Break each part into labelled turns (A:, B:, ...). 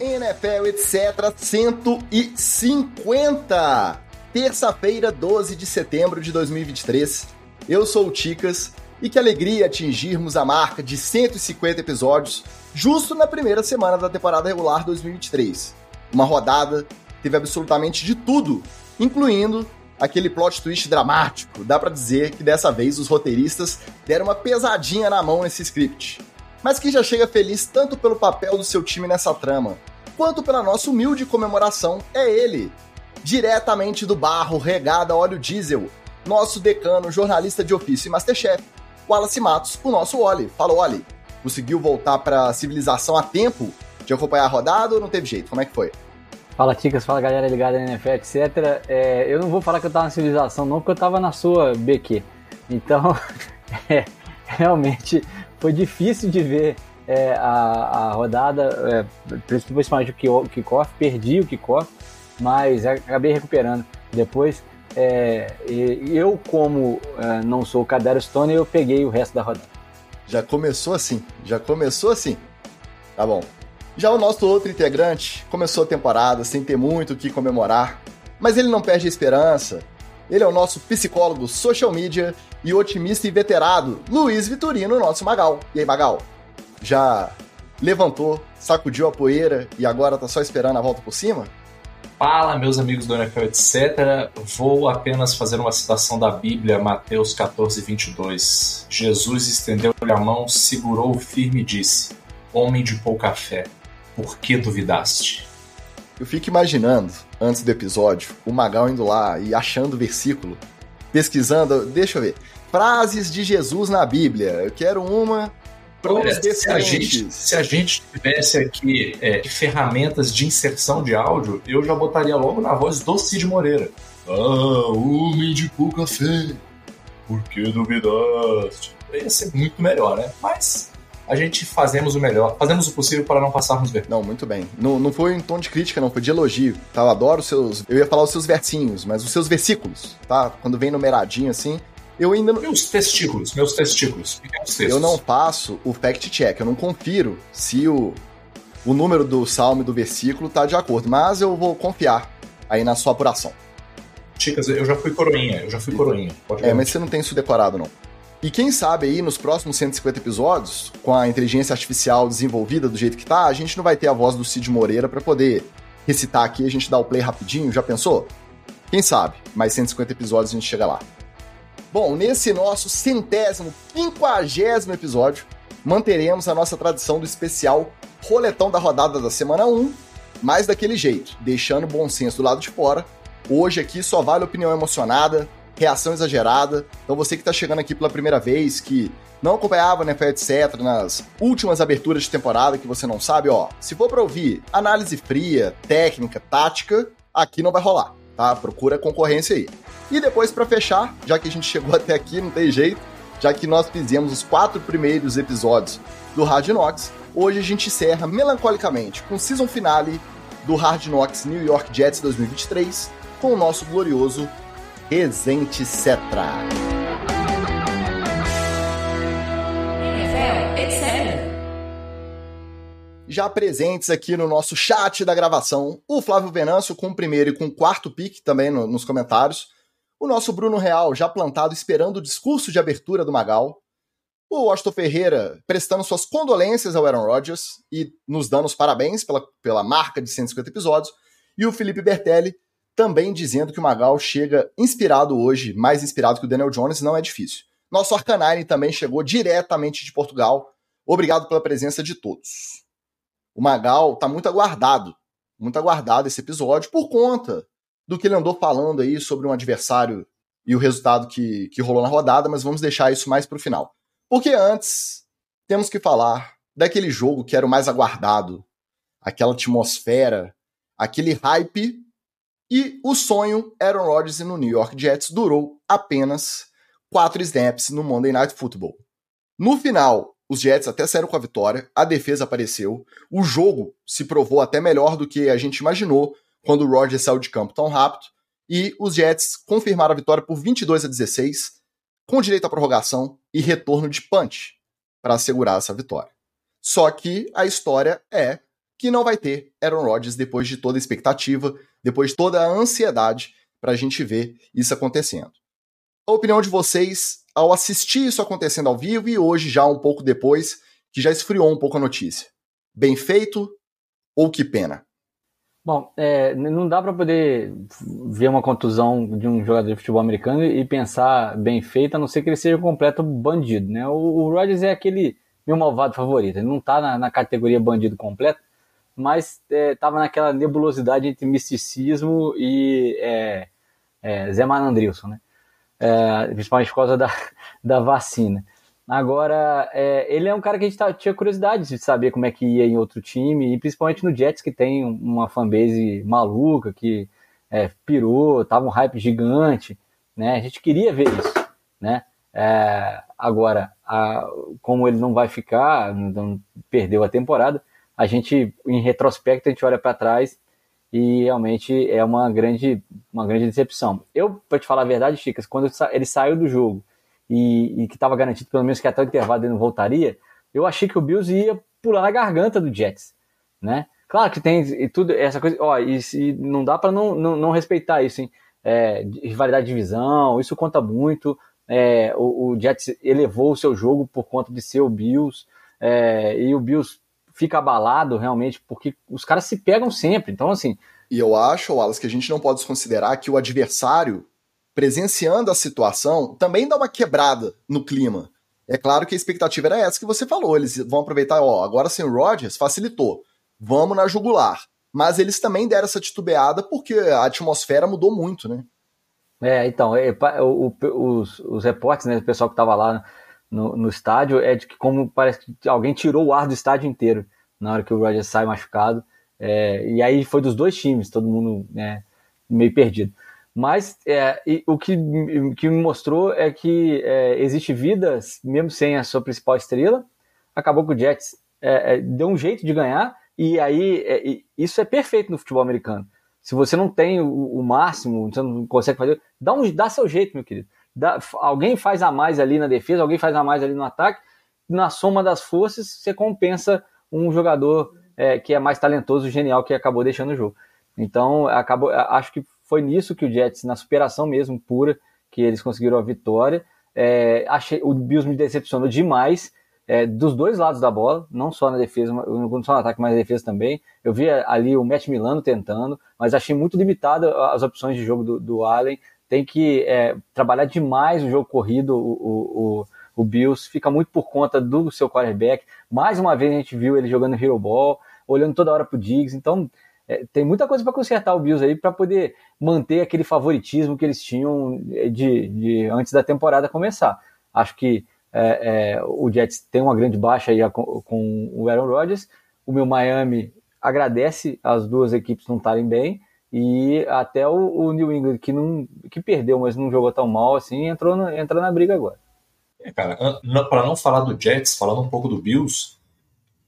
A: NFL, etc. 150. Terça-feira, 12 de setembro de 2023. Eu sou o Ticas e que alegria atingirmos a marca de 150 episódios justo na primeira semana da temporada regular 2023. Uma rodada teve absolutamente de tudo, incluindo aquele plot twist dramático. Dá para dizer que dessa vez os roteiristas deram uma pesadinha na mão nesse script. Mas quem já chega feliz tanto pelo papel do seu time nessa trama, quanto pela nossa humilde comemoração é ele, diretamente do barro regado a óleo diesel, nosso decano, jornalista de ofício e Masterchef, Wallace Matos, o nosso Oli. Fala, Oli. Conseguiu voltar para civilização a tempo de acompanhar a rodada ou não teve jeito? Como é que foi?
B: Fala, Ticas, fala galera ligada na NFL, etc. É, eu não vou falar que eu tava na civilização, não, porque eu tava na sua BQ. Então, é, realmente foi difícil de ver é, a, a, rodada, é, principalmente o kickoff, perdi o kickoff, mas acabei recuperando depois. É, eu, como é, não sou o Cadero Stone, eu peguei o resto da rodada.
A: Já começou assim, já começou assim. Tá bom. Já o nosso outro integrante começou a temporada sem ter muito o que comemorar, mas ele não perde a esperança. Ele é o nosso psicólogo social media e otimista e veterado, Luiz Vitorino, nosso Magal. E aí, Magal? Já levantou, sacudiu a poeira e agora tá só esperando a volta por cima?
C: Fala, meus amigos do NFL, etc. Vou apenas fazer uma citação da Bíblia, Mateus 14, 22. Jesus estendeu-lhe a mão, segurou firme e disse: Homem de pouca fé, por que duvidaste?
A: Eu fico imaginando, antes do episódio, o Magal indo lá e achando o versículo, pesquisando, deixa eu ver, frases de Jesus na Bíblia. Eu quero uma
C: Olha, se, a gente, se a gente tivesse aqui é, ferramentas de inserção de áudio, eu já botaria logo na voz do Cid Moreira. Ah, homem de pouca fé, por que duvidaste? Ia ser muito melhor, né? Mas a gente fazemos o melhor, fazemos o possível para não passarmos vergonha.
A: Não, muito bem. Não, não foi em tom de crítica, não, foi de elogio. Tá? Eu adoro os seus. Eu ia falar os seus versinhos, mas os seus versículos, tá? Quando vem numeradinho assim. Eu ainda não.
C: Meus testículos, meus testículos.
A: Eu não passo o fact-check, eu não confiro se o, o número do salmo e do versículo tá de acordo, mas eu vou confiar aí na sua apuração.
C: Chicas, eu já fui coroinha, eu já fui coroinha.
A: É, mas você não tem isso decorado, não. E quem sabe aí nos próximos 150 episódios, com a inteligência artificial desenvolvida do jeito que tá, a gente não vai ter a voz do Cid Moreira para poder recitar aqui, a gente dá o play rapidinho, já pensou? Quem sabe? Mais 150 episódios a gente chega lá. Bom, nesse nosso centésimo, quinquagésimo episódio, manteremos a nossa tradição do especial Roletão da Rodada da Semana 1, mas daquele jeito, deixando o bom senso do lado de fora. Hoje aqui só vale opinião emocionada, reação exagerada. Então você que está chegando aqui pela primeira vez, que não acompanhava NFL, etc., nas últimas aberturas de temporada, que você não sabe, ó, se for para ouvir análise fria, técnica, tática, aqui não vai rolar, tá? Procura concorrência aí. E depois, para fechar, já que a gente chegou até aqui, não tem jeito, já que nós fizemos os quatro primeiros episódios do Hard Knocks, hoje a gente encerra melancolicamente com o season finale do Hard Knocks New York Jets 2023 com o nosso glorioso Resente Cetra. Já presentes aqui no nosso chat da gravação, o Flávio Venâncio com o primeiro e com o quarto pique também no, nos comentários. O nosso Bruno Real já plantado esperando o discurso de abertura do Magal. O Washington Ferreira prestando suas condolências ao Aaron Rodgers e nos dando os parabéns pela, pela marca de 150 episódios. E o Felipe Bertelli também dizendo que o Magal chega inspirado hoje, mais inspirado que o Daniel Jones, não é difícil. Nosso Arcanine também chegou diretamente de Portugal. Obrigado pela presença de todos. O Magal está muito aguardado, muito aguardado esse episódio por conta do que ele andou falando aí sobre um adversário e o resultado que, que rolou na rodada, mas vamos deixar isso mais para o final. Porque antes temos que falar daquele jogo que era o mais aguardado, aquela atmosfera, aquele hype e o sonho Aaron Rodgers no New York Jets durou apenas quatro snaps no Monday Night Football. No final, os Jets até saíram com a vitória, a defesa apareceu, o jogo se provou até melhor do que a gente imaginou quando o Rodgers saiu de campo tão rápido, e os Jets confirmaram a vitória por 22 a 16, com direito à prorrogação e retorno de punch para assegurar essa vitória. Só que a história é que não vai ter Aaron Rodgers depois de toda a expectativa, depois de toda a ansiedade para a gente ver isso acontecendo. A opinião de vocês ao assistir isso acontecendo ao vivo e hoje, já um pouco depois, que já esfriou um pouco a notícia. Bem feito ou que pena?
B: Bom, é, não dá para poder ver uma contusão de um jogador de futebol americano e pensar bem feito, a não ser que ele seja um completo bandido, né? O, o Rodgers é aquele meu malvado favorito, ele não tá na, na categoria bandido completo, mas é, tava naquela nebulosidade entre misticismo e é, é, Zé Manandrilson, né? É, principalmente por causa da, da vacina. Agora, é, ele é um cara que a gente tá, tinha curiosidade de saber como é que ia em outro time, e principalmente no Jets, que tem uma fanbase maluca, que é, pirou, tava um hype gigante, né? A gente queria ver isso, né? É, agora, a, como ele não vai ficar, não, perdeu a temporada, a gente, em retrospecto, a gente olha para trás e realmente é uma grande, uma grande decepção. Eu, para te falar a verdade, Chicas, quando ele saiu do jogo e, e que estava garantido pelo menos que até o intervalo ele não voltaria, eu achei que o Bills ia pular na garganta do Jets, né? Claro que tem e tudo essa coisa, ó, e, e não dá para não, não, não, respeitar isso, hein? É, rivalidade de divisão, isso conta muito. É, o, o, Jets elevou o seu jogo por conta de ser o Bills, é, e o Bills fica abalado realmente porque os caras se pegam sempre. Então, assim.
A: E eu acho, Wallace, que a gente não pode desconsiderar que o adversário presenciando a situação, também dá uma quebrada no clima. É claro que a expectativa era essa que você falou. Eles vão aproveitar, ó, agora sem o Rodgers, facilitou. Vamos na jugular. Mas eles também deram essa titubeada porque a atmosfera mudou muito, né?
B: É, então, é, o, o, os, os repórteres, né, o pessoal que estava lá no, no, estádio, é de que como parece que alguém tirou o ar do estádio inteiro na hora que o Rodgers sai machucado. É, e aí foi dos dois times, todo mundo né, meio perdido. Mas é, o que, que me mostrou é que é, existe vida, mesmo sem a sua principal estrela. Acabou que o Jets é, é deu um jeito de ganhar, e aí é, isso é perfeito no futebol americano. Se você não tem o, o, máximo, você não consegue fazer, dá, um, dá seu jeito, meu querido. Dá, alguém faz a mais ali na defesa, alguém faz a mais ali no ataque, na soma das forças, você compensa um jogador é, que é mais talentoso, genial, que acabou deixando o jogo. Então, acabou, acho que foi nisso que o Jets, na superação mesmo pura, que eles conseguiram a vitória. É, achei, o Bills me decepcionou demais é, dos dois lados da bola, não só na defesa, não só no ataque, mas na defesa também. Eu vi ali o Matt Milano tentando, mas achei muito limitado as opções de jogo do, do Allen. Tem que é, trabalhar demais o jogo corrido, o, o, o, Bills fica muito por conta do seu quarterback. Mais uma vez a gente viu ele jogando hero ball, olhando toda hora pro Diggs. Então é, tem muita coisa para consertar o Bills aí para poder manter aquele favoritismo que eles tinham de, de antes da temporada começar. Acho que é, é, o Jets tem uma grande baixa aí com, com, o Aaron Rodgers. O meu Miami agradece as duas equipes não estarem bem e até o, o, New England que não que perdeu, mas não jogou tão mal assim, entrou na, entra na briga agora.
C: É, cara, para não falar do Jets, falando um pouco do Bills,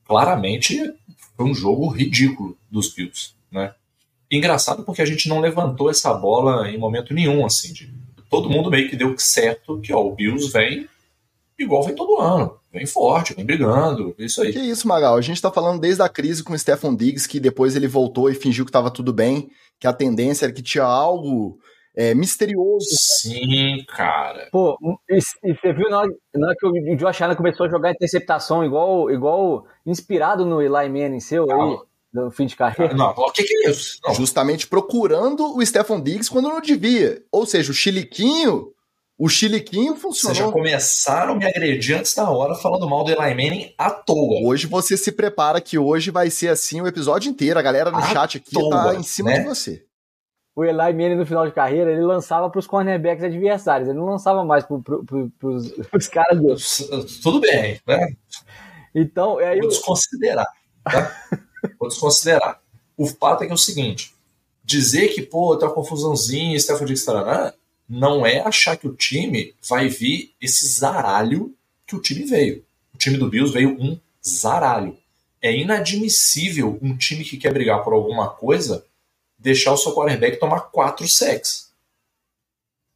C: claramente foi um jogo ridículo dos Bills, né? Engraçado porque a gente não levantou essa bola em momento nenhum, assim, de, todo mundo meio que deu certo que ó, o Bills vem igual vem todo ano, vem forte, vem brigando, isso aí.
A: Que isso, Magal, a gente tá falando desde a crise com o Stefan Diggs, que depois ele voltou e fingiu que tava tudo bem, que a tendência era que tinha algo é, misterioso.
C: Sim, cara.
B: Pô, e, e você viu na hora, na hora, que o Josh Allen começou a jogar interceptação igual, igual inspirado no Eli Manning seu aí? No fim de carreira.
C: Não, o que, que é isso?
A: Não. Justamente procurando o Stefan Diggs quando não devia. Ou seja, o chiliquinho o chiliquinho funcionou.
C: Vocês já começaram a me agredir antes da hora falando mal do Eli Manning à toa.
A: Hoje você se prepara que hoje vai ser assim o episódio inteiro. A galera no à chat aqui toa, tá em cima né? de você
B: o Eli Manning no final de carreira, ele lançava para os cornerbacks adversários, ele não lançava mais para os caras
C: do... Tudo bem, né?
B: Então,
C: aí Vou desconsiderar, tá? Vou desconsiderar. O fato é que é o seguinte, dizer que, pô, tem uma confusãozinha, Stefan Diggs, não é achar que o time vai vir esse zaralho que o time veio. O time do Bills veio um zaralho. É inadmissível um time que quer brigar por alguma coisa deixar o seu quarterback tomar quatro sacks.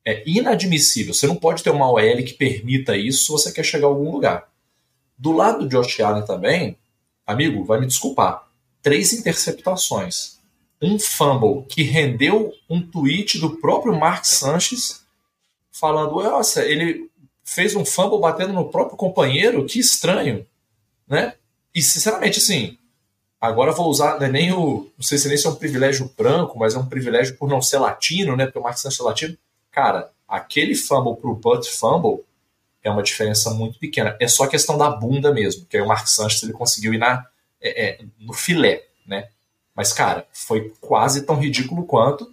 C: É inadmissível. Você não pode ter uma OL que permita isso se você quer chegar a algum lugar. Do lado do Josh Allen também, amigo, vai me desculpar. três interceptações, um fumble que rendeu um tweet do próprio Mark Sanchez falando: nossa, ele fez um fumble batendo no próprio companheiro, que estranho, né? E sinceramente, assim, agora vou usar, não é nem o, não sei se nem se é um privilégio branco, mas é um privilégio por não ser latino, né? Porque o Mark Sanchez é latino. Cara, aquele fumble pro Butt fumble é uma diferença muito pequena. É só questão da bunda mesmo, que aí o Mark Sanchez ele conseguiu ir na, é, é, no filé, né? Mas, cara, foi quase tão ridículo quanto.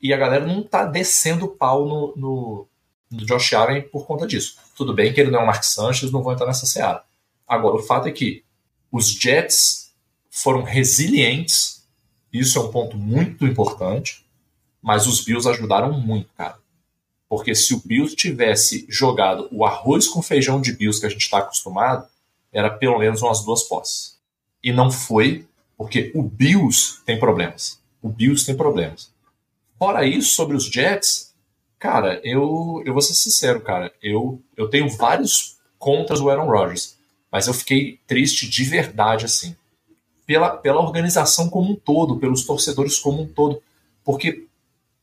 C: E a galera não tá descendo pau no, no, no Josh Allen por conta disso. Tudo bem que ele não é o Mark Sanchez, não vão entrar nessa seara. Agora, o fato é que os Jets foram resilientes, isso é um ponto muito importante, mas os Bills ajudaram muito, cara. Porque se o Bills tivesse jogado o arroz com feijão de Bills que a gente está acostumado, era pelo menos umas duas posses. E não foi, porque o Bills tem problemas. O Bills tem problemas. Fora isso, sobre os Jets, cara, eu, eu vou ser sincero, cara. Eu, eu tenho vários contras do Aaron Rodgers, mas eu fiquei triste de verdade, assim. Pela, pela organização como um todo, pelos torcedores como um todo. Porque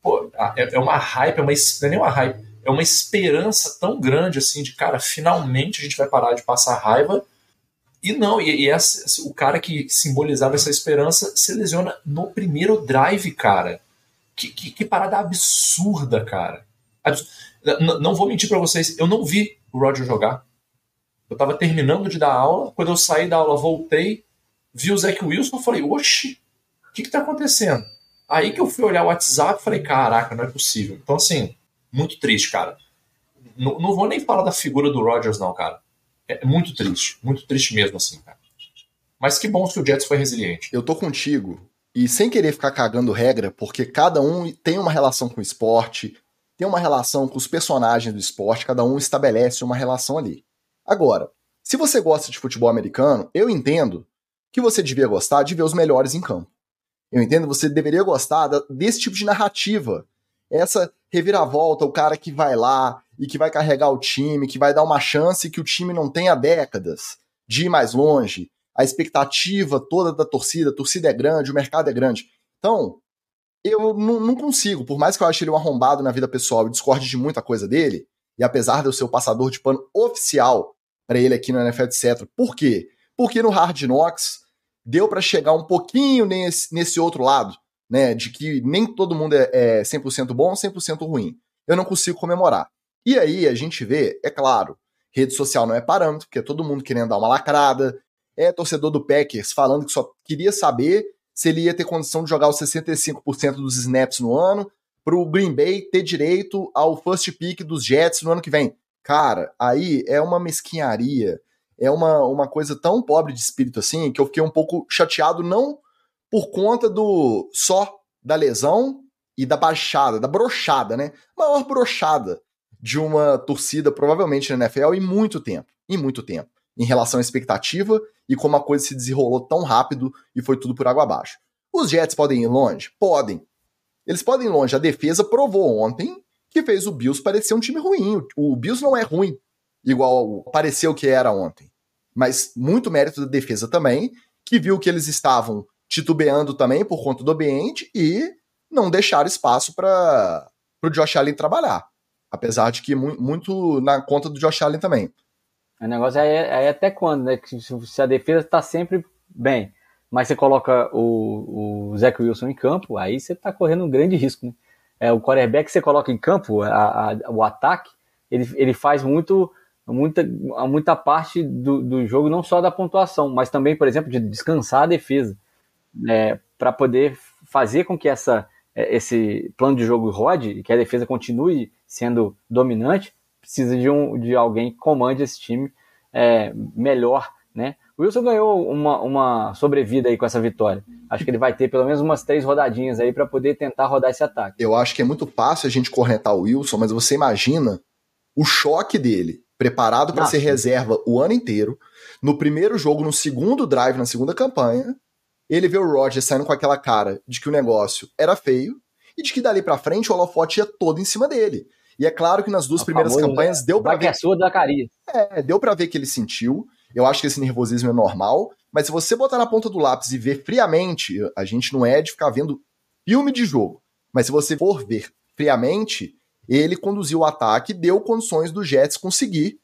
C: pô, é, é uma hype, é uma, não é nem uma hype, é uma esperança tão grande, assim, de, cara, finalmente a gente vai parar de passar raiva e não, e, e essa, o cara que simbolizava essa esperança se lesiona no primeiro drive, cara. Que, que, que parada absurda, cara. Não vou mentir para vocês, eu não vi o Roger jogar. Eu tava terminando de dar aula, quando eu saí da aula, voltei, vi o Zach Wilson, falei, oxi, o que que tá acontecendo? Aí que eu fui olhar o WhatsApp, falei, caraca, não é possível. Então, assim, muito triste, cara. Não, não vou nem falar da figura do Rodgers, não, cara. É muito triste, muito triste mesmo, assim, cara. Mas que bom que o Jets foi resiliente.
A: Eu tô contigo. E sem querer ficar cagando regra, porque cada um tem uma relação com o esporte, tem uma relação com os personagens do esporte, cada um estabelece uma relação ali. Agora, se você gosta de futebol americano, eu entendo que você devia gostar de ver os melhores em campo. Eu entendo que você deveria gostar desse tipo de narrativa. Essa reviravolta, o cara que vai lá e que vai carregar o time, que vai dar uma chance que o time não tem há décadas de ir mais longe. A expectativa toda da torcida, a torcida é grande, o mercado é grande. Então, eu não, consigo, por mais que eu ache ele um arrombado na vida pessoal e discorde de muita coisa dele, e apesar de eu ser o passador de pano oficial para ele aqui no NFL, etc. Por quê? Porque no Hard Knocks deu para chegar um pouquinho nesse, nesse outro lado, né? De que nem todo mundo é, é 100% bom, 100% ruim. Eu não consigo comemorar. E aí a gente vê, é claro, rede social não é parâmetro, porque é todo mundo querendo dar uma lacrada, é torcedor do Packers falando que só queria saber se ele ia ter condição de jogar os 65% dos snaps no ano, para o Green Bay ter direito ao first pick dos Jets no ano que vem. Cara, aí é uma mesquinharia, é uma, uma coisa tão pobre de espírito assim, que eu fiquei um pouco chateado, não por conta do só da lesão e da baixada, da brochada, né? Maior brochada de uma torcida, provavelmente na NFL, em muito tempo. Em muito tempo. Em relação à expectativa e como a coisa se desenrolou tão rápido e foi tudo por água abaixo. Os Jets podem ir longe? Podem. Eles podem ir longe. A defesa provou ontem que fez o Bills parecer um time ruim. O Bills não é ruim, igual pareceu que era ontem. Mas muito mérito da defesa também, que viu que eles estavam titubeando também por conta do ambiente e não deixaram espaço para o Josh Allen trabalhar. Apesar de que muito na conta do Josh Allen também.
B: O negócio é, é até quando, né? Se a defesa está sempre bem, mas você coloca o, o Zach Wilson em campo, aí você está correndo um grande risco, né? É, o quarterback que você coloca em campo, a, a, o ataque, ele, ele faz muito, muita, muita parte do, do jogo, não só da pontuação, mas também, por exemplo, de descansar a defesa, é, para poder fazer com que essa, esse plano de jogo rode, que a defesa continue sendo dominante, precisa de, um, de alguém que comande esse time é, melhor, né? O Wilson ganhou uma, uma sobrevida aí com essa vitória. Acho que ele vai ter pelo menos umas três rodadinhas aí para poder tentar rodar esse ataque.
A: Eu acho que é muito fácil a gente corretar o Wilson, mas você imagina o choque dele, preparado para ser reserva o ano inteiro, no primeiro jogo, no segundo drive, na segunda campanha, ele vê o Roger saindo com aquela cara de que o negócio era feio e de que dali para frente o holofote ia todo em cima dele. E é claro que nas duas a primeiras campanhas deu para ver.
B: sua da carinha.
A: É, deu para ver que ele sentiu Eu acho que esse nervosismo é normal, mas se você botar na ponta do lápis e ver friamente, a gente não é de ficar vendo filme de jogo, mas se você for ver friamente, ele conduziu o ataque, deu condições do Jets conseguir,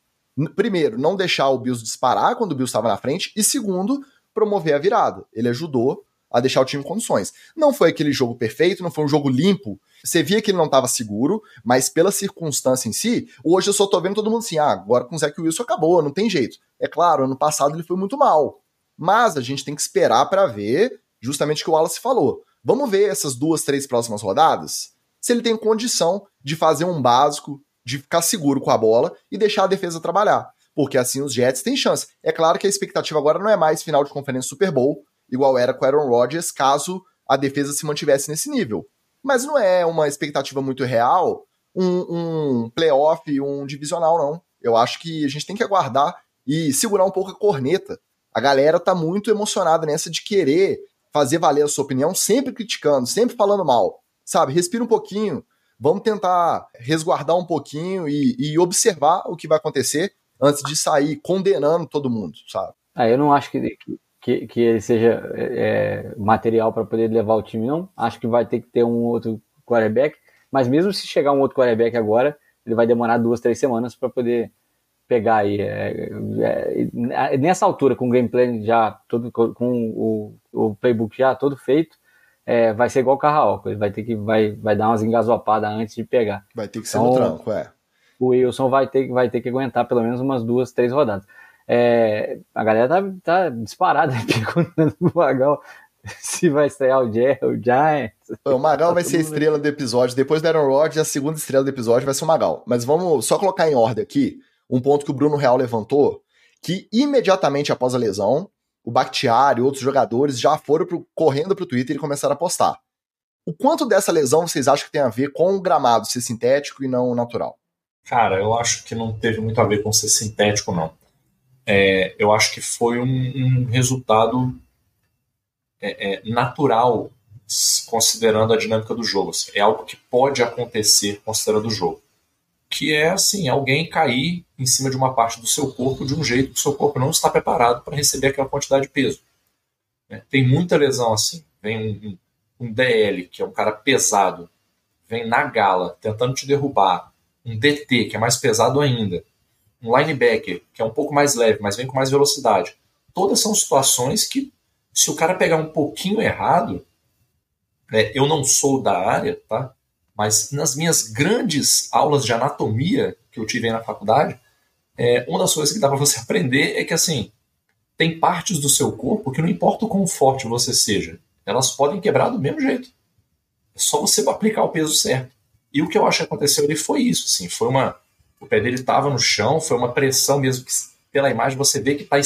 A: primeiro, não deixar o Bills disparar quando o Bills estava na frente, e segundo, promover a virada. Ele ajudou a deixar o time em condições. Não foi aquele jogo perfeito, não foi um jogo limpo. Você via que ele não estava seguro, mas pela circunstância em si, hoje eu só tô vendo todo mundo assim: ah, agora com o Zach Wilson acabou, não tem jeito. É claro, ano passado ele foi muito mal. Mas a gente tem que esperar para ver justamente o que o Wallace falou. Vamos ver essas duas, três próximas rodadas? Se ele tem condição de fazer um básico, de ficar seguro com a bola e deixar a defesa trabalhar. Porque assim os Jets têm chance. É claro que a expectativa agora não é mais final de conferência Super Bowl, igual era com Aaron Rodgers, caso a defesa se mantivesse nesse nível. Mas não é uma expectativa muito real um, um playoff, um divisional, não. Eu acho que a gente tem que aguardar e segurar um pouco a corneta. A galera tá muito emocionada nessa de querer fazer valer a sua opinião, sempre criticando, sempre falando mal. Sabe? Respira um pouquinho, vamos tentar resguardar um pouquinho e, e observar o que vai acontecer antes de sair condenando todo mundo, sabe?
B: Ah, eu não acho que, que, que ele seja é, material para poder levar o time, não. Acho que vai ter que ter um outro quarterback, mas mesmo se chegar um outro quarterback agora, ele vai demorar duas, três semanas para poder pegar aí. É, é, nessa altura, com o gameplay já todo, com o, o playbook já todo feito, é, vai ser igual o Carraoco. Ele vai ter que vai, vai dar umas engasopadas antes de pegar.
A: Vai ter que ser então, no tranco, é.
B: O Wilson vai ter, vai ter que aguentar pelo menos umas duas, três rodadas. É, a galera tá, tá disparada perguntando pro Magal se vai estrear o, Jay, o Giants.
A: O Magal vai ser a estrela do episódio. Depois do Aaron Rodgers, a segunda estrela do episódio vai ser o Magal. Mas vamos só colocar em ordem aqui um ponto que o Bruno Real levantou, que imediatamente após a lesão, o Bakhtiari e outros jogadores já foram pro, correndo pro Twitter e começaram a postar. O quanto dessa lesão vocês acham que tem a ver com o gramado ser sintético e não natural?
C: Cara, eu acho que não teve muito a ver com ser sintético, não é, eu acho que foi um, um resultado é, é, natural, considerando a dinâmica do jogo. Assim, é algo que pode acontecer considerando o jogo. Que é assim, alguém cair em cima de uma parte do seu corpo de um jeito que o seu corpo não está preparado para receber aquela quantidade de peso. É, tem muita lesão assim. Vem um, um DL, que é um cara pesado, vem na gala tentando te derrubar. Um DT, que é mais pesado ainda, um linebacker, que é um pouco mais leve, mas vem com mais velocidade. Todas são situações que, se o cara pegar um pouquinho errado, né, eu não sou da área, tá? Mas nas minhas grandes aulas de anatomia que eu tive aí na faculdade, é, uma das coisas que dá para você aprender é que assim tem partes do seu corpo que não importa o quão forte você seja, elas podem quebrar do mesmo jeito. É só você aplicar o peso certo. E o que eu acho que aconteceu ali foi isso, assim, foi uma o pé dele estava no chão, foi uma pressão mesmo que pela imagem você vê que está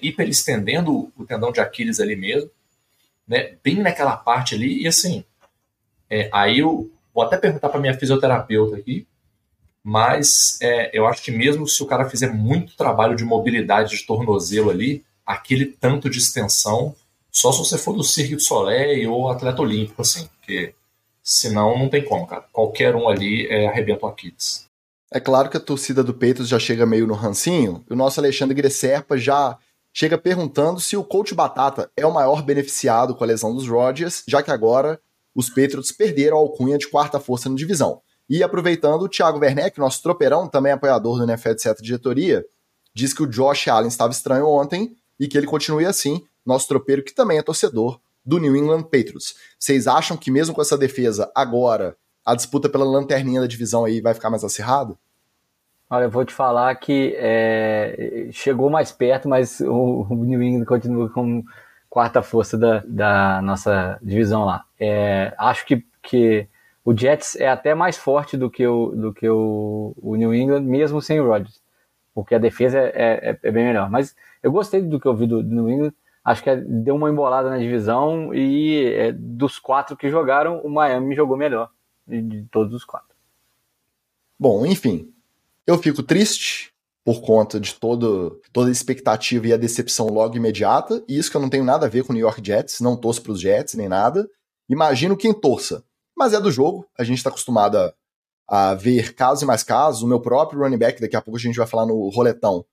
C: hiper estendendo o tendão de Aquiles ali mesmo, né? Bem naquela parte ali e assim, é, aí eu vou até perguntar para minha fisioterapeuta aqui, mas é, eu acho que mesmo se o cara fizer muito trabalho de mobilidade de tornozelo ali, aquele tanto de extensão, só se você for do Cirque du Soleil ou atleta olímpico, assim, porque senão não tem como, cara. Qualquer um ali é, arrebenta o Aquiles.
A: É claro que a torcida do Peitos já chega meio no rancinho, e o nosso Alexandre Gresserpa já chega perguntando se o coach Batata é o maior beneficiado com a lesão dos Rodgers, já que agora os Patriots perderam a alcunha de quarta força na divisão. E aproveitando, o Thiago Werneck, nosso tropeirão, também apoiador do NFL certa diretoria, diz que o Josh Allen estava estranho ontem e que ele continue assim, nosso tropeiro que também é torcedor do New England Patriots. Vocês acham que mesmo com essa defesa agora a disputa pela lanterninha da divisão aí vai ficar mais acirrada?
B: Olha, eu vou te falar que é, chegou mais perto, mas o, o, New England continua com quarta força da, da nossa divisão lá. É, acho que, que o Jets é até mais forte do que o, do que o, o New England, mesmo sem o Rodgers, porque a defesa é, é, é, bem melhor. Mas eu gostei do que eu vi do, do New England, acho que deu uma embolada na divisão e é, dos quatro que jogaram, o Miami jogou melhor de todos os quatro.
A: Bom, enfim, eu fico triste por conta de todo, toda a expectativa e a decepção logo imediata, e isso que eu não tenho nada a ver com o New York Jets, não torço para os Jets nem nada. Imagino quem torça, mas é do jogo, a gente está acostumado a, a, ver casos e mais casos. O meu próprio running back, daqui a pouco a gente vai falar no roletão,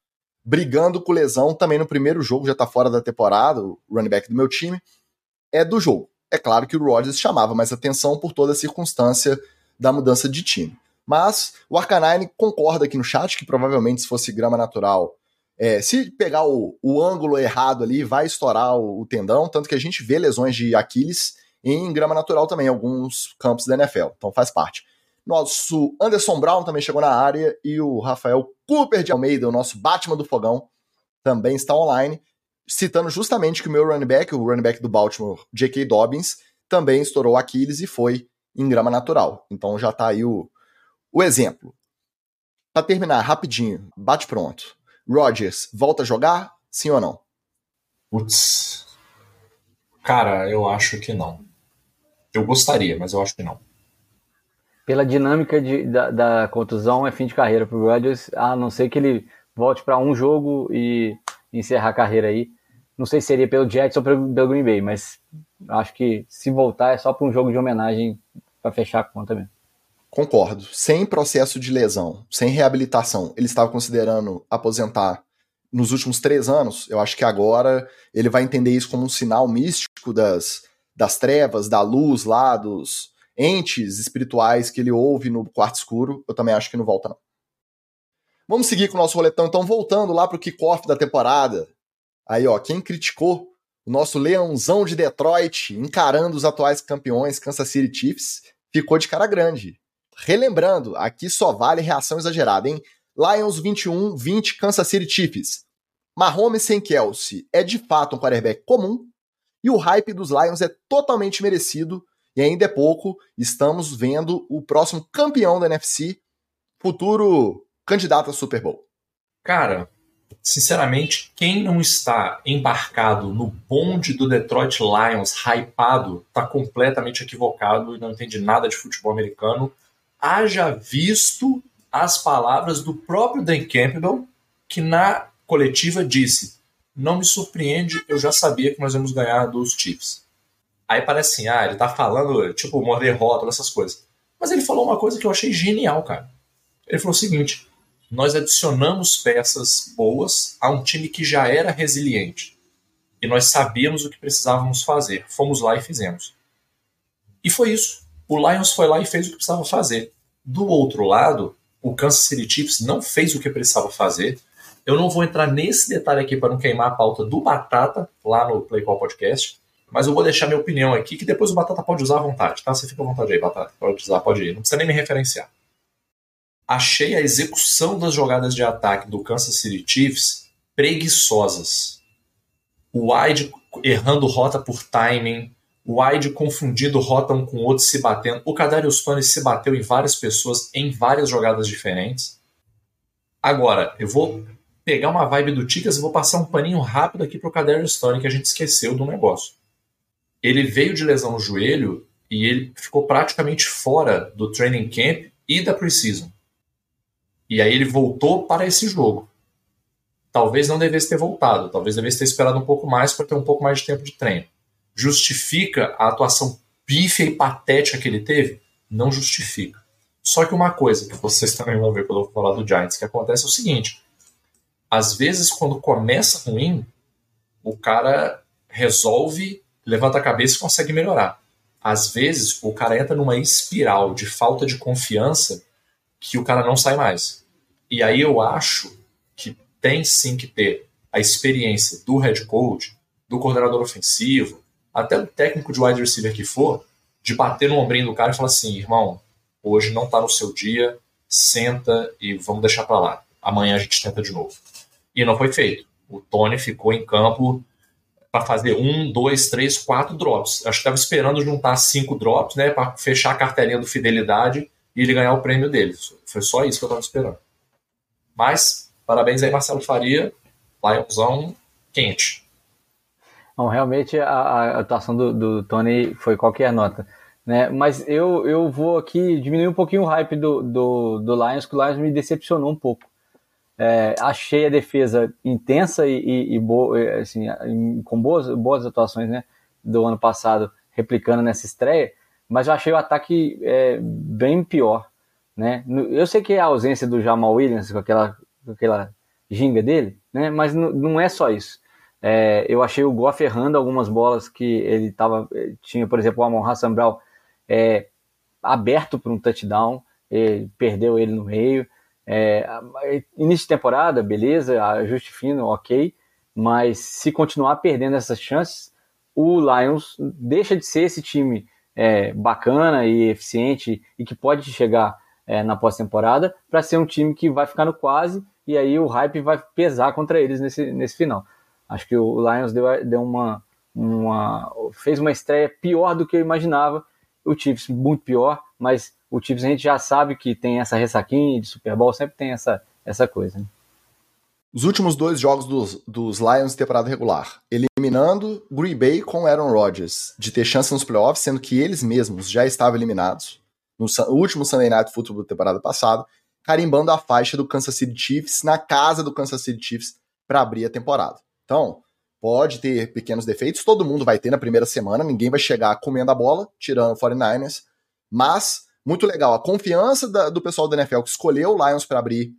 A: brigando com lesão também no primeiro jogo, já tá fora da temporada, o running back do meu time, é do jogo. É claro que o Rodgers chamava mais atenção por toda a circunstância da mudança de time. Mas o Arcanine concorda aqui no chat que provavelmente se fosse grama natural, é, se pegar o, o, ângulo errado ali, vai estourar o, o, tendão, tanto que a gente vê lesões de Aquiles em grama natural também, em alguns campos da NFL, então faz parte. Nosso Anderson Brown também chegou na área e o Rafael Cooper de Almeida, o nosso Batman do Fogão, também está online, citando justamente que o meu running back, o running back do Baltimore, J.K. Dobbins, também estourou Aquiles e foi em grama natural. Então já está aí o, o exemplo. Para terminar, rapidinho, bate pronto. Rodgers volta a jogar? Sim ou não?
C: Putz. Cara, eu acho que não. Eu gostaria, mas eu acho que não
B: pela dinâmica de, da, da, contusão, é fim de carreira para o Rodgers, a não ser que ele volte para um jogo e encerrar a carreira aí. Não sei se seria pelo Jets ou pelo, pelo Green Bay, mas acho que se voltar é só para um jogo de homenagem para fechar a conta mesmo.
A: Concordo. Sem processo de lesão, sem reabilitação, ele estava considerando aposentar nos últimos três anos. Eu acho que agora ele vai entender isso como um sinal místico das, das trevas, da luz lá, dos, entes espirituais que ele ouve no quarto escuro, eu também acho que não volta, não. Vamos seguir com o nosso roletão, então, voltando lá para o kickoff da temporada. Aí, ó, quem criticou o nosso leãozão de Detroit encarando os atuais campeões Kansas City Chiefs ficou de cara grande. Relembrando, aqui só vale reação exagerada, hein? Lions 21, 20 Kansas City Chiefs. Mahomes sem Kelsey é de fato um quarterback comum e o hype dos Lions é totalmente merecido e ainda é pouco, estamos vendo o próximo campeão da NFC, futuro candidato a Super Bowl.
C: Cara, sinceramente, quem não está embarcado no bonde do Detroit Lions, hypado, está completamente equivocado e não entende nada de futebol americano. Haja visto as palavras do próprio Dan Campbell, que na coletiva disse: Não me surpreende, eu já sabia que nós íamos ganhar dos Chiefs. Aí parece assim, ah, ele tá falando, tipo, morder rótulo, essas coisas. Mas ele falou uma coisa que eu achei genial, cara. Ele falou o seguinte: nós adicionamos peças boas a um time que já era resiliente. E nós sabíamos o que precisávamos fazer. Fomos lá e fizemos. E foi isso. O Lions foi lá e fez o que precisava fazer. Do outro lado, o Kansas City Chiefs não fez o que precisava fazer. Eu não vou entrar nesse detalhe aqui para não queimar a pauta do Batata lá no Play Call Podcast mas eu vou deixar minha opinião aqui, que depois o Batata pode usar à vontade, tá? Você fica à vontade aí, Batata. Pode usar, pode ir. Não precisa nem me referenciar. Achei a execução das jogadas de ataque do Kansas City Chiefs preguiçosas. O wide errando rota por timing, o wide confundindo rota um com o outro, se batendo. O Kadarius Tony se bateu em várias pessoas em várias jogadas diferentes. Agora, eu vou pegar uma vibe do Ticas e vou passar um paninho rápido aqui pro Kadarius Tony que a gente esqueceu do negócio ele veio de lesão no joelho e ele ficou praticamente fora do training camp e da preseason. E aí ele voltou para esse jogo. Talvez não devesse ter voltado, talvez devesse ter esperado um pouco mais para ter um pouco mais de tempo de treino. Justifica a atuação pífia e patética que ele teve? Não justifica. Só que uma coisa que vocês também vão ver quando eu falar do Giants, que acontece é o seguinte: às vezes, quando começa ruim, o cara resolve levanta a cabeça e consegue melhorar. Às vezes, o cara entra numa espiral de falta de confiança que o cara não sai mais. E aí eu acho que tem sim que ter a experiência do head coach, do coordenador ofensivo, até do técnico de wide receiver que for, de bater no ombrinho do cara e falar assim, irmão, hoje não tá no seu dia, senta e vamos deixar para lá. Amanhã a gente tenta de novo. E não foi feito. O Tony ficou em campo para fazer um, dois, três, quatro drops. Acho que estava esperando juntar cinco drops, né, para fechar a carteirinha do Fidelidade e ele ganhar o prêmio dele. Foi só isso que eu estava esperando. Mas, parabéns aí, Marcelo Faria. Lionzão quente.
B: Bom, realmente a, a atuação do, do, Tony foi qualquer nota. Né? Mas eu, eu vou aqui diminuir um pouquinho o hype do, do, do Lions, que o Lions me decepcionou um pouco. É, achei a defesa intensa e, e, e boa, assim, com boas, boas atuações né, do ano passado, replicando nessa estreia, mas eu achei o ataque é, bem pior. Né? Eu sei que é a ausência do Jamal Williams com aquela, com aquela ginga dele, né? Mas não é só isso. É, eu achei o Goff errando algumas bolas que ele tava, tinha, por exemplo, o Amon Hassan Brown é, aberto para um touchdown, ele perdeu ele no meio. É, início de temporada, beleza, ajuste fino, ok, mas se continuar perdendo essas chances, o Lions deixa de ser esse time é, bacana e eficiente e que pode chegar é, na pós-temporada para ser um time que vai ficar no quase e aí o hype vai pesar contra eles nesse, nesse final. Acho que o Lions deu, deu uma, uma, fez uma estreia pior do que eu imaginava. O Chiefs muito pior, mas o Chiefs a gente já sabe que tem essa ressaquinha de Super Bowl, sempre tem essa, essa coisa. Né?
A: Os últimos dois jogos dos, dos Lions de temporada regular, eliminando Green Bay com Aaron Rodgers, de ter chance nos playoffs, sendo que eles mesmos já estavam eliminados no último Sunday Night Football da temporada passada, carimbando a faixa do Kansas City Chiefs na casa do Kansas City Chiefs para abrir a temporada. Então, pode ter pequenos defeitos, todo mundo vai ter na primeira semana, ninguém vai chegar comendo a bola, tirando o 49ers, mas muito legal a confiança da, do pessoal da NFL que escolheu o Lions para abrir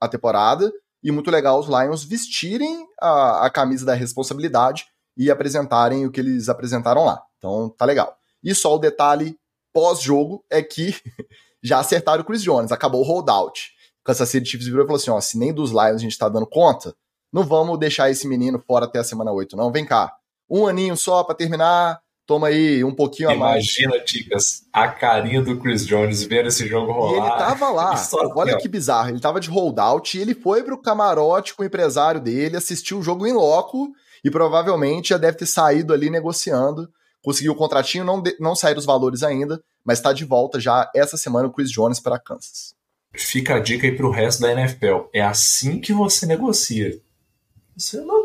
A: a temporada e muito legal os Lions vestirem a, a camisa da responsabilidade e apresentarem o que eles apresentaram lá. Então tá legal. E só o detalhe pós-jogo é que já acertaram o Chris Jones, acabou o holdout. Kansas City Chiefs virou e falou assim: ó, se nem dos Lions a gente tá dando conta, não vamos deixar esse menino fora até a semana 8, não. Vem cá. Um aninho só para terminar, toma aí um pouquinho
C: Imagina,
A: a mais.
C: Imagina, Ticas, a carinha do Chris Jones ver esse jogo rolar.
A: E ele tava lá. Olha que bizarro. Ele tava de holdout e ele foi pro camarote com o empresário dele, assistiu o jogo em loco e provavelmente já deve ter saído ali negociando. Conseguiu o contratinho, não, de, não saíram os valores ainda, mas está de volta já essa semana o Chris Jones para Kansas.
C: Fica a dica aí pro resto da NFL. É assim que você negocia. Você, não,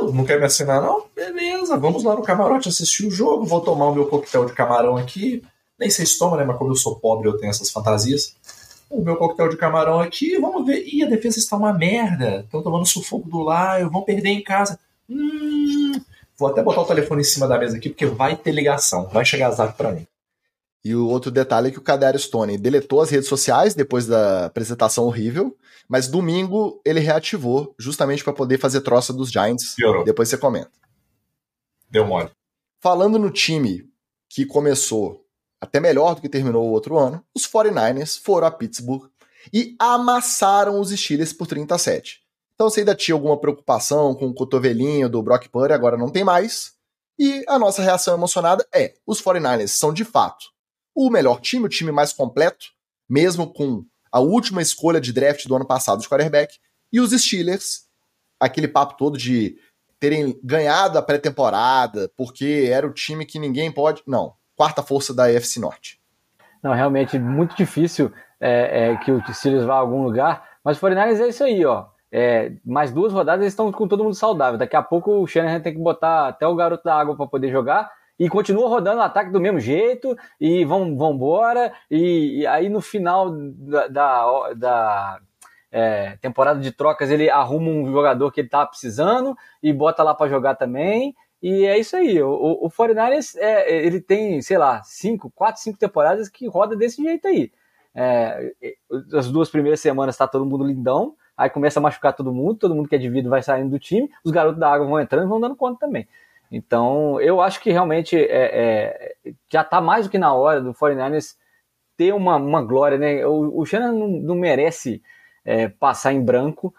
C: tranquilo, não quer me assinar, não? Beleza, vamos lá no camarote assistir o jogo, vou tomar o meu coquetel de camarão aqui. Nem sei se toma, né? Mas como eu sou pobre, eu tenho essas fantasias. O meu coquetel de camarão aqui, vamos ver. Ih, a defesa está uma merda. Estão tomando sufoco do Lion, vão perder em casa. Hum, vou até botar o telefone em cima da mesa aqui, porque vai ter ligação, vai chegar zap para mim.
A: E o outro detalhe é que o Cadero Stone deletou as redes sociais depois da apresentação horrível, mas domingo ele reativou, justamente para poder fazer troça dos Giants. Piorou. Depois você comenta.
C: Deu mole.
A: Falando no time que começou até melhor do que terminou o outro ano, os 49ers foram a Pittsburgh e amassaram os Steelers por 37. Então você ainda tinha alguma preocupação com o cotovelinho do Brock Purdy, agora não tem mais. E a nossa reação emocionada é: os 49ers são de fato o melhor time, o time mais completo, mesmo com a última escolha de draft do ano passado de quarterback, e os Steelers, aquele papo todo de terem ganhado a pré-temporada, porque era o time que ninguém pode. Não, quarta força da AFC Norte.
B: Não, realmente muito difícil é, é, que o Steelers vá a algum lugar, mas o 49ers é isso aí, ó. É, mais duas rodadas eles estão com todo mundo saudável. Daqui a pouco o Shanahan tem que botar até o garoto da água para poder jogar e continua rodando o ataque do mesmo jeito, e vão, vão embora, e, e aí no final da, da, da é, temporada de trocas ele arruma um jogador que ele tava precisando e bota lá para jogar também, e é isso aí, o, o, 49ers, é, ele tem, sei lá, cinco, quatro, cinco temporadas que roda desse jeito aí. É, as duas primeiras semanas tá todo mundo lindão, aí começa a machucar todo mundo, todo mundo que é de vida vai saindo do time, os garotos da água vão entrando e vão dando conta também. Então, eu acho que realmente é, é, já está mais do que na hora do 49ers ter uma, uma glória, né? O, o Shannon não, não merece é, passar em branco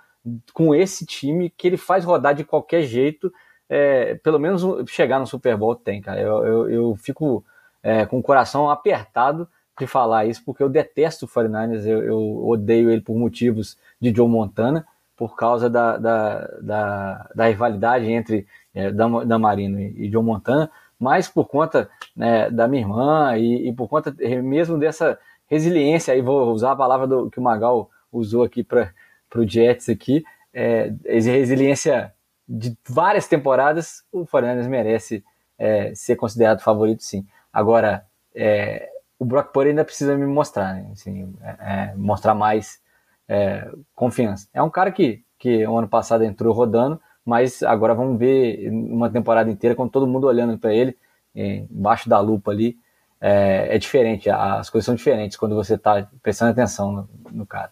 B: com esse time que ele faz rodar de qualquer jeito. É, pelo menos chegar no Super Bowl tem, cara. Eu, eu, eu fico é, com o coração apertado de falar isso, porque eu detesto o 49ers, eu, eu odeio ele por motivos de Joe Montana, por causa da, da, da, da rivalidade entre é, Dan, Dan Marino e, John Montana, mas por conta né, da minha irmã e, e, por conta mesmo dessa resiliência, aí vou usar a palavra do, que o Magal usou aqui para o Jets aqui, é, resiliência de várias temporadas, o Fernandes merece é, ser considerado favorito sim. Agora, é, o Brock Purdy ainda precisa me mostrar, né? assim, é, é, mostrar mais é, confiança. É um cara que, que o ano passado entrou rodando, mas agora vamos ver uma temporada inteira com todo mundo olhando para ele, embaixo da lupa ali. É, é, diferente, as coisas são diferentes quando você está prestando atenção no, no cara.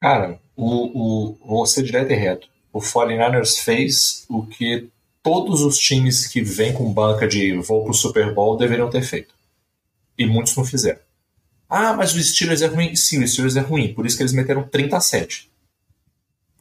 C: Cara, o, o, vou ser direto e reto. o 49ers fez o que todos os times que vêm com banca de voo pro Super Bowl deveriam ter feito. E muitos não fizeram. Ah, mas o Steelers é ruim. Sim, o Steelers é ruim. Por isso que eles meteram 37.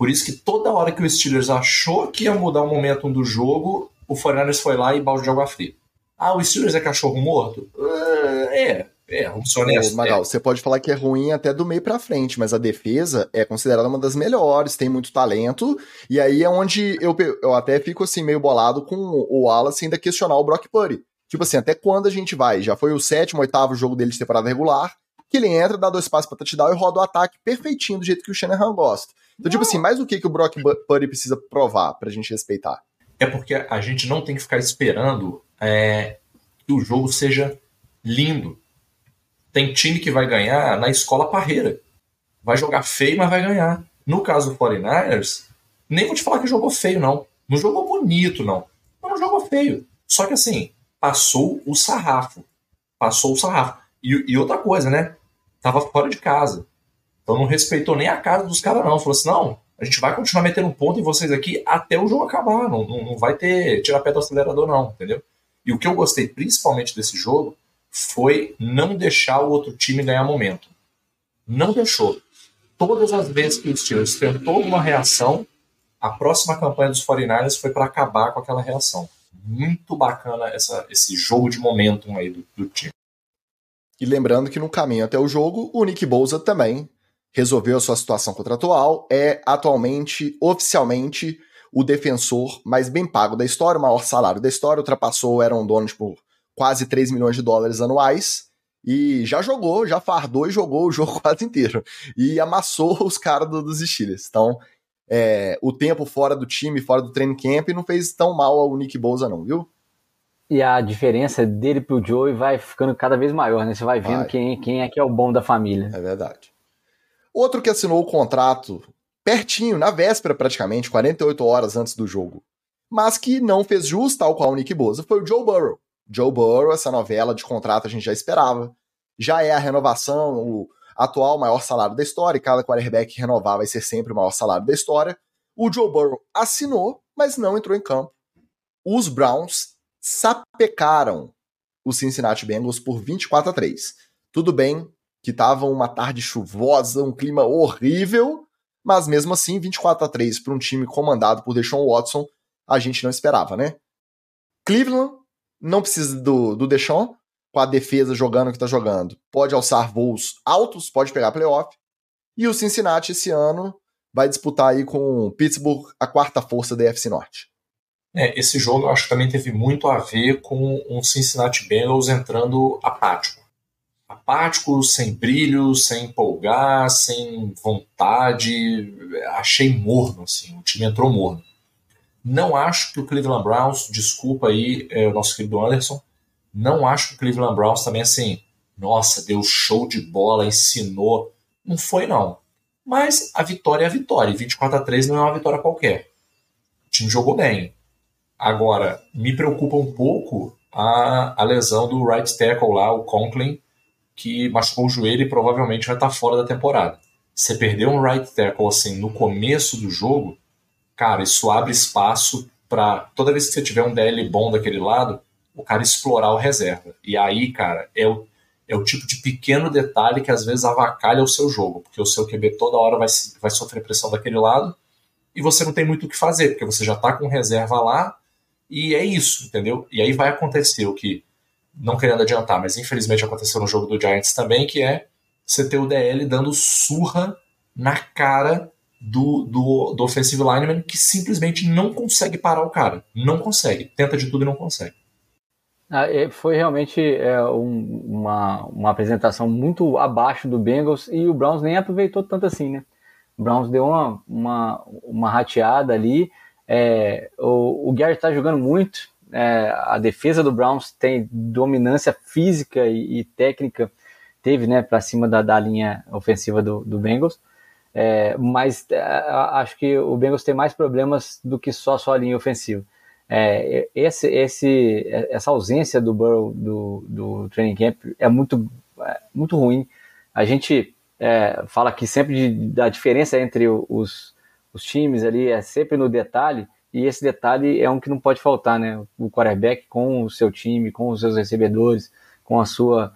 C: Por isso que toda hora que o Steelers achou que ia mudar o momento do jogo, o 49ers foi lá e balde de água fria. Ah, o Steelers é cachorro morto? Uh, é, é, vamos ser honestos.
A: Magal, é. você pode falar que é ruim até do meio para frente, mas a defesa é considerada uma das melhores, tem muito talento, e aí é onde eu, eu até fico assim meio bolado com o Wallace ainda questionar o Brock Purdy. Tipo assim, até quando a gente vai? Já foi o sétimo, oitavo jogo dele de temporada regular, que ele entra, dá dois passos pra touchdown e roda o ataque perfeitinho do jeito que o Shanahan gosta. Então, tipo assim, mais o que, que o Brock Purdy precisa provar pra gente respeitar?
C: É porque a gente não tem que ficar esperando é, que o jogo seja lindo. Tem time que vai ganhar na escola parreira. Vai jogar feio, mas vai ganhar. No caso do 49ers, nem vou te falar que jogou feio, não. Não jogou bonito, não. Mas não jogou feio. Só que assim, passou o sarrafo. Passou o sarrafo. E, e outra coisa, né? Tava fora de casa. Então não respeitou nem a casa dos caras, não. Falou assim: não, a gente vai continuar metendo um ponto em vocês aqui até o jogo acabar. Não, não, não vai ter tirar pé do acelerador, não, entendeu? E o que eu gostei principalmente desse jogo foi não deixar o outro time ganhar momento. Não deixou. Todas as vezes que o Steelers tentou uma reação, a próxima campanha dos 49ers foi para acabar com aquela reação. Muito bacana essa, esse jogo de momentum aí do, do time.
A: E lembrando que no caminho até o jogo, o Nick Bouza também resolveu a sua situação contratual, é atualmente, oficialmente, o defensor mais bem pago da história, o maior salário da história, ultrapassou o Aaron Donald por quase 3 milhões de dólares anuais, e já jogou, já fardou e jogou o jogo quase inteiro, e amassou os caras do, dos Steelers. Então, é, o tempo fora do time, fora do training camp, não fez tão mal ao Nick Bosa não, viu?
B: E a diferença dele pro Joey vai ficando cada vez maior, né? Você vai vendo vai. Quem, quem é que é o bom da família.
A: É verdade. Outro que assinou o contrato pertinho, na véspera praticamente, 48 horas antes do jogo, mas que não fez jus, tal qual o Nick Bosa, foi o Joe Burrow. Joe Burrow, essa novela de contrato a gente já esperava. Já é a renovação, o atual maior salário da história, e cada quarterback renovar vai ser sempre o maior salário da história. O Joe Burrow assinou, mas não entrou em campo. Os Browns sapecaram os Cincinnati Bengals por 24 a 3. Tudo bem que tava uma tarde chuvosa, um clima horrível, mas mesmo assim 24 a 3 para um time comandado por Deshaun Watson, a gente não esperava, né? Cleveland não precisa do, do Deshaun, com a defesa jogando o que está jogando. Pode alçar voos altos, pode pegar playoff. E o Cincinnati esse ano vai disputar aí com o Pittsburgh a quarta força da FC Norte.
C: É, esse jogo eu acho que também teve muito a ver com um Cincinnati Bengals entrando apático. Apático, sem brilho, sem empolgar, sem vontade. Achei morno, assim. O time entrou morno. Não acho que o Cleveland Browns, desculpa aí é, o nosso querido Anderson, não acho que o Cleveland Browns também assim, nossa, deu show de bola, ensinou. Não foi, não. Mas a vitória é a vitória. E 24 a 3 não é uma vitória qualquer. O time jogou bem. Agora, me preocupa um pouco a, a lesão do right tackle lá, o Conklin, que machucou o joelho e provavelmente vai estar fora da temporada. Você perder um right tackle assim no começo do jogo, cara, isso abre espaço para toda vez que você tiver um DL bom daquele lado, o cara explorar o reserva. E aí, cara, é o, é o tipo de pequeno detalhe que às vezes avacalha o seu jogo, porque o seu QB toda hora vai, vai sofrer pressão daquele lado e você não tem muito o que fazer, porque você já está com reserva lá e é isso, entendeu? E aí vai acontecer o que, não querendo adiantar, mas infelizmente aconteceu no jogo do Giants também, que é você ter o DL dando surra na cara do, do, do offensive lineman que simplesmente não consegue parar o cara. Não consegue. Tenta de tudo e não consegue.
B: Ah, é, foi realmente é, um, uma, uma apresentação muito abaixo do Bengals e o Browns nem aproveitou tanto assim, né? O Browns deu uma, uma, uma rateada ali é, o, o Gary está jogando muito. É, a defesa do Browns tem dominância física e, e técnica, teve, né, para cima da, da, linha ofensiva do, do Bengals. É, mas é, acho que o Bengals tem mais problemas do que só só a linha ofensiva. É, esse, esse, essa ausência do Burrow do, do training camp é muito, é, muito ruim. A gente é, fala aqui sempre de, da diferença entre os, os times ali, é sempre no detalhe, e esse detalhe é um que não pode faltar, né? O quarterback com o seu time, com os seus recebedores, com a sua,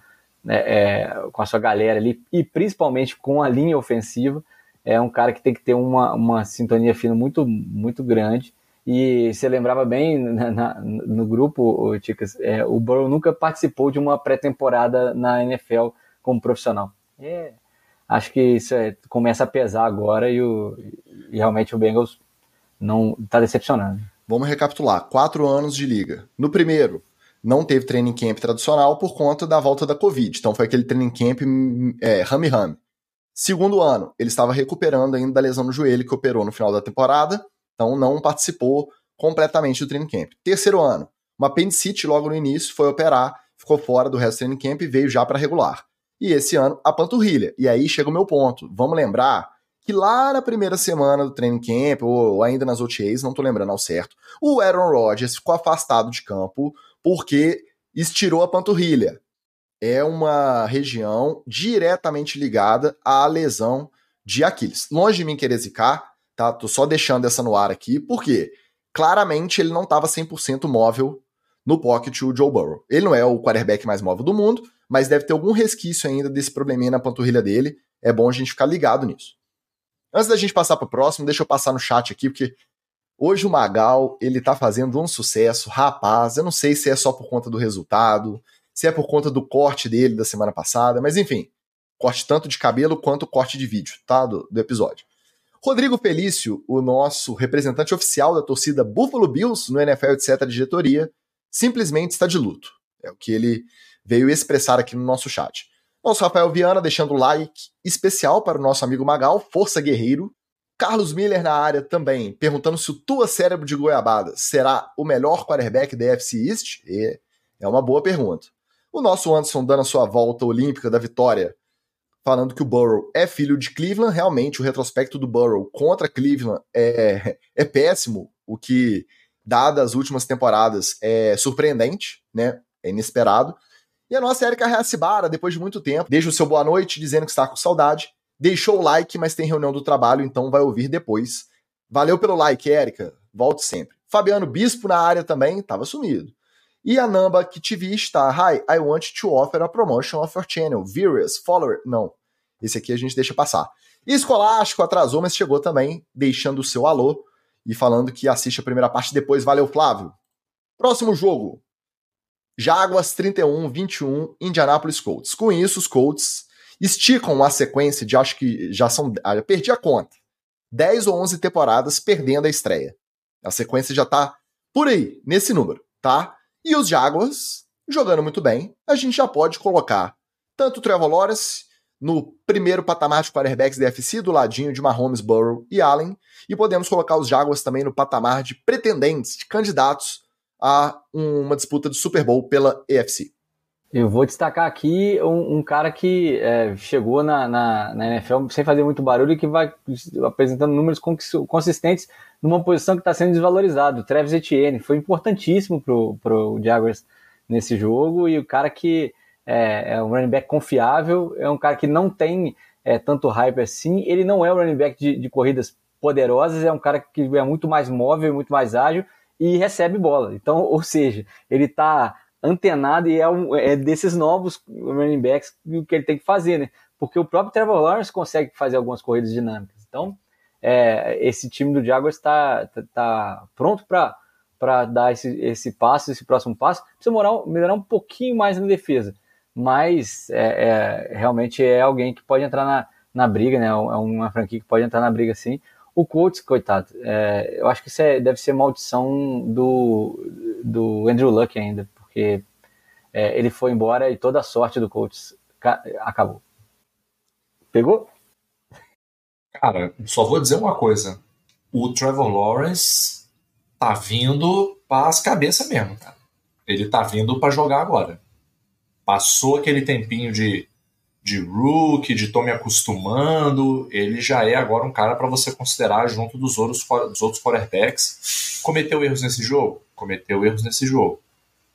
B: é, é, com a sua galera ali, e principalmente com a linha ofensiva, é um cara que tem que ter uma, uma sintonia fina muito, muito grande. E você lembrava bem na, na, no grupo, Ticas, é, o Burrow nunca participou de uma pré-temporada na NFL como profissional. É, acho que isso é, começa a pesar agora e, o, e realmente o Bengals não está decepcionando.
A: Vamos recapitular: quatro anos de liga. No primeiro, não teve training camp tradicional por conta da volta da Covid. Então foi aquele training camp é, rame-rame. Segundo ano, ele estava recuperando ainda da lesão no joelho que operou no final da temporada, então não participou completamente do training camp. Terceiro ano, uma apendicite logo no início, foi operar, ficou fora do resto do training camp e veio já para regular. E esse ano, a panturrilha. E aí chega o meu ponto. Vamos lembrar que lá na primeira semana do training camp, ou ainda nas OTAs, não tô lembrando ao certo, o Aaron Rodgers ficou afastado de campo porque estirou a panturrilha. É uma região diretamente ligada à lesão de Aquiles. Longe de mim querer zicar, tá? Tô só deixando essa no ar aqui, porque claramente ele não estava 100% móvel no pocket o Joe Burrow. Ele não é o quarterback mais móvel do mundo, mas deve ter algum resquício ainda desse probleminha na panturrilha dele. É bom a gente ficar ligado nisso. Antes da gente passar para o próximo, deixa eu passar no chat aqui, porque hoje o Magal, ele tá fazendo um sucesso. Rapaz, eu não sei se é só por conta do resultado, se é por conta do corte dele da semana passada, mas enfim, corte tanto de cabelo quanto corte de vídeo, tá? Do, do episódio. Rodrigo Felício, o nosso representante oficial da torcida Buffalo Bills no NFL, etc., diretoria, simplesmente está de luto. É o que ele veio expressar aqui no nosso chat. Nosso Rafael Viana deixando like especial para o nosso amigo Magal, Força Guerreiro. Carlos Miller na área também, perguntando se o Tua Cérebro de Goiabada será o melhor quarterback da FC East? E é uma boa pergunta. O nosso Anderson dando a sua volta olímpica da vitória, falando que o Burrow é filho de Cleveland. Realmente, o retrospecto do Burrow contra Cleveland é, é péssimo, o que, dadas as últimas temporadas, é surpreendente, né? É inesperado. E a nossa Erika Reacibara, depois de muito tempo, deixa o seu boa noite dizendo que está com saudade. Deixou o like, mas tem reunião do trabalho, então vai ouvir depois. Valeu pelo like, Erika. Volte sempre. Fabiano Bispo na área também, estava sumido. E a Namba que TV está. Hi, I want to offer a promotion of your channel. Viewers, follower. Não. Esse aqui a gente deixa passar. Escolástico atrasou, mas chegou também, deixando o seu alô e falando que assiste a primeira parte depois. Valeu, Flávio. Próximo jogo. Jaguars 31, 21, Indianapolis Colts. Com isso, os Colts esticam a sequência de acho que já são. Ah, perdi a conta. 10 ou 11 temporadas perdendo a estreia. A sequência já tá por aí, nesse número, tá? E os Jaguars jogando muito bem, a gente já pode colocar tanto o Trevor Lawrence no primeiro patamar de quarterbacks da FC, do ladinho de Mahomes, Burrow e Allen, e podemos colocar os Jaguars também no patamar de pretendentes, de candidatos a uma disputa de Super Bowl pela EFC.
B: Eu vou destacar aqui um, um cara que é, chegou na, na, na, NFL sem fazer muito barulho e que vai apresentando números consistentes numa posição que está sendo desvalorizado. O Travis Etienne foi importantíssimo para o Jaguars nesse jogo e o cara que é, é, um running back confiável, é um cara que não tem é, tanto hype assim. Ele não é um running back de, de corridas poderosas, é um cara que é muito mais móvel, muito mais ágil e recebe bola. Então, ou seja, ele está antenado e é, um, é desses novos running backs o que ele tem que fazer, né? Porque o próprio Trevor Lawrence consegue fazer algumas corridas dinâmicas. Então, é, esse time do Jaguars está tá, tá pronto para dar esse, esse passo, esse próximo passo. Precisa melhorar, melhorar um pouquinho mais na defesa, mas é, é, realmente é alguém que pode entrar na, na briga, né? É uma franquia que pode entrar na briga sim. O Colts, coitado, é, eu acho que isso é, deve ser maldição do, do Andrew Luck ainda, porque é, ele foi embora e toda a sorte do Colts acabou. Pegou?
C: Cara, só vou dizer uma coisa. O Trevor Lawrence tá vindo para as cabeças mesmo, cara. Ele tá vindo para jogar agora. Passou aquele tempinho de de rookie, de tô me acostumando, ele já é agora um cara para você considerar junto dos outros, dos outros quarterbacks. Cometeu erros nesse jogo? Cometeu erros nesse jogo.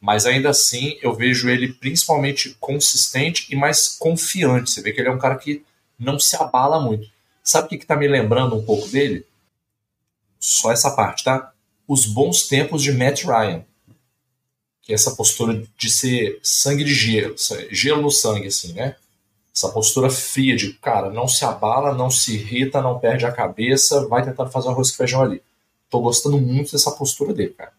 C: Mas ainda assim, eu vejo ele principalmente consistente e mais confiante. Você vê que ele é um cara que não se abala muito. Sabe o que está me lembrando um pouco dele? só essa parte, tá? Os bons tempos de Matt Ryan. Que é essa postura de ser sangue de gelo, gelo no sangue, assim, né? Essa postura fria de, cara, não se abala, não se irrita, não perde a cabeça, vai tentando fazer um arroz com feijão ali. Tô gostando muito dessa postura dele, cara.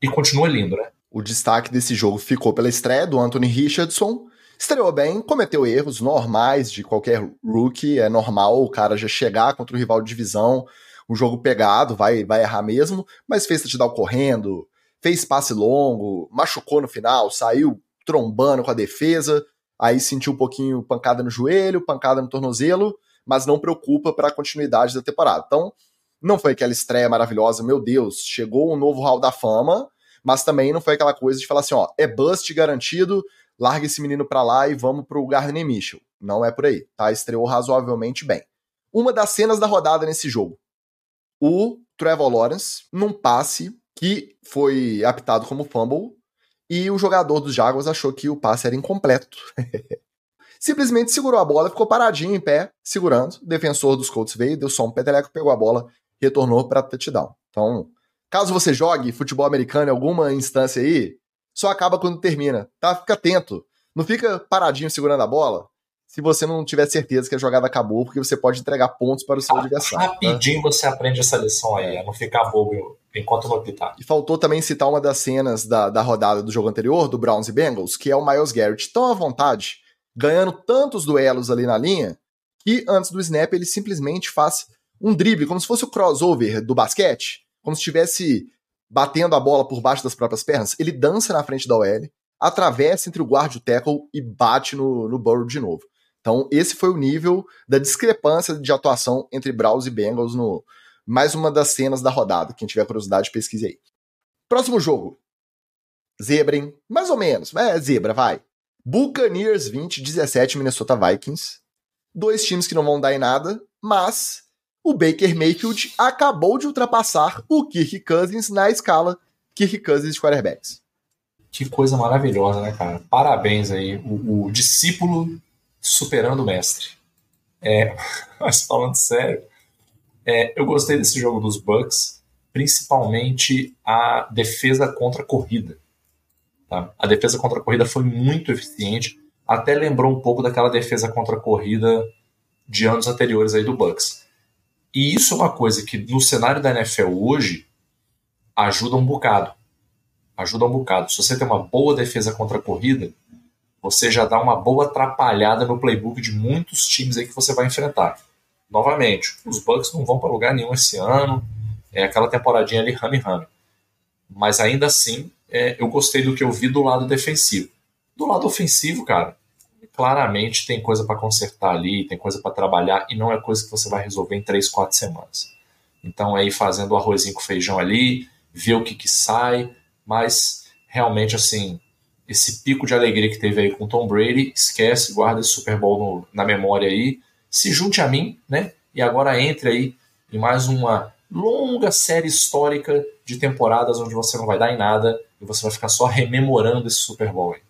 C: E continua lindo, né?
A: O destaque desse jogo ficou pela estreia do Anthony Richardson. Estreou bem, cometeu erros normais de qualquer rookie. É normal o cara já chegar contra o rival de divisão, um jogo pegado, vai, vai errar mesmo, mas fez touchdown correndo, fez passe longo, machucou no final, saiu trombando com a defesa, aí sentiu um pouquinho pancada no joelho, pancada no tornozelo, mas não preocupa para a continuidade da temporada. Então, não foi aquela estreia maravilhosa, meu Deus, chegou um novo Hall da Fama, mas também não foi aquela coisa de falar assim, ó, é bust garantido, larga esse menino pra lá e vamos pro Gardner Mitchell. Não é por aí, tá? Estreou razoavelmente bem. Uma das cenas da rodada nesse jogo. O Trevor Lawrence, num passe que foi apitado como fumble, e o jogador dos Jaguars achou que o passe era incompleto. Simplesmente segurou a bola, ficou paradinho em pé, segurando. O defensor dos Colts veio, deu só um peteleco, pegou a bola, retornou para touchdown. Então, Caso você jogue futebol americano em alguma instância aí, só acaba quando termina, tá? Fica atento. Não fica paradinho segurando a bola se você não tiver certeza que a jogada acabou, porque você pode entregar pontos para o seu adversário.
C: Tá? Rapidinho tá? você aprende essa lição aí, a não ficar bobo enquanto não apitar.
A: E faltou também citar uma das cenas da, da rodada do jogo anterior, do Browns e Bengals, que é o Miles Garrett tão à vontade, ganhando tantos duelos ali na linha, que antes do snap ele simplesmente faz um drible, como se fosse o crossover do basquete, como se estivesse batendo a bola por baixo das próprias pernas. Ele dança na frente da OL, atravessa entre o guarda e o tackle e bate no, no Burrow de novo. Então, esse foi o nível da discrepância de atuação entre Browns e Bengals no mais uma das cenas da rodada. Quem tiver curiosidade, pesquise aí. Próximo jogo. Zebra, hein? Mais ou menos. É zebra, vai. Buccaneers 20, 17 Minnesota Vikings. Dois times que não vão dar em nada, mas o Baker Mayfield acabou de ultrapassar o Kirk Cousins na escala Kirk Cousins de quarterbacks.
C: Que coisa maravilhosa, né, cara? Parabéns aí. O, o discípulo superando o mestre. É, mas falando sério, é, eu gostei desse jogo dos Bucks, principalmente a defesa contra a corrida. Tá? A defesa contra a corrida foi muito eficiente, até lembrou um pouco daquela defesa contra a corrida de anos anteriores aí do Bucks. E isso é uma coisa que no cenário da NFL hoje ajuda um bocado. Ajuda um bocado. Se você tem uma boa defesa contra a corrida, você já dá uma boa atrapalhada no playbook de muitos times aí que você vai enfrentar. Novamente, os Bucks não vão para lugar nenhum esse ano. É aquela temporadinha ali rame-rame. Mas ainda assim, é, eu gostei do que eu vi do lado defensivo. Do lado ofensivo, cara, claramente tem coisa para consertar ali, tem coisa para trabalhar e não é coisa que você vai resolver em três, quatro semanas. Então é ir fazendo o arrozinho com feijão ali, ver o que, que sai, mas realmente assim, esse pico de alegria que teve aí com Tom Brady, esquece, guarda esse Super Bowl no, na memória aí, se junte a mim, né? E agora entre aí em mais uma longa série histórica de temporadas onde você não vai dar em nada e você vai ficar só rememorando esse Super Bowl aí.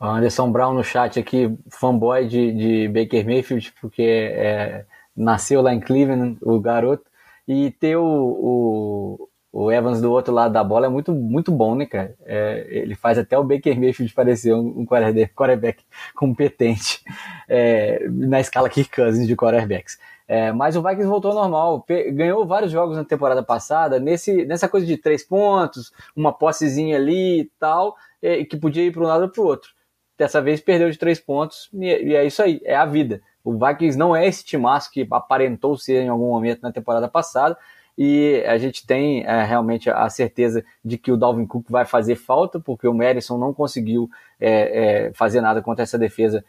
B: Anderson Brown no chat aqui, fanboy de, de Baker Mayfield, porque é, nasceu lá em Cleveland, o garoto, e ter o, o, o, Evans do outro lado da bola é muito, muito bom, né, cara? É, ele faz até o Baker Mayfield parecer um, um quarterback competente é, na escala Kirk Cousins de quarterbacks. É, mas o Vikings voltou ao normal, ganhou vários jogos na temporada passada, nesse, nessa coisa de três pontos, uma possezinha ali e tal, é, que podia ir para um lado ou para o outro. Dessa vez perdeu de três pontos e, e é isso aí, é a vida. O Vikings não é esse timaço que aparentou ser em algum momento na temporada passada, e a gente tem é, realmente a certeza de que o Dalvin Cook vai fazer falta, porque o Madison não conseguiu é, é, fazer nada contra essa defesa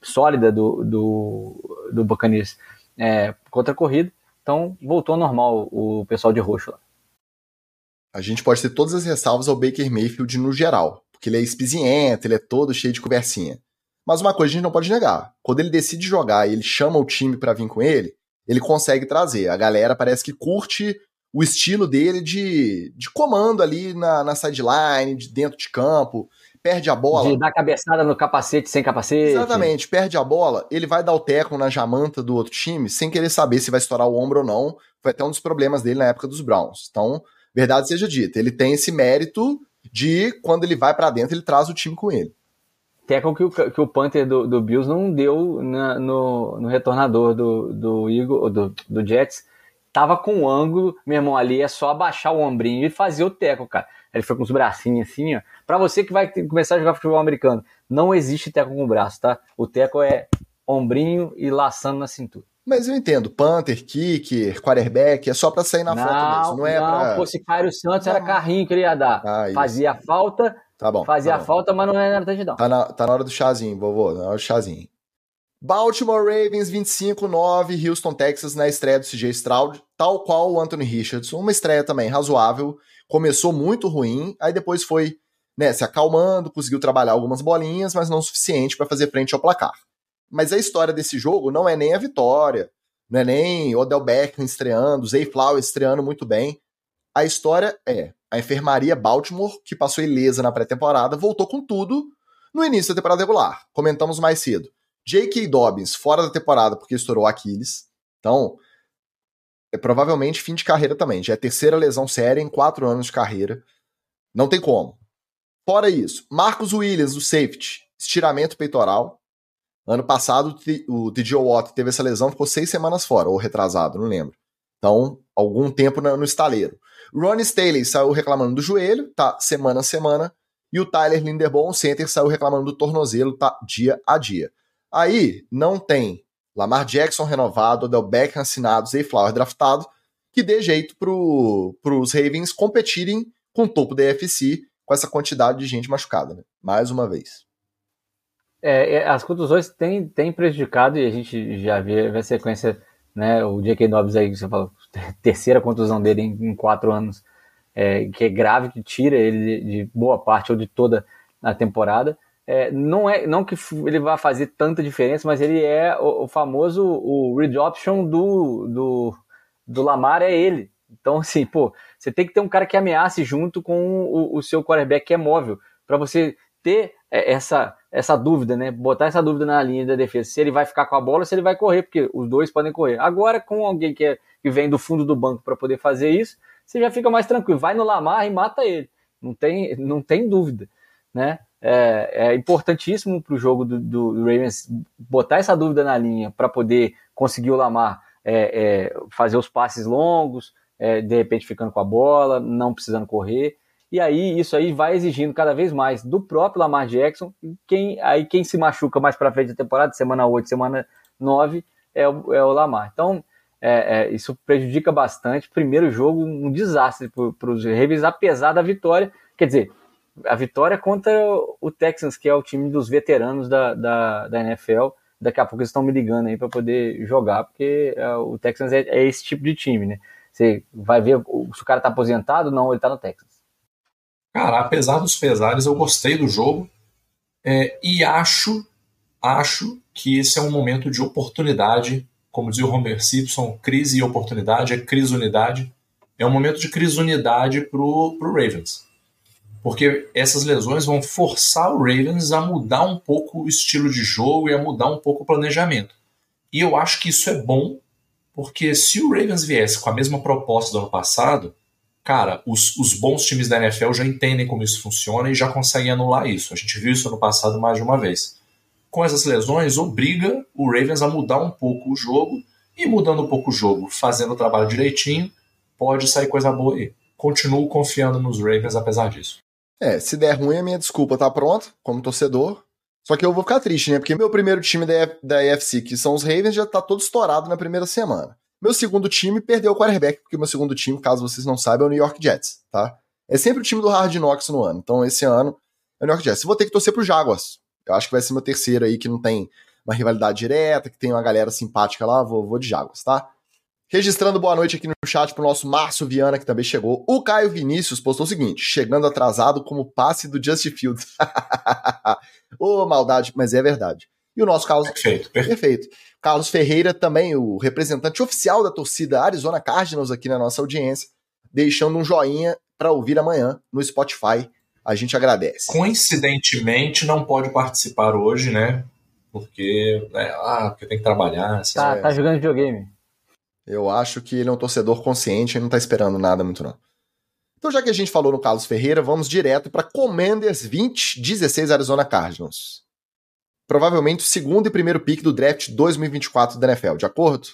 B: sólida do, do, do Buccaneers é, contra a corrida. Então voltou ao normal o pessoal de roxo lá.
A: A gente pode ter todas as ressalvas ao Baker Mayfield no geral porque ele é espizinhento, ele é todo cheio de conversinha. Mas uma coisa a gente não pode negar: quando ele decide jogar e ele chama o time para vir com ele, ele consegue trazer. A galera parece que curte o estilo dele de, de comando ali na, na sideline, de dentro de campo. perde a bola.
B: De dar cabeçada no capacete sem capacete.
A: Exatamente, perde a bola, ele vai dar o teco na jamanta do outro time sem querer saber se vai estourar o ombro ou não. Foi até um dos problemas dele na época dos Browns. Então, verdade seja dita, ele tem esse mérito de quando ele vai para dentro, ele traz o time com ele.
B: Teco que o, que o Panther do, do Bills não deu na, no, no retornador do, do Eagle, do, do Jets. Tava com o ângulo, meu irmão, ali é só abaixar o ombrinho e fazer o teco, cara. Ele foi com os bracinhos assim, ó. Pra você que vai começar a jogar futebol americano, não existe teco com o braço, tá? O teco é ombrinho e laçando na cintura.
A: Mas eu entendo, Panther, kicker, quarterback, é só pra sair na
B: não,
A: foto mesmo, não é
B: não,
A: pra...
B: Não, fosse Cairo Santos, era carrinho que ele ia dar. Ah, Fazia falta,
A: tá bom,
B: fazia
A: tá bom.
B: falta, mas não era touchdown.
A: Tá na, tá na hora do chazinho, vovô, na hora do chazinho. Baltimore Ravens 25-9, Houston, Texas, na estreia do CJ Stroud, tal qual o Anthony Richardson. Uma estreia também razoável, começou muito ruim, aí depois foi né, se acalmando, conseguiu trabalhar algumas bolinhas, mas não o suficiente para fazer frente ao placar. Mas a história desse jogo não é nem a vitória, não é nem Odell Beckham estreando, Zay Flowers estreando muito bem. A história é a enfermaria Baltimore, que passou ilesa na pré-temporada, voltou com tudo no início da temporada regular. Comentamos mais cedo. J.K. Dobbins fora da temporada porque estourou Aquiles. Então, é provavelmente fim de carreira também. Já é terceira lesão séria em quatro anos de carreira. Não tem como. Fora isso, Marcos Williams, o safety, estiramento peitoral. Ano passado, o TJ Watt teve essa lesão, ficou seis semanas fora, ou retrasado, não lembro. Então, algum tempo no estaleiro. Ronnie Staley saiu reclamando do joelho, tá semana a semana. E o Tyler Linderbaum, center, saiu reclamando do tornozelo, tá dia a dia. Aí, não tem Lamar Jackson renovado, Odell Beckham assinado, Zay Flower draftado, que dê jeito pro, pros Ravens competirem com o topo da AFC com essa quantidade de gente machucada, né? Mais uma vez.
B: É, as contusões têm, têm prejudicado e a gente já vê a sequência, né? O J.K. Dobbs aí, você falou, terceira contusão dele em, em quatro anos, é, que é grave, que tira ele de, de, boa parte ou de toda a temporada. É, não é não que ele vá fazer tanta diferença, mas ele é o, o famoso o read option do, do, do Lamar é ele. Então, assim, pô, você tem que ter um cara que ameace junto com o, o seu quarterback que é móvel, para você ter essa, essa dúvida, né? Botar essa dúvida na linha da defesa, se ele vai ficar com a bola, se ele vai correr, porque os dois podem correr. Agora, com alguém que, é, que vem do fundo do banco para poder fazer isso, você já fica mais tranquilo. Vai no Lamar e mata ele. Não tem, não tem dúvida, né? É, é importantíssimo para o jogo do, do, Ravens botar essa dúvida na linha para poder conseguir o Lamar é, é, fazer os passes longos, é, de repente ficando com a bola, não precisando correr. E aí isso aí vai exigindo cada vez mais do próprio Lamar Jackson. Quem, aí quem se machuca mais para frente da temporada, semana 8, semana 9, é o, é o Lamar. Então, é, é, isso prejudica bastante. Primeiro jogo, um desastre para os Ravens, apesar da vitória. Quer dizer, a vitória contra o Texans, que é o time dos veteranos da, da, da NFL. Daqui a pouco eles estão me ligando aí para poder jogar, porque é, o Texans é, é, esse tipo de time, né? Você vai ver se o cara tá aposentado, não, ele tá no Texas.
C: Cara, apesar dos pesares, eu gostei do jogo é, e acho, acho que esse é um momento de oportunidade. Como dizia o Homer Simpson, crise e oportunidade é crise unidade. É um momento de crise unidade pro, pro Ravens. Porque essas lesões vão forçar o Ravens a mudar um pouco o estilo de jogo e a mudar um pouco o planejamento. E eu acho que isso é bom, porque se o Ravens viesse com a mesma proposta do ano passado, cara, os, os bons times da NFL já entendem como isso funciona e já conseguem anular isso. A gente viu isso ano passado mais de uma vez. Com essas lesões, obriga o Ravens a mudar um pouco o jogo, e mudando um pouco o jogo, fazendo o trabalho direitinho, pode sair coisa boa aí. Continuo confiando nos Ravens apesar disso.
A: É, se der ruim, a minha desculpa tá pronta, como torcedor. Só que eu vou ficar triste, né? Porque meu primeiro time da, da AFC, que são os Ravens, já tá todo estourado na primeira semana. Meu segundo time perdeu o quarterback, porque meu segundo time, caso vocês não saibam, é o New York Jets, tá? É sempre o time do Hard Knocks no ano. Então, esse ano é o New York Jets. Eu vou ter que torcer pro Jaguars. Eu acho que vai ser meu terceiro aí, que não tem uma rivalidade direta, que tem uma galera simpática lá. Vou, vou de Jaguars, tá? Registrando boa noite aqui no chat pro nosso Márcio Viana, que também chegou. O Caio Vinícius postou o seguinte: chegando atrasado como passe do Justin Fields. Ô, oh, maldade, mas é verdade. E o nosso Carlos.
C: Perfeito,
A: perfeito. Carlos Ferreira, também o representante oficial da torcida Arizona Cardinals aqui na nossa audiência, deixando um joinha para ouvir amanhã no Spotify a gente agradece.
C: Coincidentemente, não pode participar hoje, né? Porque, né, ah, porque tem que trabalhar.
B: Tá, tá jogando videogame.
A: Eu acho que ele é um torcedor consciente e não tá esperando nada muito, não. Então, já que a gente falou no Carlos Ferreira, vamos direto para Commanders 20, 16 Arizona Cardinals. Provavelmente o segundo e primeiro pick do draft 2024 da NFL, de acordo?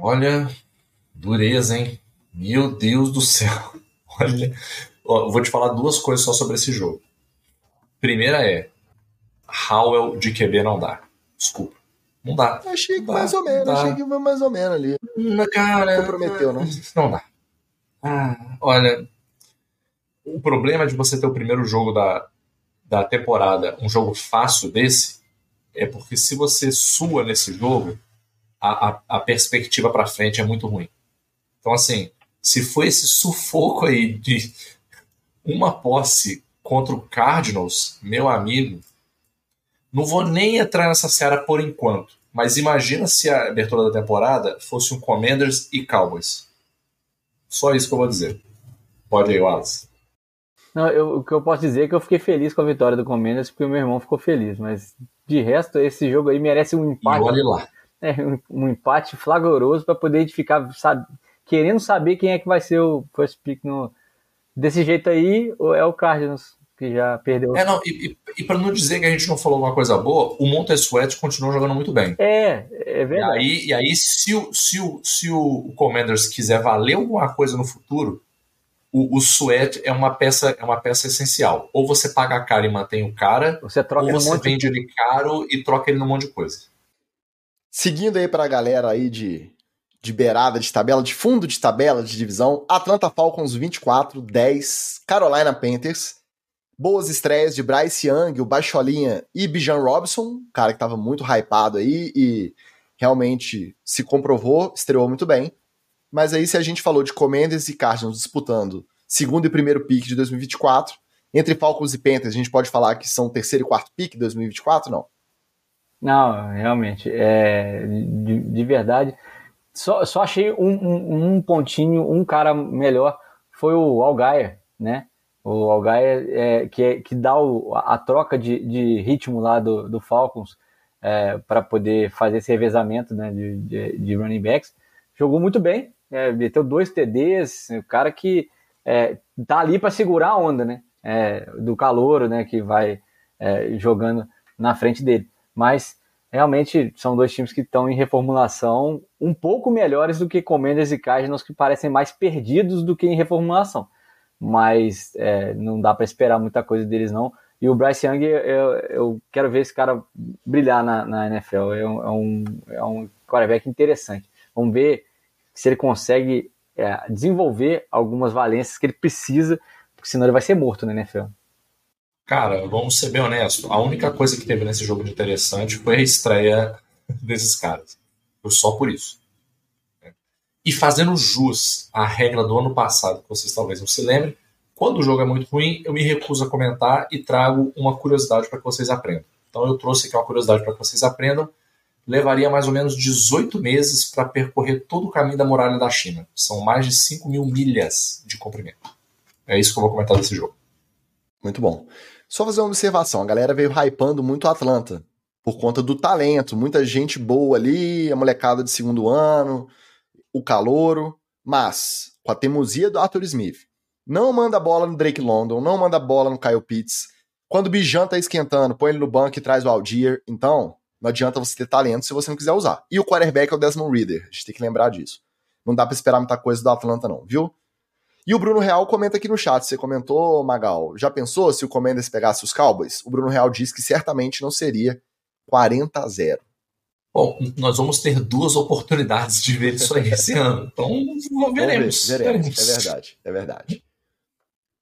C: Olha, dureza, hein? Meu Deus do céu. Olha, ó, vou te falar duas coisas só sobre esse jogo. Primeira é, Howell de QB não dá. Desculpa. Não dá.
A: Achei que mais ou menos, achei que foi mais ou menos ali.
C: Não, cara.
A: Comprometeu, não?
C: Não dá. Ah, olha, o problema de você ter o primeiro jogo da, da temporada, um jogo fácil desse, é porque se você sua nesse jogo, a, a, a perspectiva para frente é muito ruim. Então, assim, se for esse sufoco aí de uma posse contra o Cardinals, meu amigo, não vou nem entrar nessa seara por enquanto, mas imagina se a abertura da temporada fosse um Commanders e Cowboys. Só isso que eu vou dizer. Pode aí, Wallace.
B: Não, eu, o que eu posso dizer é que eu fiquei feliz com a vitória do Commanders porque o meu irmão ficou feliz, mas de resto, esse jogo aí merece um empate. E
C: olha lá.
B: É, um, um empate flagroso para poder ficar sabe, querendo saber quem é que vai ser o first pick no, desse jeito aí, é o Cardinals que já perdeu.
C: É, não, e, e, e para não dizer que a gente não falou uma coisa boa, o Montez Sweat continuou jogando muito bem.
B: É, é verdade.
C: E aí, e aí se, o, se, o, se o Commanders quiser valer alguma coisa no futuro, o, o Sweat é uma peça é uma peça essencial. Ou você paga caro e mantém o cara,
B: você troca
C: ou você vende ele caro e troca ele num monte de coisa.
A: Seguindo aí para a galera aí de, de beirada de tabela, de fundo de tabela de divisão, Atlanta Falcons 24, 10, Carolina Panthers Boas estreias de Bryce Young, o Baixolinha e Bijan Robson, cara que estava muito hypado aí e realmente se comprovou, estreou muito bem. Mas aí se a gente falou de Commanders e Cardinals disputando segundo e primeiro pick de 2024, entre Falcons e Panthers, a gente pode falar que são terceiro e quarto pick de 2024, não?
B: Não, realmente, é, de, de verdade, só, só achei um, um, um, pontinho, um cara melhor, foi o Algaia, né? O Algaia é, que, é, que dá o, a troca de, de, ritmo lá do, do Falcons é, para poder fazer esse revezamento né, de, de, de, running backs. Jogou muito bem, é, meteu dois TDs, o cara que é, tá ali para segurar a onda, né? É, do calouro, né? Que vai é, jogando na frente dele. Mas realmente são dois times que estão em reformulação um pouco melhores do que Commanders e Cardinals, que parecem mais perdidos do que em reformulação mas é, não dá para esperar muita coisa deles não. E o Bryce Young, eu, eu quero ver esse cara brilhar na, na NFL. É um, é, um, é um quarterback interessante. Vamos ver se ele consegue é, desenvolver algumas valências que ele precisa, porque senão ele vai ser morto na NFL.
C: Cara, vamos ser bem honestos. A única coisa que teve nesse jogo de interessante foi a estreia desses caras. Foi só por isso. E fazendo jus à regra do ano passado, que vocês talvez não se lembrem, quando o jogo é muito ruim, eu me recuso a comentar e trago uma curiosidade para que vocês aprendam. Então eu trouxe aqui uma curiosidade para que vocês aprendam. Levaria mais ou menos 18 meses para percorrer todo o caminho da muralha da China. São mais de 5 mil milhas de comprimento. É isso que eu vou comentar desse jogo.
A: Muito bom. Só fazer uma observação: a galera veio hypando muito Atlanta por conta do talento, muita gente boa ali, a molecada de segundo ano, o calouro, mas com a teimosia do Arthur Smith. Não manda bola no Drake London, não manda bola no Kyle Pitts. Quando o Bijan tá esquentando, põe ele no banco e traz o Algier. Então, não adianta você ter talento se você não quiser usar. E o quarterback é o Desmond Reader, a gente tem que lembrar disso. Não dá para esperar muita coisa do Atlanta não, viu? E o Bruno Real comenta aqui no chat, você comentou, Magal, já pensou se o Commanders pegasse os Cowboys? O Bruno Real diz que certamente não seria 40 a 0.
C: Bom, nós vamos ter duas oportunidades de ver isso aí esse ano. Então, veremos,
A: ver, veremos. É verdade, é verdade.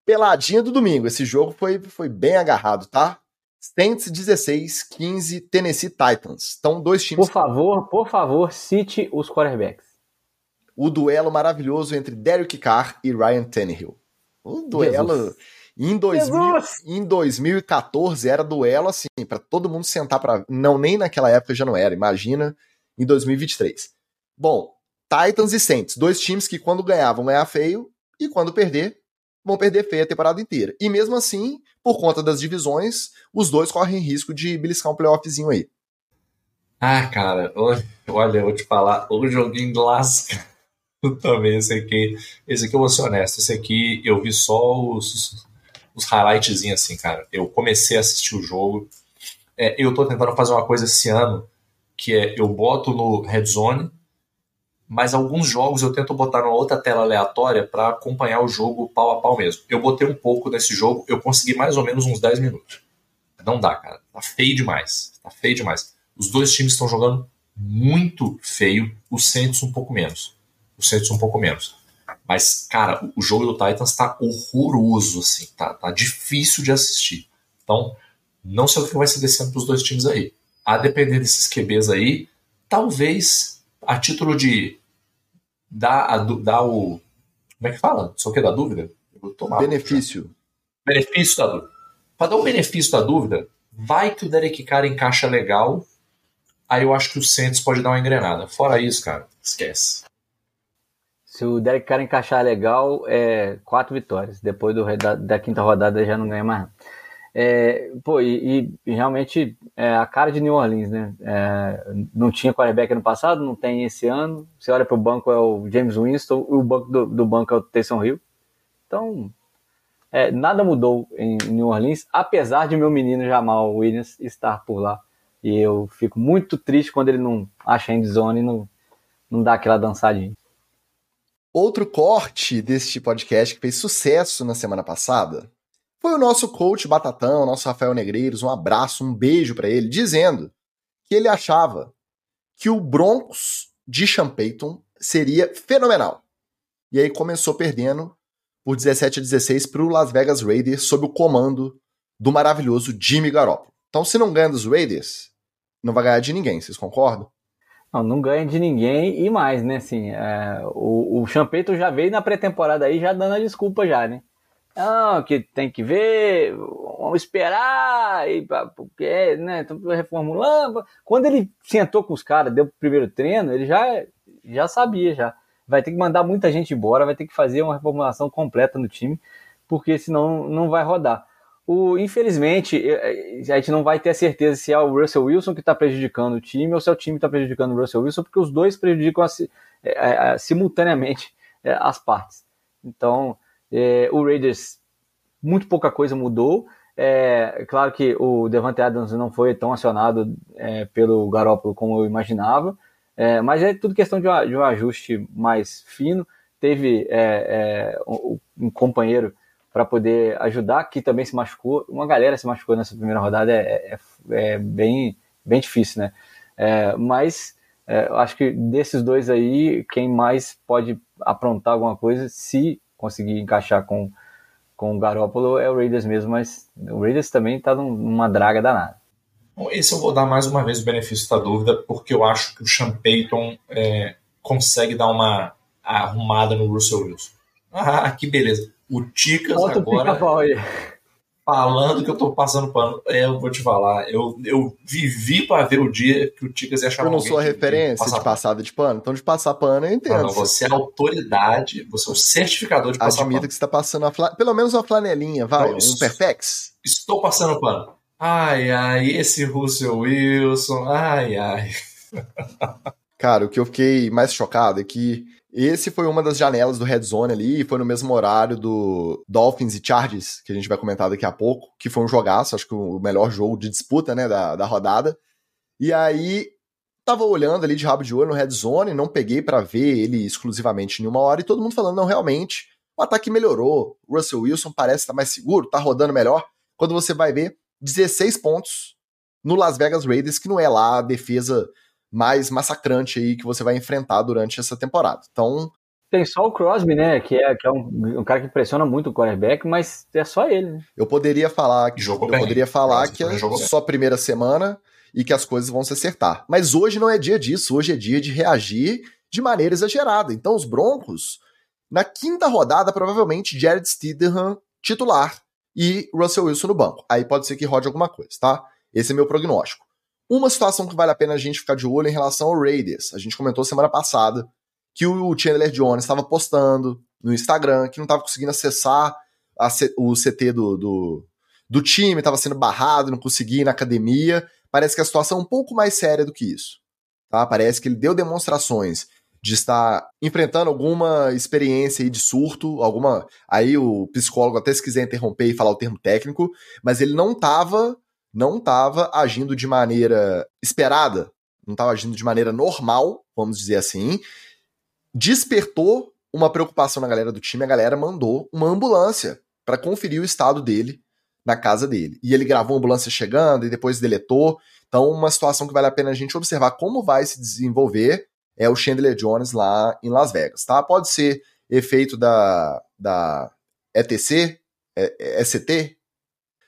A: Peladinha do domingo. Esse jogo foi, foi bem agarrado, tá? Saints 16, 15, Tennessee Titans. Então, dois times.
B: Por favor, por favor, cite os quarterbacks.
A: O duelo maravilhoso entre Derek Carr e Ryan Tannehill. O duelo. Jesus. Em, 2000, em 2014 era duelo assim, para todo mundo sentar para. Não, nem naquela época já não era, imagina em 2023. Bom, Titans e Saints, dois times que quando ganhavam ganhar feio e quando perder vão perder feio a temporada inteira. E mesmo assim, por conta das divisões, os dois correm risco de beliscar um playoffzinho aí.
C: Ah, cara, olha, eu vou te falar, o joguinho lasca também esse aqui. Esse aqui eu vou ser honesto, esse aqui eu vi só os, os highlightzinhos assim, cara. Eu comecei a assistir o jogo. É, eu tô tentando fazer uma coisa esse ano, que é eu boto no Red Zone, mas alguns jogos eu tento botar numa outra tela aleatória para acompanhar o jogo pau a pau mesmo. Eu botei um pouco nesse jogo, eu consegui mais ou menos uns 10 minutos. Não dá, cara. Tá feio demais. Tá feio demais. Os dois times estão jogando muito feio, o Saints um pouco menos. O Saints um pouco menos. Mas, cara, o jogo do Titans tá horroroso, assim, tá, tá difícil de assistir. Então, não sei o que vai ser descendo pros dois times aí. A depender desses QBs aí, talvez a título de dar, a, dar o. Como é que fala? Só que da dúvida?
A: benefício.
C: Benefício da dúvida. Para dar o um benefício da dúvida, vai que o Derek Carr encaixa legal aí eu acho que o Santos pode dar uma engrenada. Fora isso, cara, esquece.
B: Se o Derek Carr encaixar legal, é quatro vitórias. Depois do, da, da quinta rodada já não ganha mais. É, pô, e, e realmente é a cara de New Orleans, né? É, não tinha quarterback ano passado, não tem esse ano. Você olha para o banco é o James Winston, e o banco do, do banco é o Taysom Hill. Então, é, nada mudou em, em New Orleans, apesar de meu menino Jamal Williams estar por lá. E eu fico muito triste quando ele não acha endzone e não, não dá aquela dançadinha.
A: Outro corte deste podcast que fez sucesso na semana passada foi o nosso coach Batatão, nosso Rafael Negreiros. Um abraço, um beijo para ele, dizendo que ele achava que o Broncos de Champeyton seria fenomenal. E aí começou perdendo por 17 a 16 para o Las Vegas Raiders sob o comando do maravilhoso Jimmy Garoppolo. Então, se não ganha dos Raiders, não vai ganhar de ninguém, vocês concordam?
B: Não, não ganha de ninguém e mais, né? Assim, é, o, o Champeito já veio na pré-temporada aí já dando a desculpa já, né? Não, que tem que ver, vamos esperar, e, porque, né, estamos reformulando. Quando ele sentou com os caras, deu o primeiro treino, ele já, já sabia, já. Vai ter que mandar muita gente embora, vai ter que fazer uma reformulação completa no time, porque senão não vai rodar. O, infelizmente, a gente não vai ter a certeza se é o Russell Wilson que está prejudicando o time ou se é o time que está prejudicando o Russell Wilson, porque os dois prejudicam a, a, a, simultaneamente é, as partes. Então, é, o Raiders, muito pouca coisa mudou. É claro que o Devante Adams não foi tão acionado é, pelo Garoppolo como eu imaginava, é, mas é tudo questão de, um, de um ajuste mais fino. Teve é, é um, um companheiro para poder ajudar, que também se machucou. Uma galera se machucou nessa primeira rodada, é, é, bem, bem difícil, né? Mas eu acho que desses dois aí, quem mais pode aprontar alguma coisa, se conseguir encaixar com, com o Garópolo, é o Raiders mesmo, mas o Raiders também está numa draga danada.
C: Bom, esse eu vou dar mais uma vez o benefício da dúvida, porque eu acho que o Sean Payton é, consegue dar uma arrumada no Russell Wilson. Ah, que beleza. O Ticas Bota agora. Falando que eu tô passando pano. É, eu vou te falar. Eu, eu vivi para ver o dia que o Ticas ia chamar
A: Eu não sou a referência de, de passada de pano. Então, de passar pano, eu entendo. Não, não,
C: você é a autoridade, você é o certificador de passar
A: Admito pano. que você tá passando fla... pelo menos uma flanelinha, vai, então, um perfex.
C: Estou passando pano. Ai, ai, esse Russell Wilson, ai, ai.
A: Cara, o que eu fiquei mais chocado é que esse foi uma das janelas do Red Zone ali, foi no mesmo horário do Dolphins e Chargers, que a gente vai comentar daqui a pouco, que foi um jogaço, acho que o melhor jogo de disputa, né, da, da rodada. E aí, tava olhando ali de rabo de olho no Red Zone, não peguei para ver ele exclusivamente em uma hora, e todo mundo falando, não, realmente, o ataque melhorou, o Russell Wilson parece estar tá mais seguro, tá rodando melhor. Quando você vai ver, 16 pontos no Las Vegas Raiders, que não é lá a defesa mais massacrante aí que você vai enfrentar durante essa temporada. Então.
B: Tem só o Crosby, né? Que é, que é um, um cara que pressiona muito o quarterback, mas é só ele. Né?
A: Eu poderia falar que eu bem. poderia falar que é só a primeira semana e que as coisas vão se acertar. Mas hoje não é dia disso. Hoje é dia de reagir de maneira exagerada. Então os Broncos, na quinta rodada, provavelmente Jared Stidham titular e Russell Wilson no banco. Aí pode ser que rode alguma coisa, tá? Esse é meu prognóstico. Uma situação que vale a pena a gente ficar de olho em relação ao Raiders. A gente comentou semana passada que o Chandler Jones estava postando no Instagram que não estava conseguindo acessar o CT do, do, do time estava sendo barrado, não conseguia ir na academia. Parece que a situação é um pouco mais séria do que isso. Tá? Parece que ele deu demonstrações de estar enfrentando alguma experiência de surto, alguma. Aí o psicólogo até se quiser interromper e falar o termo técnico, mas ele não estava não estava agindo de maneira esperada, não estava agindo de maneira normal, vamos dizer assim. Despertou uma preocupação na galera do time, a galera mandou uma ambulância para conferir o estado dele na casa dele. E ele gravou a ambulância chegando e depois deletou. Então, uma situação que vale a pena a gente observar como vai se desenvolver é o Chandler Jones lá em Las Vegas, tá? Pode ser efeito da, da ETC, ECT,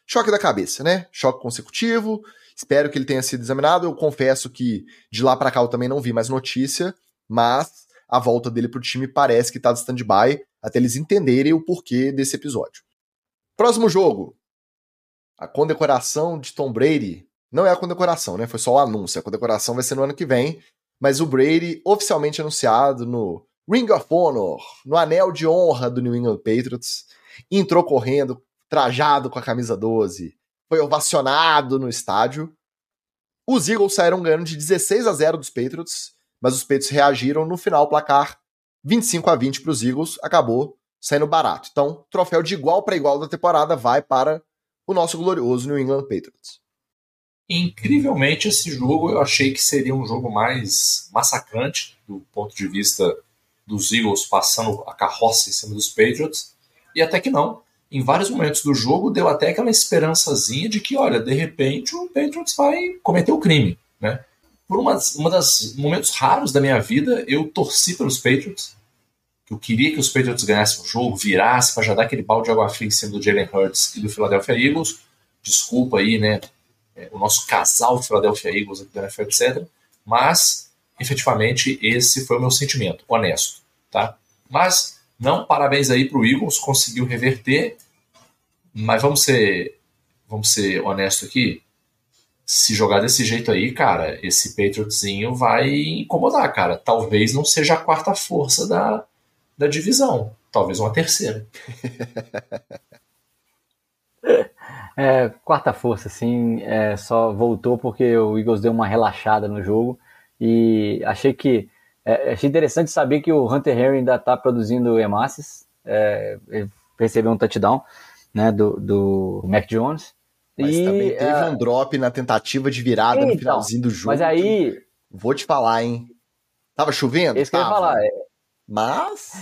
A: choque da cabeça, né? Choque consecutivo. Espero que ele tenha sido examinado. Eu confesso que de lá para cá eu também não vi mais notícia, mas a volta dele pro time parece que tá de stand-by até eles entenderem o porquê desse episódio. Próximo jogo. A condecoração de Tom Brady. Não é a condecoração, né? Foi só o anúncio. A condecoração vai ser no ano que vem mas o Brady oficialmente anunciado no Ring of Honor, no anel de honra do New England Patriots, entrou correndo, trajado com a camisa 12, foi ovacionado no estádio. Os Eagles saíram ganhando de 16 a 0 dos Patriots, mas os Patriots reagiram no final placar 25 a 20 para os Eagles, acabou saindo barato. Então, troféu de igual para igual da temporada vai para o nosso glorioso New England Patriots.
C: Incrivelmente, esse jogo eu achei que seria um jogo mais massacrante do ponto de vista dos Eagles passando a carroça em cima dos Patriots, e até que não. Em vários momentos do jogo deu até aquela esperançazinha de que, olha, de repente o Patriots vai cometer o crime, né? Por uma, uma das momentos raros da minha vida, eu torci pelos Patriots. Eu queria que os Patriots ganhassem o jogo, virassem para já dar aquele balde de água fria em cima do Jalen Hurts e do Philadelphia Eagles. Desculpa aí, né? é, o nosso casal Philadelphia Eagles aqui da NFL, etc. Mas, efetivamente, esse foi o meu sentimento, honesto. Tá? Mas, não, parabéns aí para o Eagles, conseguiu reverter. Mas vamos ser, vamos ser honesto aqui. Se jogar desse jeito aí, cara, esse Patriotzinho vai incomodar, cara. Talvez não seja a quarta força da, da divisão. Talvez uma terceira.
B: É, quarta força, assim, é, só voltou porque o Eagles deu uma relaxada no jogo e achei que é, achei interessante saber que o Hunter Henry ainda está produzindo hemácias, é, recebeu um touchdown né, do, do Mac Jones.
A: Mas e, também teve é, um drop na tentativa de virada então, no finalzinho do jogo.
B: Mas aí.
A: Vou te falar, hein? Tava chovendo?
B: Esse que eu ia falar. É.
A: Mas.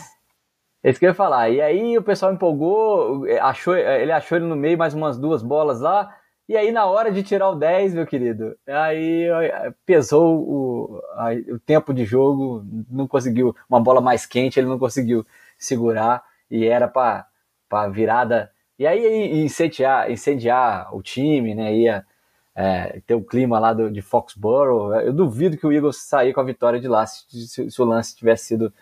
B: Esse que eu ia falar. E aí o pessoal empolgou, achou, ele achou ele no meio mais umas duas bolas lá. E aí, na hora de tirar o 10, meu querido, aí pesou o, o tempo de jogo, não conseguiu. Uma bola mais quente, ele não conseguiu segurar. E era para virada. E aí incendiar, incendiar o time, né? Ia é, ter o clima lá do, de Foxborough. Eu duvido que o Eagles sair com a vitória de lá se, se, se o lance tivesse sido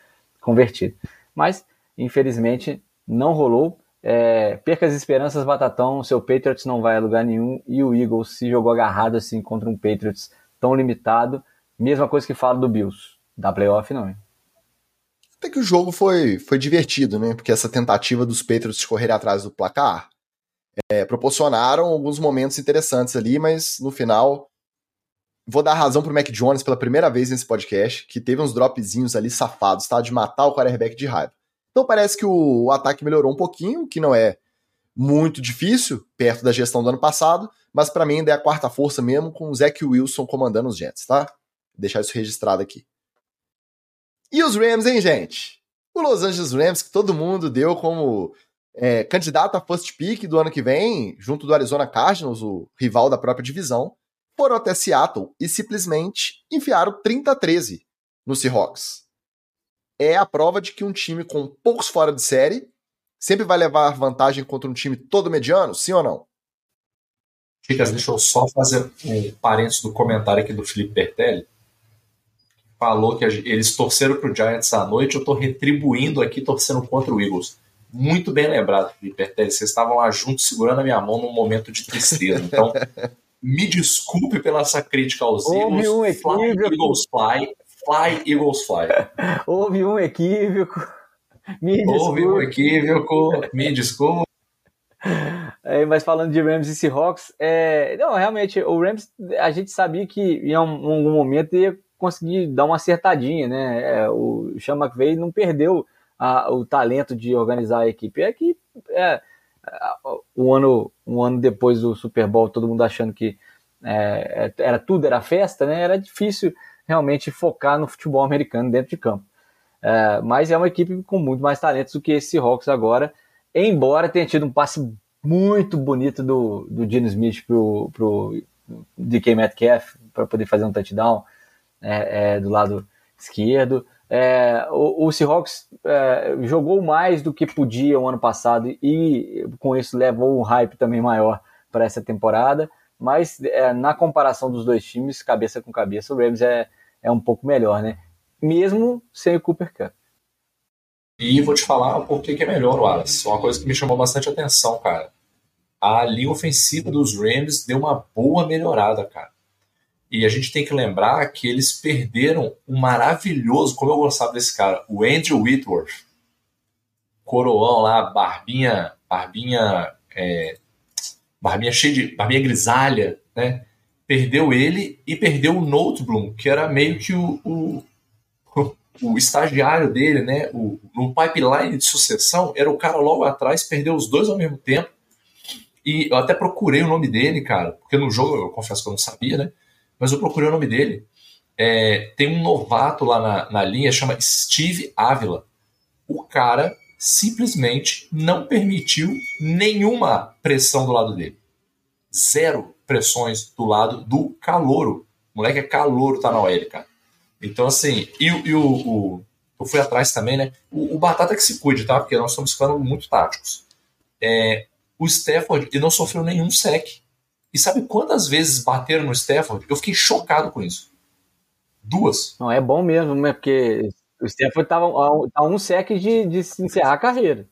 B: convertido. Mas Infelizmente, não rolou. É, perca as esperanças, Batatão. Seu Patriots não vai a lugar nenhum. E o Eagles se jogou agarrado assim contra um Patriots tão limitado. Mesma coisa que falo do Bills. Da playoff, não.
A: Até que o jogo foi, foi divertido, né? Porque essa tentativa dos Patriots correr atrás do placar é, proporcionaram alguns momentos interessantes ali, mas no final vou dar razão pro Mac Jones pela primeira vez nesse podcast, que teve uns dropzinhos ali safados, tá? De matar o quarterback de raiva. Então parece que o, o ataque melhorou um pouquinho, que não é muito difícil, perto da gestão do ano passado, mas para mim ainda é a quarta força mesmo, com o Zach Wilson comandando os Jets, tá? Vou deixar isso registrado aqui. E os Rams, hein, gente? O Los Angeles Rams, que todo mundo deu como é, candidato a first pick do ano que vem, junto do Arizona Cardinals, o rival da própria divisão, foram até Seattle e simplesmente enfiaram 30 a 13 no Seahawks é a prova de que um time com poucos fora de série sempre vai levar vantagem contra um time todo mediano, sim ou não?
C: Chicas, deixa eu só fazer um parênteses do comentário aqui do Felipe Bertelli. Falou que eles torceram para o Giants à noite, eu estou retribuindo aqui torcendo contra o Eagles. Muito bem lembrado, Felipe Bertelli. Vocês estavam lá juntos segurando a minha mão num momento de tristeza. Então, me desculpe pela essa crítica aos Eagles.
B: Um
C: fly, Eagles fly. Fly, Eagles Fly.
B: Houve um equívoco. Me
C: Houve um equívoco, me desculpe.
B: É, mas falando de Rams e Seahawks, é, não, realmente, o Rams, a gente sabia que em algum momento ia conseguir dar uma acertadinha, né? É, o Sean McVay não perdeu a, o talento de organizar a equipe. É que é, um, ano, um ano depois do Super Bowl, todo mundo achando que é, era tudo, era festa, né? Era difícil realmente focar no futebol americano dentro de campo. É, mas é uma equipe com muito mais talentos do que esse Seahawks agora, embora tenha tido um passe muito bonito do, do Gene Smith pro, pro DK Metcalf para poder fazer um touchdown é, é, do lado esquerdo. É, o, o, Seahawks é, jogou mais do que podia o ano passado e com isso levou um hype também maior para essa temporada. Mas é, na comparação dos dois times, cabeça com cabeça, o Rams é, é um pouco melhor, né? Mesmo sem o Cooper Cup.
C: E vou te falar por que é melhor, Wallace. Uma coisa que me chamou bastante atenção, cara. A linha ofensiva dos Rams deu uma boa melhorada, cara. E a gente tem que lembrar que eles perderam um maravilhoso, como eu gostava desse cara, o Andrew Whitworth. Coroão lá, barbinha, barbinha, é, barbinha cheia de, barbinha grisalha, né? Perdeu ele e perdeu o Notebloom, que era meio que o, o, o estagiário dele, né? O, no pipeline de sucessão, era o cara logo atrás, perdeu os dois ao mesmo tempo. E eu até procurei o nome dele, cara, porque no jogo eu confesso que eu não sabia, né? Mas eu procurei o nome dele. É, tem um novato lá na, na linha, chama Steve Ávila. O cara simplesmente não permitiu nenhuma pressão do lado dele. Zero pressões do lado do calouro. O moleque é calouro, tá na OL, cara. Então, assim, e, e o, o, Eu fui atrás também, né? O, o, Batata que se cuide, tá? Porque nós estamos ficando muito táticos. É, o Stafford ele não sofreu nenhum sec. E sabe quantas vezes bateram no Stafford? Eu fiquei chocado com isso. Duas.
B: Não, é bom mesmo, né? Porque o Stafford estava a um sec de, de encerrar a carreira.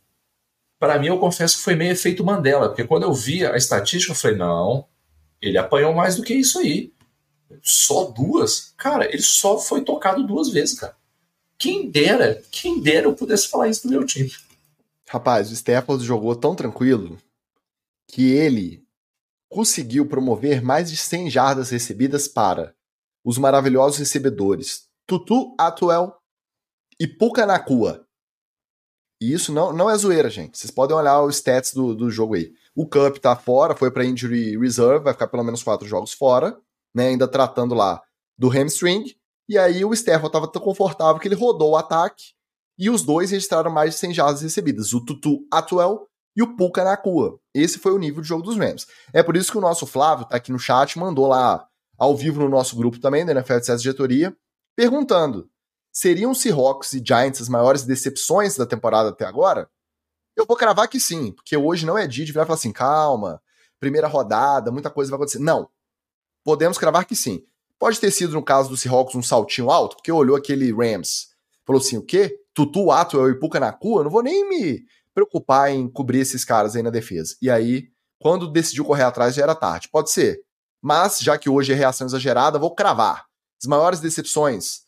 C: Para mim, eu confesso que foi meio efeito Mandela, porque quando eu vi a estatística, eu falei: não, ele apanhou mais do que isso aí. Só duas? Cara, ele só foi tocado duas vezes, cara. Quem dera, quem dera eu pudesse falar isso do meu time.
A: Rapaz, o Stafford jogou tão tranquilo que ele conseguiu promover mais de 100 jardas recebidas para os maravilhosos recebedores Tutu Atuel e Puka Nakua. E isso não, não é zoeira, gente. Vocês podem olhar os stats do, do jogo aí. O Cup tá fora, foi para injury reserve, vai ficar pelo menos quatro jogos fora, né? Ainda tratando lá do hamstring. E aí o Stafford tava tão confortável que ele rodou o ataque e os dois registraram mais de 100 jardas recebidas. O Tutu Atuel e o Puka Nakua. Esse foi o nível de jogo dos Rams. É por isso que o nosso Flávio tá aqui no chat, mandou lá ao vivo no nosso grupo também, da NFL de Diretoria, perguntando: seriam Seahawks e Giants as maiores decepções da temporada até agora? Eu vou cravar que sim, porque hoje não é dia de virar e falar assim, calma, primeira rodada, muita coisa vai acontecer. Não. Podemos cravar que sim. Pode ter sido, no caso do Seahawks, um saltinho alto, porque olhou aquele Rams, falou assim, o quê? Tutu, Atwell e Puka Nakua? Eu não vou nem me preocupar em cobrir esses caras aí na defesa. E aí, quando decidiu correr atrás, já era tarde. Pode ser. Mas, já que hoje é reação exagerada, vou cravar. As maiores decepções.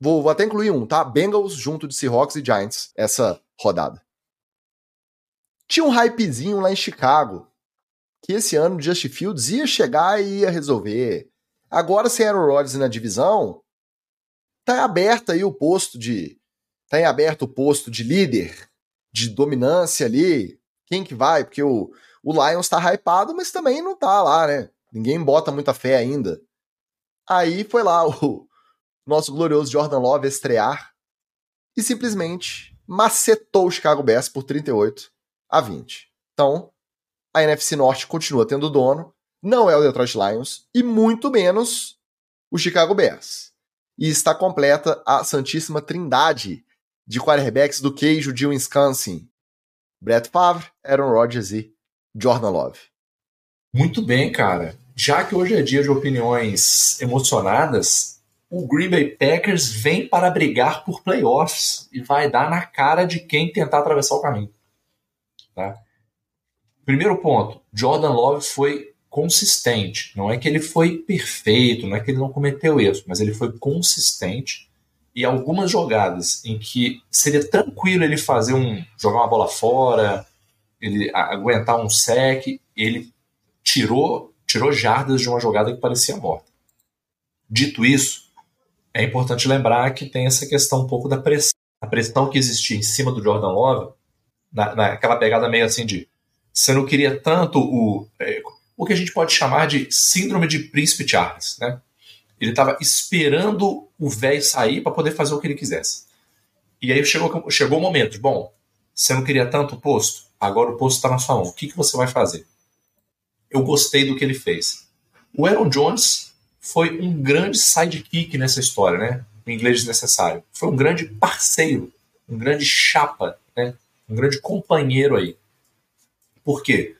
A: Vou, vou até incluir um, tá? Bengals junto de Seahawks e Giants essa rodada. Tinha um hypezinho lá em Chicago que esse ano o Justin Fields ia chegar e ia resolver. Agora, sem Aaron Rodgers na divisão, tá aberto aí o posto de. Tá em aberto o posto de líder de dominância ali, quem que vai? Porque o, o Lions tá hypado, mas também não tá lá, né? Ninguém bota muita fé ainda. Aí foi lá o nosso glorioso Jordan Love estrear e simplesmente macetou o Chicago Bears por 38 a 20. Então, a NFC Norte continua tendo dono, não é o Detroit Lions e muito menos o Chicago Bears. E está completa a Santíssima Trindade de quarterbacks do queijo de Wisconsin. Brett Favre, Aaron Rodgers e Jordan Love.
C: Muito bem, cara. Já que hoje é dia de opiniões emocionadas, o Green Bay Packers vem para brigar por playoffs e vai dar na cara de quem tentar atravessar o caminho. Tá? Primeiro ponto, Jordan Love foi consistente. Não é que ele foi perfeito, não é que ele não cometeu erros, mas ele foi consistente e algumas jogadas em que seria tranquilo ele fazer um jogar uma bola fora, ele aguentar um sec, ele tirou, tirou jardas de uma jogada que parecia morta. Dito isso, é importante lembrar que tem essa questão um pouco da pressão. A pressão que existia em cima do Jordan Love, na, naquela pegada meio assim de você não queria tanto o, é, o que a gente pode chamar de síndrome de príncipe Charles, né? Ele estava esperando o velho sair para poder fazer o que ele quisesse. E aí chegou, chegou o momento, bom, você não queria tanto o posto? Agora o posto está na sua mão. O que, que você vai fazer? Eu gostei do que ele fez. O Aaron Jones foi um grande sidekick nessa história, né? Em inglês desnecessário. Foi um grande parceiro, um grande chapa, né? Um grande companheiro aí. Por quê?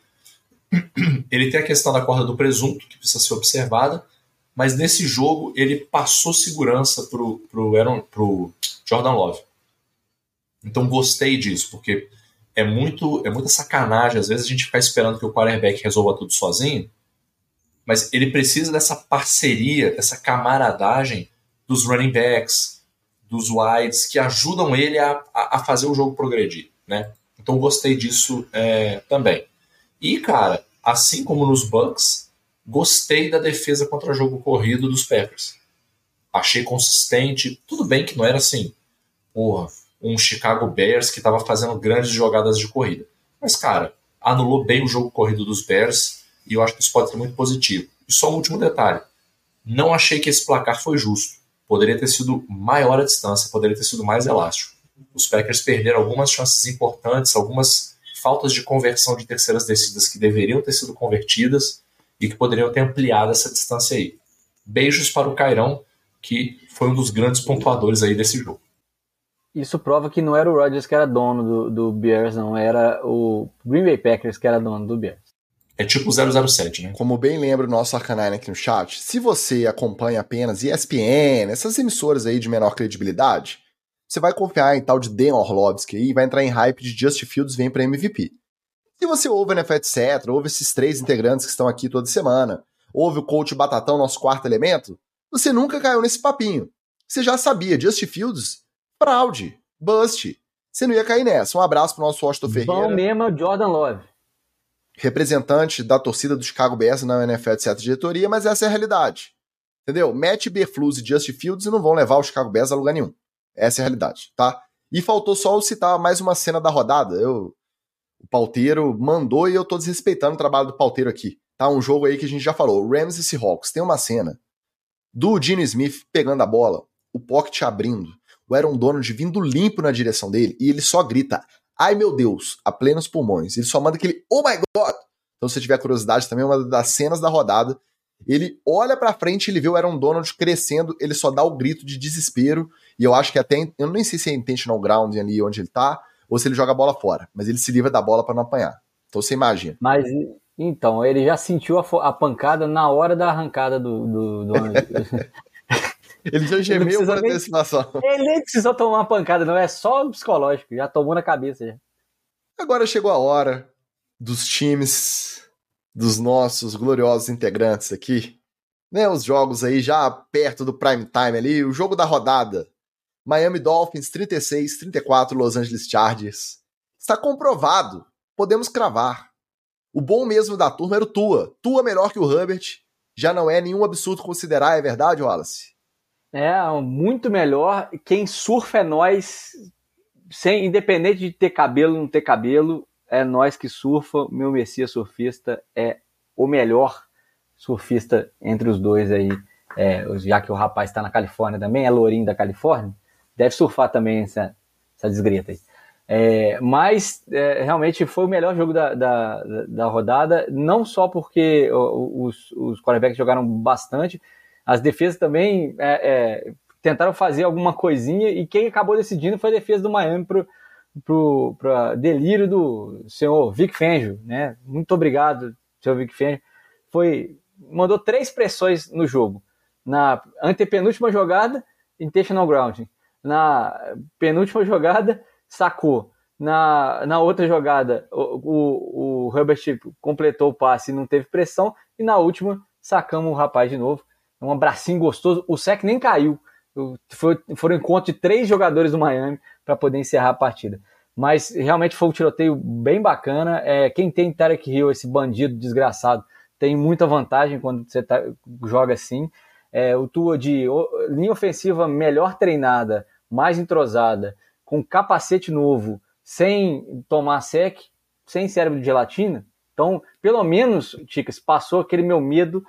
C: Ele tem a questão da corda do presunto, que precisa ser observada, mas nesse jogo ele passou segurança pro, pro, Aaron, pro Jordan Love. Então gostei disso, porque é muito é muita sacanagem. Às vezes a gente fica esperando que o quarterback resolva tudo sozinho, mas ele precisa dessa parceria, dessa camaradagem dos running backs, dos wides, que ajudam ele a, a fazer o jogo progredir, né? Então gostei disso é, também. E, cara, assim como nos Bucks, gostei da defesa contra jogo corrido dos Packers. Achei consistente. Tudo bem que não era assim, porra, um Chicago Bears que estava fazendo grandes jogadas de corrida. Mas, cara, anulou bem o jogo corrido dos Bears e eu acho que isso pode ser muito positivo. E só um último detalhe: não achei que esse placar foi justo. Poderia ter sido maior a distância, poderia ter sido mais elástico. Os Packers perderam algumas chances importantes, algumas faltas de conversão de terceiras descidas que deveriam ter sido convertidas e que poderiam ter ampliado essa distância aí. Beijos para o Cairão, que foi um dos grandes pontuadores aí desse jogo.
B: Isso prova que não era o Rodgers que era dono do, do Bears, não. Era o Green Bay Packers que era dono do Bears.
C: É tipo 007, né?
A: Como bem lembra o nosso Arcanine aqui no chat, se você acompanha apenas ESPN, essas emissoras aí de menor credibilidade, você vai confiar em tal de Dan Orlovsky e vai entrar em hype de Just Fields vem para MVP. Se você ouve o NFL etc, ouve esses três integrantes que estão aqui toda semana, ouve o coach Batatão, nosso quarto elemento, você nunca caiu nesse papinho. Você já sabia, Just Fields, fraude, bust. Você não ia cair nessa. Um abraço pro nosso Washington Ferreira.
B: Bom mesmo é Jordan Love.
A: Representante da torcida do Chicago Bears na NFL etc diretoria, mas essa é a realidade. Entendeu? Matt Berflus e Just Fields não vão levar o Chicago Bears a lugar nenhum. Essa é a realidade, tá? E faltou só eu citar mais uma cena da rodada. Eu, o pauteiro mandou e eu tô desrespeitando o trabalho do pauteiro aqui. Tá? Um jogo aí que a gente já falou. Rams e Seahawks. Tem uma cena do Gene Smith pegando a bola, o pocket abrindo, o Aaron Donald vindo limpo na direção dele e ele só grita: Ai meu Deus, a plenos pulmões. Ele só manda aquele Oh my God! Então, se tiver curiosidade, também é uma das cenas da rodada. Ele olha pra frente, ele vê o Aaron Donald crescendo, ele só dá o grito de desespero e eu acho que até. Eu nem sei se é intentional ground ali onde ele tá, ou se ele joga a bola fora. Mas ele se livra da bola para não apanhar. Então você imagina.
B: Mas então, ele já sentiu a, a pancada na hora da arrancada do. do, do...
A: ele já gemeu por antecipação.
B: Ele nem precisou tomar uma pancada, não. É só psicológico. Já tomou na cabeça. Já.
A: Agora chegou a hora dos times, dos nossos gloriosos integrantes aqui. Né, os jogos aí já perto do prime time ali, o jogo da rodada Miami Dolphins 36, 34 Los Angeles Chargers. Está comprovado. Podemos cravar. O bom mesmo da turma era o Tua. Tua melhor que o Herbert. Já não é nenhum absurdo considerar, é verdade, Wallace?
B: É, muito melhor. Quem surfa é nós, sem, independente de ter cabelo ou não ter cabelo, é nós que surfa. Meu Messias surfista é o melhor surfista entre os dois aí. É, já que o rapaz está na Califórnia também, é lourinho da Califórnia deve surfar também essa, essa desgreta aí. É, mas é, realmente foi o melhor jogo da, da, da rodada, não só porque os, os quarterbacks jogaram bastante, as defesas também é, é, tentaram fazer alguma coisinha e quem acabou decidindo foi a defesa do Miami para pro, pro delírio do senhor Vic Fangio, né? Muito obrigado, senhor Vic Fangio. Foi, mandou três pressões no jogo. Na antepenúltima jogada, intentional grounding na penúltima jogada, sacou. Na, na outra jogada, o, o, o Herbert completou o passe e não teve pressão. E na última, sacamos o rapaz de novo. Um abracinho gostoso. O sec nem caiu. Foi, foram encontro de três jogadores do Miami para poder encerrar a partida. Mas realmente foi um tiroteio bem bacana. É, quem tem Tarek Hill, esse bandido desgraçado, tem muita vantagem quando você tá, joga assim. É, o Tua de linha ofensiva melhor treinada, mais entrosada, com capacete novo, sem tomar sec, sem cérebro de gelatina. Então, pelo menos, Ticas, passou aquele meu medo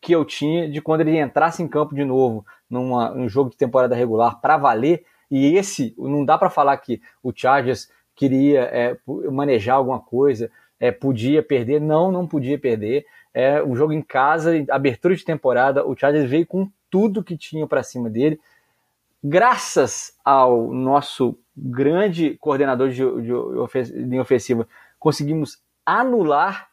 B: que eu tinha de quando ele entrasse em campo de novo numa, num jogo de temporada regular para valer. E esse, não dá para falar que o Chargers queria é, manejar alguma coisa, é, podia perder. Não, não podia perder. É um jogo em casa, abertura de temporada, o Chargers veio com tudo que tinha para cima dele. Graças ao nosso grande coordenador de, de, de ofensiva, conseguimos anular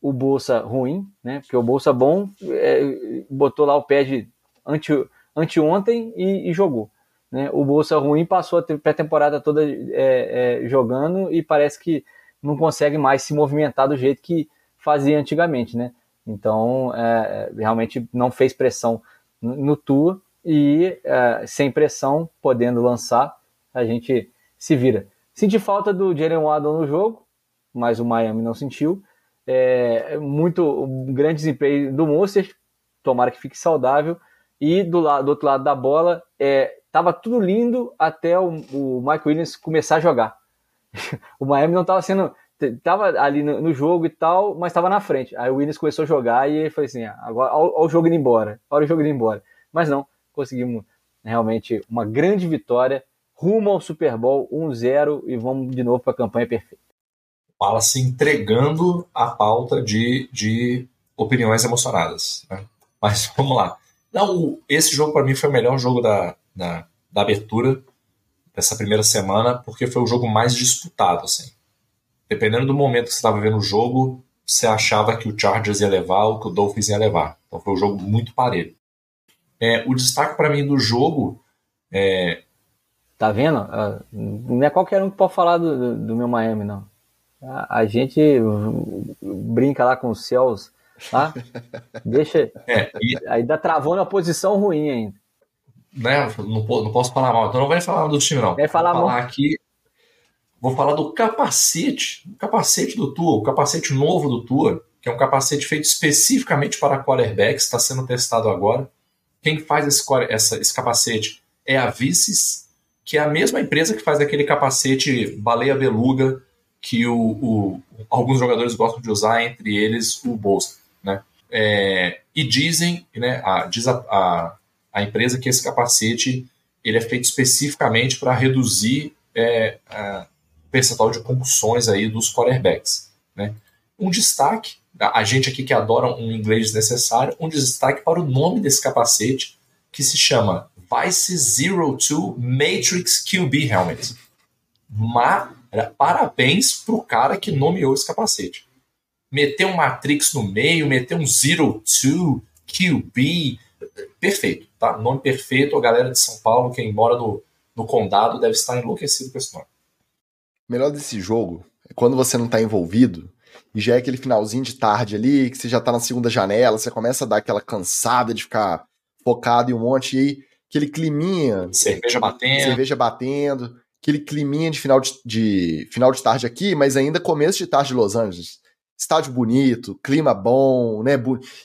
B: o Bolsa ruim, né? Porque o Bolsa bom é, botou lá o pé de ante, anteontem e, e jogou. Né? O Bolsa ruim passou a pré-temporada toda é, é, jogando e parece que não consegue mais se movimentar do jeito que fazia antigamente, né? Então, é, realmente não fez pressão no, no Tua e é, sem pressão, podendo lançar, a gente se vira. Senti falta do Jalen Waddle no jogo, mas o Miami não sentiu. É, muito um grande desempenho do Monster, tomara que fique saudável. E do, lado, do outro lado da bola, é, tava tudo lindo até o, o Mike Williams começar a jogar. o Miami não estava sendo. Tava ali no, no, jogo e tal, mas estava na frente. Aí o Williams começou a jogar e ele foi assim: ah, agora, olha o jogo indo embora, olha o jogo indo embora. Mas não, conseguimos realmente uma grande vitória rumo ao Super Bowl 1-0 e vamos de novo para a campanha perfeita.
C: Fala-se entregando a pauta de, de opiniões emocionadas. Né? Mas vamos lá. Não, esse jogo para mim foi o melhor jogo da, da, da, abertura dessa primeira semana, porque foi o jogo mais disputado. Assim. Dependendo do momento que você estava vendo o jogo, você achava que o Chargers ia levar ou que o Dolphins ia levar. Então foi um jogo muito parelho. É, o destaque para mim do jogo é,
B: Tá vendo? Ah, não é qualquer um que pode falar do, do meu Miami, não. A, gente brinca lá com os céus, tá? Deixa. É, e... Ainda travou na posição ruim ainda.
C: Né? Não, não posso falar mal. Então não vai falar do time, não.
B: Vai falar
C: vou falar mal. aqui. Vou falar do capacete. O capacete do Tua, o capacete novo do Tua, que é um capacete feito especificamente para quarterbacks, está sendo testado agora. Quem faz esse, essa, esse capacete é a Vices que é a mesma empresa que faz aquele capacete baleia beluga que o, o, alguns jogadores gostam de usar, entre eles o Bolsa. Né? É, e dizem, né, a, diz a, a, a, empresa que esse capacete ele é feito especificamente para reduzir é, o percentual de concussões aí dos quarterbacks. Né? Um destaque, a gente aqui que adora um inglês desnecessário, um destaque para o nome desse capacete, que se chama Vice Zero Two Matrix QB Helmet. Ma parabéns pro cara que nomeou esse capacete. Meteu um Matrix no meio, meteu um Zero Two QB. Perfeito, tá? Nome perfeito. A galera de São Paulo, quem mora no, no condado, deve estar enlouquecido com esse nome.
A: O melhor desse jogo é quando você não está envolvido e já é aquele finalzinho de tarde ali, que você já está na segunda janela, você começa a dar aquela cansada de ficar focado em um monte, e aí aquele climinha.
C: Cerveja batendo.
A: Cerveja batendo. Aquele climinha de final de, de, final de tarde aqui, mas ainda começo de tarde de Los Angeles. Estádio bonito, clima bom, né?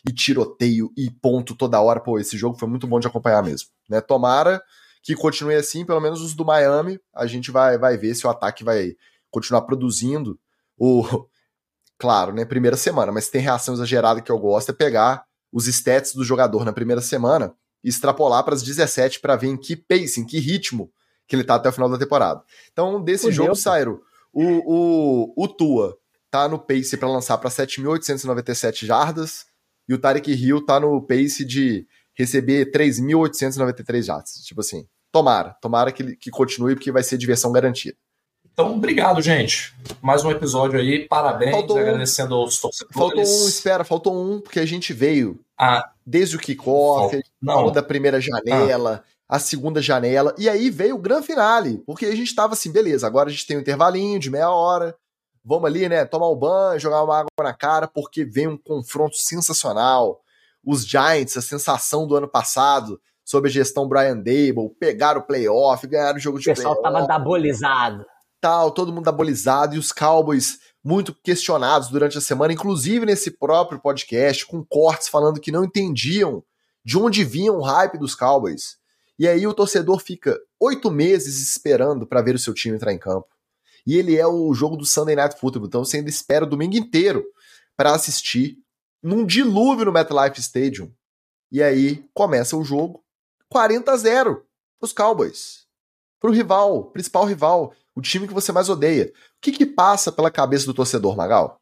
A: E tiroteio e ponto toda hora. Pô, esse jogo foi muito bom de acompanhar mesmo. Né? Tomara que continue assim, pelo menos os do Miami. A gente vai, vai ver se o ataque vai continuar produzindo. O, claro, né? Primeira semana, mas tem reação exagerada que eu gosto é pegar os stats do jogador na primeira semana e extrapolar para as 17 para ver em que pace, em que ritmo que ele tá até o final da temporada. Então, desse Fudeu, jogo, Sairo, o, o, o Tua tá no pace para lançar para 7.897 jardas e o Tarek Hill tá no pace de receber 3.893 jardas. Tipo assim, tomara, tomara que, que continue porque vai ser diversão garantida.
C: Então, obrigado, gente. Mais um episódio aí. Parabéns, faltou agradecendo um, aos torcedores.
A: Faltou um, espera, faltou um, porque a gente veio ah, desde o kickoff, falou da primeira janela, ah. a segunda janela, e aí veio o grande finale, porque a gente tava assim, beleza, agora a gente tem um intervalinho de meia hora, vamos ali, né, tomar um banho, jogar uma água na cara, porque vem um confronto sensacional. Os Giants, a sensação do ano passado, sob a gestão Brian Dable, pegaram o playoff, ganharam o jogo de
B: playoff. O pessoal playoff. tava dabolizado
A: tal, todo mundo abolizado e os Cowboys muito questionados durante a semana, inclusive nesse próprio podcast, com cortes falando que não entendiam de onde vinha o hype dos Cowboys. E aí o torcedor fica oito meses esperando para ver o seu time entrar em campo. E ele é o jogo do Sunday Night Football, então você ainda espera o domingo inteiro para assistir num dilúvio no MetLife Stadium. E aí começa o jogo 40 a 0 os Cowboys. Pro rival, principal rival, o time que você mais odeia. O que que passa pela cabeça do torcedor, Magal?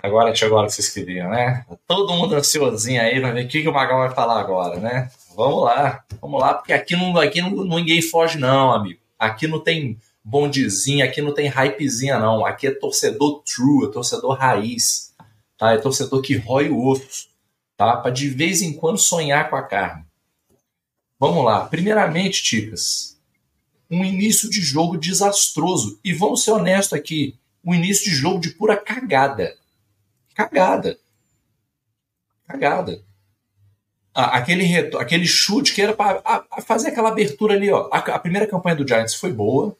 C: Agora chegou a hora que vocês queriam, né? Todo mundo ansiosinho aí pra ver o que, que o Magal vai falar agora, né? Vamos lá, vamos lá, porque aqui, não, aqui não, ninguém foge, não, amigo. Aqui não tem bondezinha, aqui não tem hypezinha, não. Aqui é torcedor true, é torcedor raiz, tá? É torcedor que rói o osso, tá? Pra de vez em quando sonhar com a carne. Vamos lá. Primeiramente, Ticas, um início de jogo desastroso. E vamos ser honestos aqui, um início de jogo de pura cagada. Cagada. Cagada. aquele, aquele chute que era para fazer aquela abertura ali, ó. A, a, primeira campanha do Giants foi boa.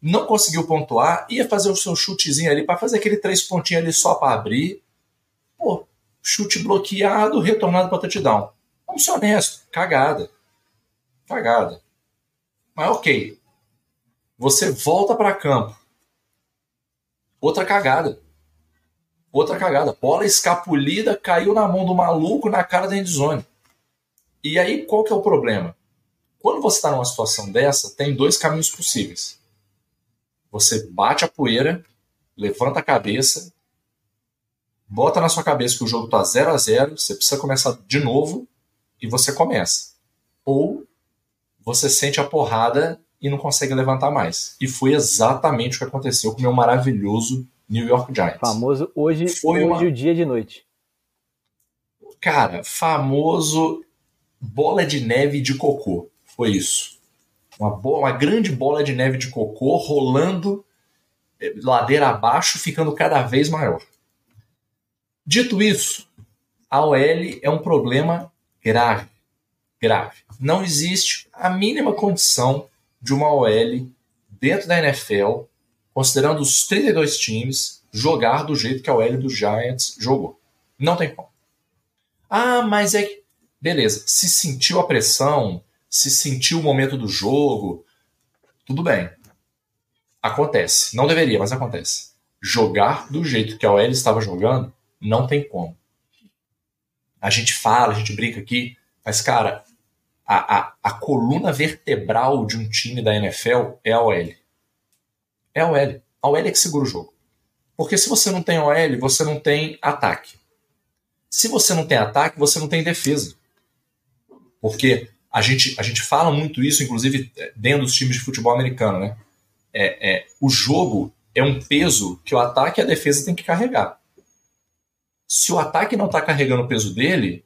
C: Não conseguiu pontuar, ia fazer o seu chutezinho ali para fazer aquele três pontinhos ali só para abrir. Pô, chute bloqueado, retornado para touchdown. Vamos ser honestos, cagada. Cagada. Mas ok. Você volta para campo. Outra cagada. Outra cagada. Bola escapulida caiu na mão do maluco na cara da endzone. E aí, qual que é o problema? Quando você está numa situação dessa, tem dois caminhos possíveis. Você bate a poeira, levanta a cabeça, bota na sua cabeça que o jogo está 0 a 0 você precisa começar de novo e você começa. Ou você sente a porrada e não consegue levantar mais. E foi exatamente o que aconteceu com o meu maravilhoso New York Giants.
B: Famoso hoje, Foi hoje uma... o dia de noite.
C: Cara, famoso bola de neve de cocô. Foi isso. Uma, bola, uma grande bola de neve de cocô rolando eh, ladeira abaixo, ficando cada vez maior. Dito isso, a OL é um problema grave. Grave. Não existe a mínima condição de uma OL dentro da NFL considerando os 32 times, jogar do jeito que a OL do Giants jogou. Não tem como. Ah, mas é que. Beleza, se sentiu a pressão, se sentiu o momento do jogo, tudo bem. Acontece. Não deveria, mas acontece. Jogar do jeito que a OL estava jogando, não tem como. A gente fala, a gente brinca aqui, mas, cara, a, a, a coluna vertebral de um time da NFL é a OL. É a OL. A OL é que segura o jogo. Porque se você não tem OL, você não tem ataque. Se você não tem ataque, você não tem defesa. Porque a gente, a gente fala muito isso, inclusive dentro dos times de futebol americano, né? É, é, o jogo é um peso que o ataque e a defesa tem que carregar. Se o ataque não está carregando o peso dele,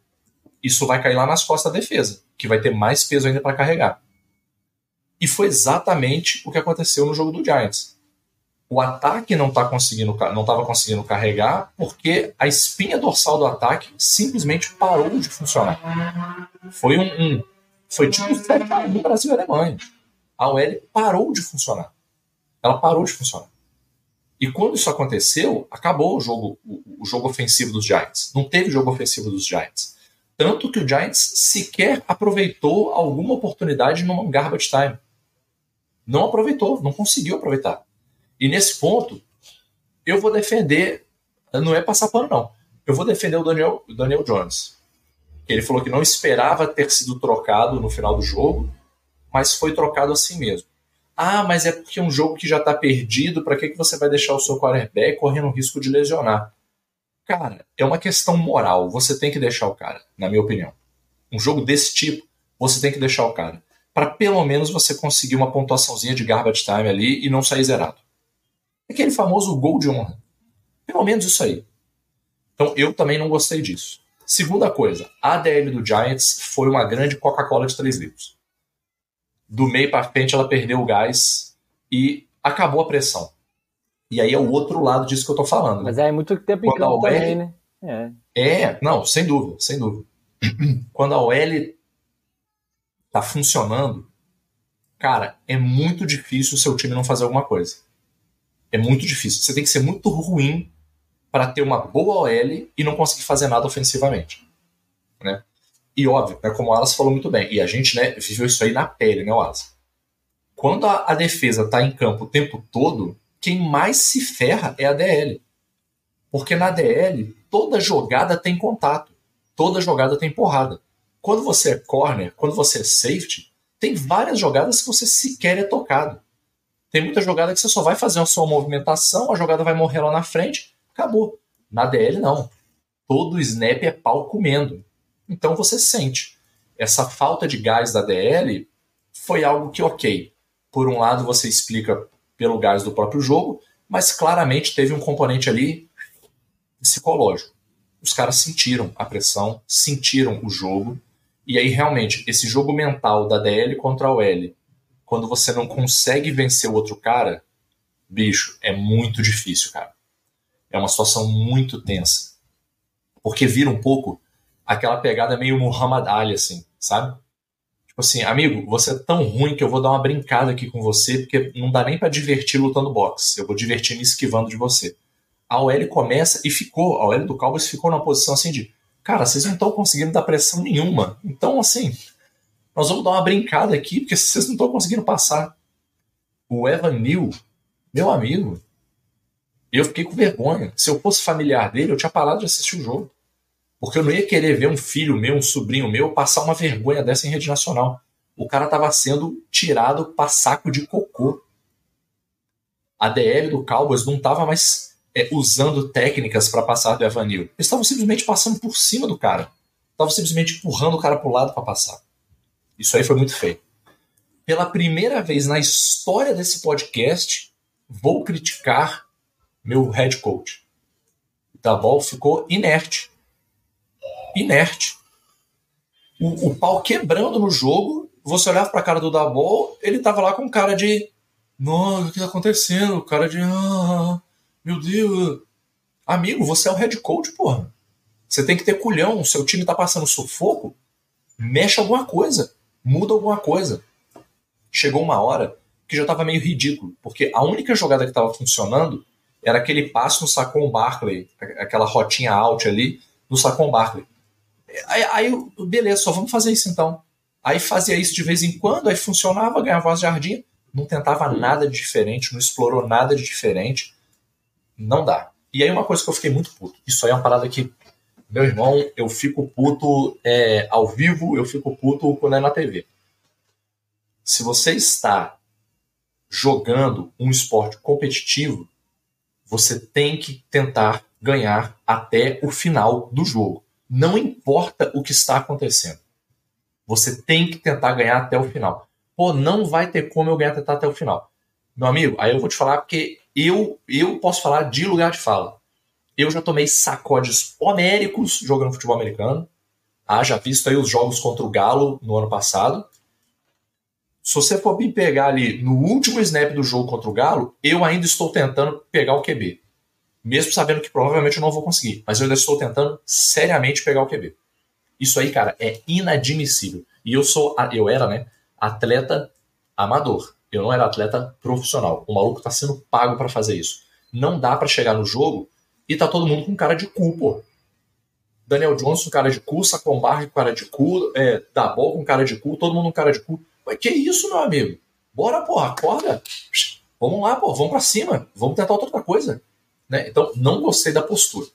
C: isso vai cair lá nas costas da defesa, que vai ter mais peso ainda para carregar. E foi exatamente o que aconteceu no jogo do Giants. O ataque não tá conseguindo, não estava conseguindo carregar porque a espinha dorsal do ataque simplesmente parou de funcionar. Foi um, um foi tipo o Brasil e Alemanha. A OL parou de funcionar. Ela parou de funcionar. E quando isso aconteceu, acabou o jogo, o, o jogo ofensivo dos Giants. Não teve jogo ofensivo dos Giants. Tanto que o Giants sequer aproveitou alguma oportunidade no garbage time não aproveitou, não conseguiu aproveitar. E nesse ponto, eu vou defender, não é passar pano, não. Eu vou defender o Daniel, o Daniel Jones. Ele falou que não esperava ter sido trocado no final do jogo, mas foi trocado assim mesmo. Ah, mas é porque é um jogo que já está perdido, para que, que você vai deixar o seu quarterback correndo o risco de lesionar? Cara, é uma questão moral. Você tem que deixar o cara, na minha opinião. Um jogo desse tipo, você tem que deixar o cara para pelo menos você conseguir uma pontuaçãozinha de garbage time ali e não sair zerado. Aquele famoso gol de honra. Pelo menos isso aí. Então eu também não gostei disso. Segunda coisa, a ADL do Giants foi uma grande Coca-Cola de 3 litros. Do meio para frente ela perdeu o gás e acabou a pressão. E aí é o outro lado disso que eu tô falando. Né?
B: Mas é muito tempo em campo também, né?
C: É. é, não, sem dúvida, sem dúvida. Quando a OL tá funcionando, cara, é muito difícil o seu time não fazer alguma coisa. É muito difícil. Você tem que ser muito ruim para ter uma boa OL e não conseguir fazer nada ofensivamente. Né? E óbvio, né, como o Alas falou muito bem, e a gente né, viveu isso aí na pele, né, Alas? Quando a, a defesa está em campo o tempo todo, quem mais se ferra é a DL. Porque na DL, toda jogada tem contato, toda jogada tem porrada. Quando você é corner, quando você é safety, tem várias jogadas que você sequer é tocado. Tem muita jogada que você só vai fazer a sua movimentação, a jogada vai morrer lá na frente, acabou. Na DL, não. Todo snap é pau comendo. Então você sente. Essa falta de gás da DL foi algo que, ok, por um lado você explica pelo gás do próprio jogo, mas claramente teve um componente ali psicológico. Os caras sentiram a pressão, sentiram o jogo, e aí realmente esse jogo mental da DL contra a OL, quando você não consegue vencer o outro cara, bicho, é muito difícil, cara. É uma situação muito tensa. Porque vira um pouco aquela pegada meio Muhammad Ali, assim, sabe? Tipo assim, amigo, você é tão ruim que eu vou dar uma brincada aqui com você, porque não dá nem para divertir lutando boxe. Eu vou divertir me esquivando de você. A OL começa e ficou, a OL do Cowboys ficou numa posição assim de, cara, vocês não estão conseguindo dar pressão nenhuma. Então, assim, nós vamos dar uma brincada aqui, porque vocês não estão conseguindo passar. O Evan Neal, meu amigo, eu fiquei com vergonha. Se eu fosse familiar dele, eu tinha parado de assistir o jogo. Porque eu não ia querer ver um filho meu, um sobrinho meu, passar uma vergonha dessa em rede nacional. O cara estava sendo tirado para saco de cocô. A DL do Cowboys não estava mais é, usando técnicas para passar do Evanil. Eles estavam simplesmente passando por cima do cara. Estavam simplesmente empurrando o cara para o lado para passar. Isso aí foi muito feio. Pela primeira vez na história desse podcast, vou criticar meu head coach. O Dabol ficou inerte inerte. O, o pau quebrando no jogo, você olhava pra cara do Dabol, ele tava lá com cara de. Nossa, o que tá acontecendo? Cara de. Ah, meu Deus. Amigo, você é o head coach, porra. Você tem que ter culhão. O seu time tá passando sufoco. Mexe alguma coisa. Muda alguma coisa. Chegou uma hora que já tava meio ridículo, porque a única jogada que tava funcionando era aquele passo no Sacon Barkley, aquela rotinha out ali no Sacon Barkley. Aí, aí, beleza, só vamos fazer isso então. Aí fazia isso de vez em quando, aí funcionava, ganhava umas jardinhas, não tentava nada de diferente, não explorou nada de diferente. Não dá. E aí uma coisa que eu fiquei muito puto. Isso aí é uma parada que, meu irmão, eu fico puto é, ao vivo, eu fico puto quando é na TV. Se você está jogando um esporte competitivo, você tem que tentar ganhar até o final do jogo. Não importa o que está acontecendo. Você tem que tentar ganhar até o final. Pô, não vai ter como eu ganhar até o final. Meu amigo, aí eu vou te falar porque eu, eu posso falar de lugar de fala. Eu já tomei sacodes homéricos jogando futebol americano. Ah, já visto aí os jogos contra o Galo no ano passado. Se você for me pegar ali no último snap do jogo contra o Galo, eu ainda estou tentando pegar o QB mesmo sabendo que provavelmente eu não vou conseguir. Mas eu ainda estou tentando seriamente pegar o QB. Isso aí, cara, é inadmissível. E eu sou, eu era, né, atleta amador. Eu não era atleta profissional. O maluco tá sendo pago para fazer isso. Não dá para chegar no jogo e tá todo mundo com cara de cu, pô. Daniel Jones com cara de cu, Sacon com cara de cu, é, Dabol com cara de cu, todo mundo com cara de cu. Mas que isso, meu amigo? Bora, porra, acorda. Vamos lá, pô, vamos pra cima. Vamos tentar outra coisa. Né? Então, não gostei da postura.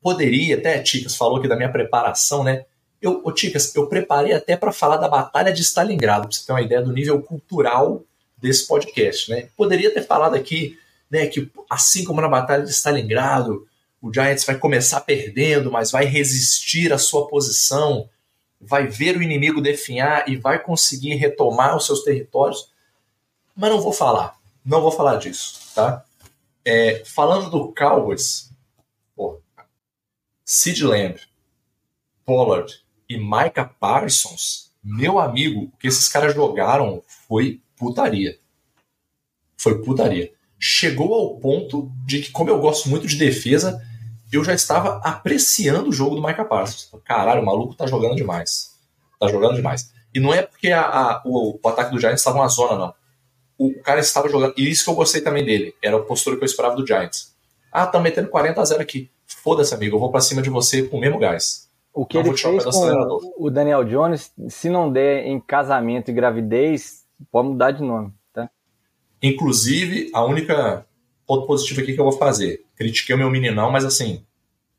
C: Poderia, até Ticas falou aqui da minha preparação, né? Eu, ô, Ticas, eu preparei até para falar da Batalha de Stalingrado, para você ter uma ideia do nível cultural desse podcast, né? Poderia ter falado aqui, né, que assim como na Batalha de Stalingrado, o Giants vai começar perdendo, mas vai resistir à sua posição, vai ver o inimigo definhar e vai conseguir retomar os seus territórios. Mas não vou falar, não vou falar disso, tá? É, falando do Cowboys, Sid Lamb, Pollard e Micah Parsons, meu amigo, o que esses caras jogaram foi putaria. Foi putaria. Chegou ao ponto de que, como eu gosto muito de defesa, eu já estava apreciando o jogo do Micah Parsons. Caralho, o maluco tá jogando demais. Tá jogando demais. E não é porque a, a, o, o, ataque do Giants estava uma zona, não. O, cara estava jogando. E isso que eu gostei também dele. Era a postura que eu esperava do Giants. Ah, tá metendo 40 a 0 aqui. Foda-se, amigo. Eu vou para cima de você com o mesmo gás.
B: O que não ele fez com o Daniel Jones, se não der em casamento e gravidez, pode mudar de nome, tá?
C: Inclusive, a única ponto positivo aqui que eu vou fazer. Critiquei o meu meninão, mas assim,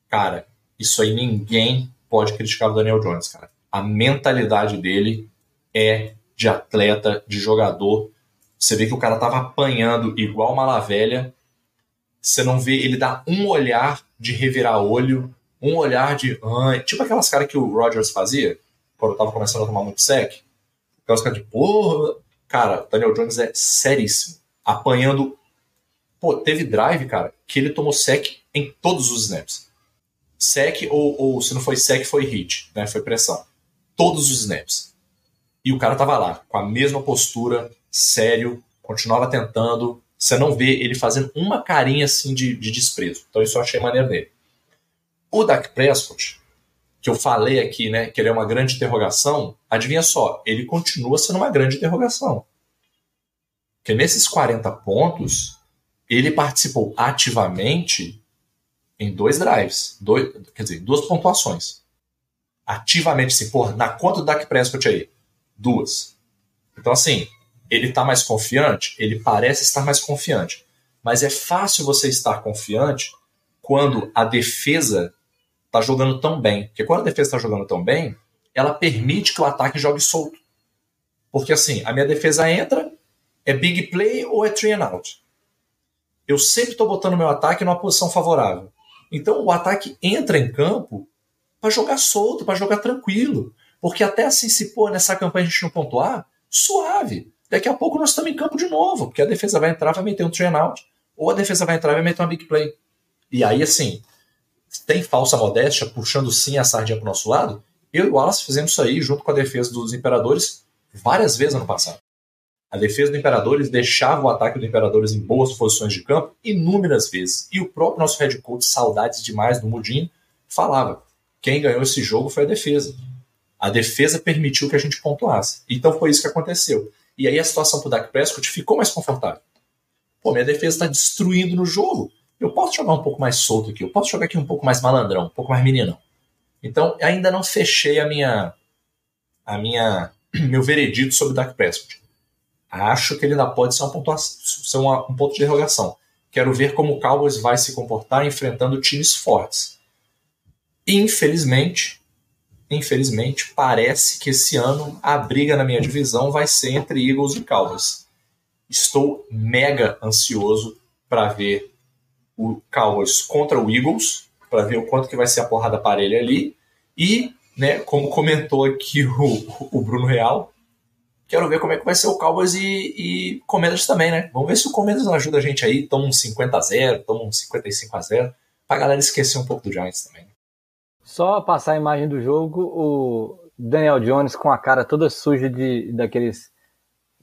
C: cara, isso aí ninguém pode criticar o Daniel Jones, cara. A mentalidade dele é de atleta, de jogador. Você vê que o cara tava apanhando igual uma lavelha. Você não vê ele dar um olhar de revirar olho, um olhar de. tipo aquelas caras que o Rogers fazia, quando tava começando a tomar muito sec. Aquelas caras de porra. Cara, Daniel Jones é seríssimo. Apanhando. Pô, teve drive, cara, que ele tomou sec em todos os snaps. Sec, ou, ou se não foi sec, foi hit, né? Foi pressão. Todos os snaps. E o cara tava lá, com a mesma postura, sério, continuava tentando. Você não vê ele fazendo uma carinha assim de, de desprezo. Então isso eu achei maneiro dele. O Dak Prescott, que eu falei aqui, né, que ele é uma grande interrogação, adivinha só, ele continua sendo uma grande interrogação. Porque nesses 40 pontos, ele participou ativamente em dois drives, dois, quer dizer, duas pontuações. Ativamente, assim, porra, na conta do Dak Prescott aí, duas. Então, assim, ele está mais confiante? Ele parece estar mais confiante. Mas é fácil você estar confiante quando a defesa está jogando tão bem. Porque quando a defesa está jogando tão bem, ela permite que o ataque jogue solto. Porque assim, a minha defesa entra, é big play ou é three and out. Eu sempre estou botando meu ataque numa posição favorável. Então o ataque entra em campo para jogar solto, para jogar tranquilo. Porque até assim, se pô, nessa campanha a gente não pontuar, suave. Daqui a pouco nós estamos em campo de novo, porque a defesa vai entrar, vai meter um and out. Ou a defesa vai entrar e vai meter uma big play. E aí, assim, tem falsa modéstia, puxando sim a sardinha para o nosso lado, eu e o Wallace fizemos isso aí junto com a defesa dos Imperadores várias vezes ano passado. A defesa do Imperadores deixava o ataque do Imperadores em boas posições de campo inúmeras vezes. E o próprio nosso head coach, saudades demais do Mudinho, falava: quem ganhou esse jogo foi a defesa. A defesa permitiu que a gente pontuasse. Então foi isso que aconteceu. E aí a situação para o Dak Prescott ficou mais confortável. Pô, minha defesa está destruindo no jogo eu posso jogar um pouco mais solto aqui, eu posso jogar aqui um pouco mais malandrão, um pouco mais meninão. Então, ainda não fechei a minha a minha meu veredito sobre o Dak Prescott. Acho que ele ainda pode ser, uma ser uma, um ponto de interrogação. Quero ver como o Cowboys vai se comportar enfrentando times fortes. Infelizmente, infelizmente, parece que esse ano a briga na minha divisão vai ser entre Eagles e Cowboys. Estou mega ansioso para ver o Cowboys contra o Eagles, para ver o quanto que vai ser a porrada parelha ali. E, né, como comentou aqui o, o Bruno Real, quero ver como é que vai ser o Cowboys e, e Commanders também, né? Vamos ver se o Commanders ajuda a gente aí, toma um 50 a 0 toma um 55 a 0 pra galera esquecer um pouco do Giants também.
B: Só passar a imagem do jogo, o Daniel Jones com a cara toda suja de daqueles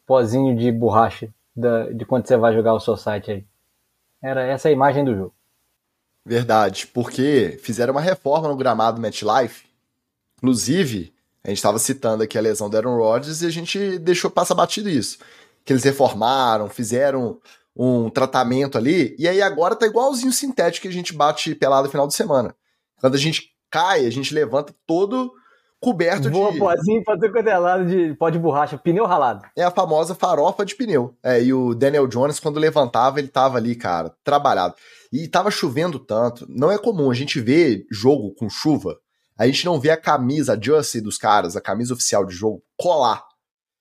B: pozinho de borracha da, de quando você vai jogar o seu site aí. Era essa a imagem do jogo.
A: Verdade, porque fizeram uma reforma no gramado MetLife. Inclusive, a gente estava citando aqui a lesão do Aaron Rodgers e a gente deixou passar batido isso. Que eles reformaram, fizeram um tratamento ali, e aí agora tá igualzinho o sintético que a gente bate pelado no final de semana. Quando a gente cai, a gente levanta todo coberto de.
B: Pozinho pra ter lado de pó de borracha, pneu ralado.
A: É a famosa farofa de pneu. É, e o Daniel Jones, quando levantava, ele tava ali, cara, trabalhado. E tava chovendo tanto. Não é comum a gente ver jogo com chuva. A gente não vê a camisa, a jersey dos caras, a camisa oficial de jogo, colar.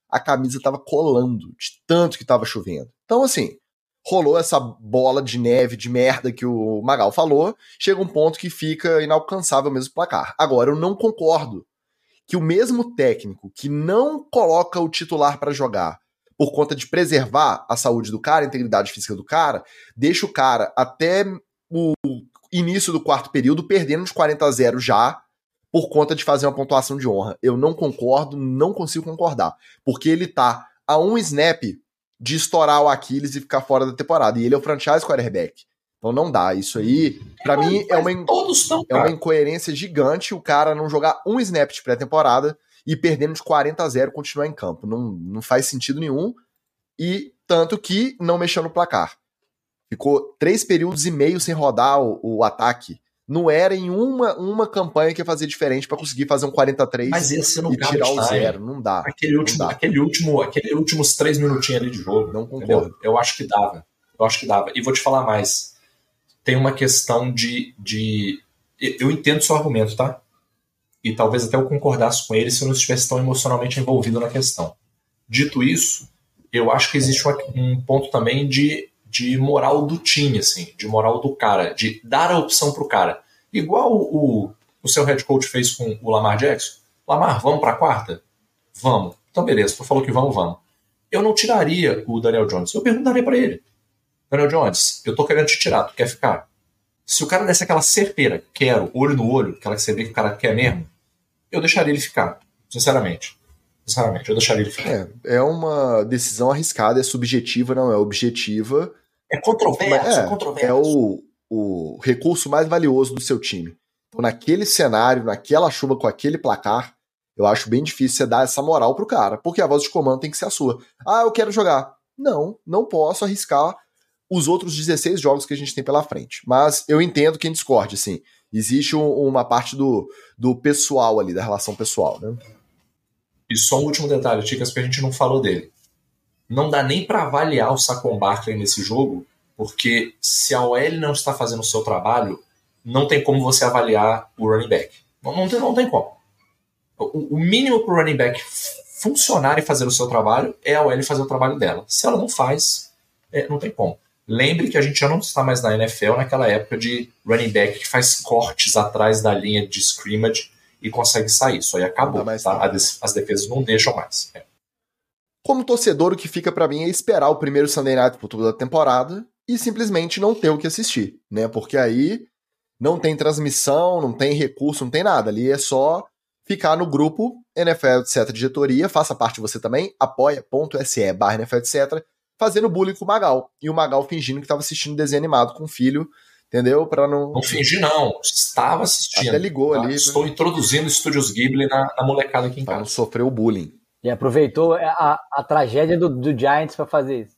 A: A camisa tava colando, de tanto que tava chovendo. Então, assim, rolou essa bola de neve, de merda que o Magal falou. Chega um ponto que fica inalcançável mesmo o placar. Agora, eu não concordo que o mesmo técnico que não coloca o titular para jogar por conta de preservar a saúde do cara, a integridade física do cara, deixa o cara até o início do quarto período perdendo de 40 a 0 já por conta de fazer uma pontuação de honra. Eu não concordo, não consigo concordar, porque ele tá a um snap de estourar o Aquiles e ficar fora da temporada, e ele é o franchise quarterback. Então não dá. Isso aí, para mim, é uma,
C: todos
A: é uma incoerência gigante o cara não jogar um snap de pré-temporada e perdendo de 40 a 0 continuar em campo. Não, não faz sentido nenhum. E tanto que não mexeu no placar. Ficou três períodos e meio sem rodar o, o ataque. Não era em uma, uma campanha que ia fazer diferente para conseguir fazer um 43
C: Mas esse no
A: e tirar o zero. Não dá.
C: Aquele último,
A: não dá.
C: aquele último, aquele últimos três minutinhos ali de jogo.
A: Não concordo.
C: Entendeu? Eu acho que dava. Eu acho que dava. E vou te falar mais. Tem uma questão de, de. Eu entendo seu argumento, tá? E talvez até eu concordasse com ele se eu não estivesse tão emocionalmente envolvido na questão. Dito isso, eu acho que existe um ponto também de, de moral do time, assim, de moral do cara, de dar a opção pro cara. Igual o, o seu head coach fez com o Lamar Jackson. Lamar, vamos pra quarta? Vamos. Então, beleza, tu falou que vamos, vamos. Eu não tiraria o Daniel Jones. Eu perguntaria para ele: Daniel Jones, eu tô querendo te tirar, tu quer ficar? Se o cara desse aquela certeira, quero, olho no olho, aquela que você vê que o cara quer mesmo, eu deixaria ele ficar, sinceramente. Sinceramente, eu deixaria ele ficar.
A: É, é uma decisão arriscada, é subjetiva, não é objetiva.
C: É controverso,
A: é,
C: é controverso.
A: É o, o recurso mais valioso do seu time. Então, naquele cenário, naquela chuva com aquele placar, eu acho bem difícil você dar essa moral pro cara, porque a voz de comando tem que ser a sua. Ah, eu quero jogar. Não, não posso arriscar os outros 16 jogos que a gente tem pela frente. Mas eu entendo quem discorde, assim. Existe um, uma parte do, do pessoal ali, da relação pessoal, né?
C: E só um último detalhe, Ticas, porque a gente não falou dele. Não dá nem para avaliar o Saquon Barkley nesse jogo, porque se a OL não está fazendo o seu trabalho, não tem como você avaliar o running back. Não, não, tem, não tem como. O, o mínimo para o running back funcionar e fazer o seu trabalho é a OL fazer o trabalho dela. Se ela não faz, é, não tem como. Lembre que a gente já não está mais na NFL naquela época de running back que faz cortes atrás da linha de scrimmage e consegue sair. Isso aí acabou. Tá? As defesas não deixam mais. É.
A: Como torcedor, o que fica para mim é esperar o primeiro Sunday Night Football da temporada e simplesmente não ter o que assistir, né? Porque aí não tem transmissão, não tem recurso, não tem nada. Ali é só ficar no grupo NFL, etc. Diretoria, faça parte você também, apoia.se barra NFL, etc fazendo bullying com o Magal. E o Magal fingindo que estava assistindo desenho animado com o filho, entendeu? Para não.
C: Não fingi, não. Estava assistindo.
A: Até ligou
C: tá?
A: ali.
C: Estou
A: pra...
C: introduzindo o Estúdios Ghibli na, na molecada aqui em
A: pra
C: casa.
A: não sofrer o bullying.
B: E aproveitou a, a tragédia do, do Giants para fazer isso.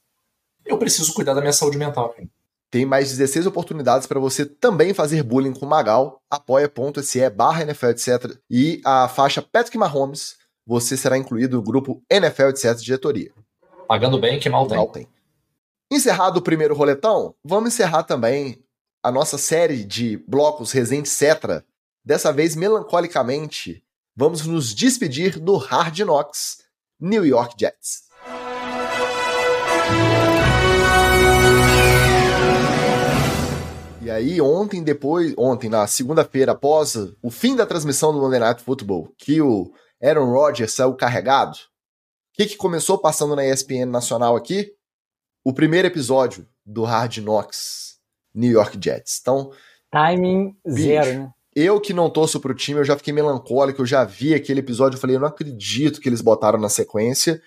C: Eu preciso cuidar da minha saúde mental.
A: Tem mais 16 oportunidades para você também fazer bullying com o Magal. apoia.se barra NFL, etc. E a faixa Patrick Mahomes, você será incluído no grupo NFL, etc. diretoria.
C: Pagando bem, que mal tem.
A: Mal tem. Encerrado o primeiro roletão, vamos encerrar também a nossa série de blocos Resende Cetra. Dessa vez, melancolicamente, vamos nos despedir do Hard Knocks New York Jets. E aí, ontem, depois, ontem, na segunda-feira, após o fim da transmissão do Monday Night Football, que o Aaron Rodgers saiu carregado, o que, que começou passando na ESPN Nacional aqui? o primeiro episódio do Hard Knocks New York Jets. Então.
B: Timing bicho, zero, né?
A: Eu que não torço pro time, eu já fiquei melancólico, eu já vi aquele episódio, eu falei, eu não acredito que eles botaram na sequência.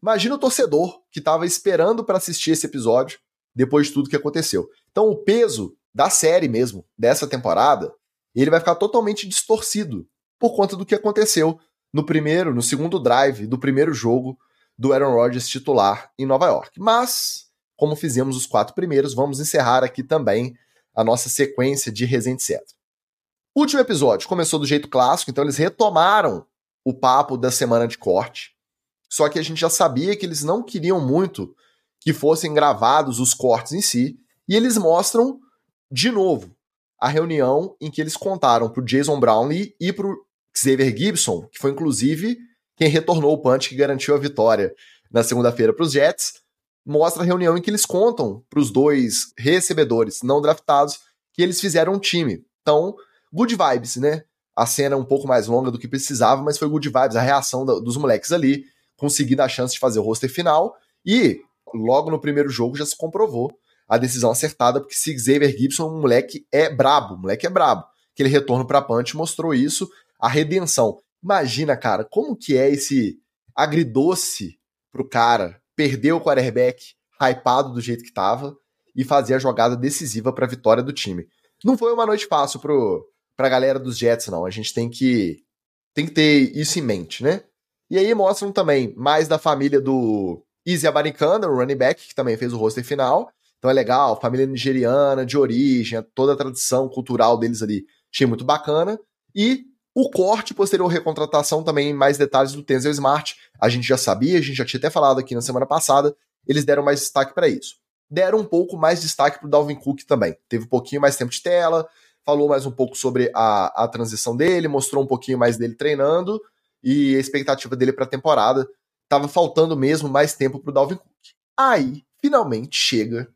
A: Imagina o torcedor que tava esperando para assistir esse episódio depois de tudo que aconteceu. Então o peso da série mesmo, dessa temporada, ele vai ficar totalmente distorcido por conta do que aconteceu no primeiro, no segundo drive do primeiro jogo do Aaron Rodgers titular em Nova York. Mas, como fizemos os quatro primeiros, vamos encerrar aqui também a nossa sequência de Resident Cetra. O último episódio começou do jeito clássico, então eles retomaram o papo da semana de corte. Só que a gente já sabia que eles não queriam muito que fossem gravados os cortes em si, e eles mostram de novo a reunião em que eles contaram pro Jason Brownlee e pro Xavier Gibson, que foi inclusive quem retornou o punch que garantiu a vitória na segunda-feira para os Jets, mostra a reunião em que eles contam para os dois recebedores não draftados que eles fizeram um time. Então, good vibes, né? A cena é um pouco mais longa do que precisava, mas foi good vibes, a reação dos moleques ali, conseguindo a chance de fazer o roster final. E logo no primeiro jogo já se comprovou a decisão acertada, porque se Xavier Gibson, um moleque é brabo, o moleque é brabo. Aquele retorno para punch mostrou isso, a redenção. Imagina, cara, como que é esse agridoce pro cara perder o quarterback hypado do jeito que tava e fazer a jogada decisiva para a vitória do time. Não foi uma noite fácil pro, pra galera dos Jets, não. A gente tem que tem que ter isso em mente, né? E aí mostram também mais da família do Easy Abaricanda, o running back, que também fez o roster final. Então é legal, família nigeriana, de origem, toda a tradição cultural deles ali. Achei muito bacana. E o corte posterior recontratação também, mais detalhes do Tenzel Smart. A gente já sabia, a gente já tinha até falado aqui na semana passada. Eles deram mais destaque para isso. Deram um pouco mais destaque para o Dalvin Cook também. Teve um pouquinho mais tempo de tela, falou mais um pouco sobre a, a transição dele, mostrou um pouquinho mais dele treinando e a expectativa dele para a temporada. Tava faltando mesmo mais tempo para o Dalvin Cook. Aí, finalmente chega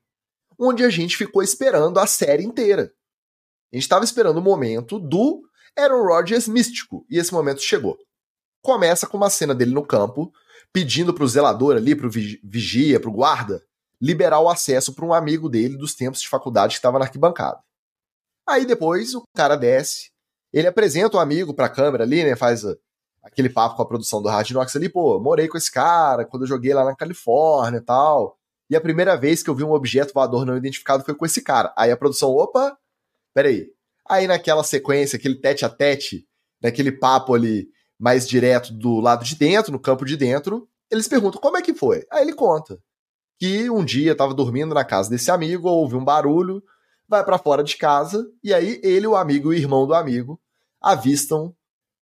A: onde a gente ficou esperando a série inteira. A gente estava esperando o momento do Aaron Rodgers místico, e esse momento chegou. Começa com uma cena dele no campo, pedindo pro zelador ali, pro vigia, pro guarda, liberar o acesso para um amigo dele dos tempos de faculdade que estava na arquibancada. Aí depois o cara desce, ele apresenta o amigo pra câmera ali, né, faz aquele papo com a produção do Hard Knocks ali, pô, morei com esse cara quando eu joguei lá na Califórnia e tal. E a primeira vez que eu vi um objeto voador não identificado foi com esse cara. Aí a produção, opa, peraí. Aí naquela sequência, aquele tete a tete, naquele papo ali mais direto do lado de dentro, no campo de dentro, eles perguntam como é que foi. Aí ele conta que um dia estava dormindo na casa desse amigo, ouve um barulho, vai para fora de casa, e aí ele, o amigo e o irmão do amigo avistam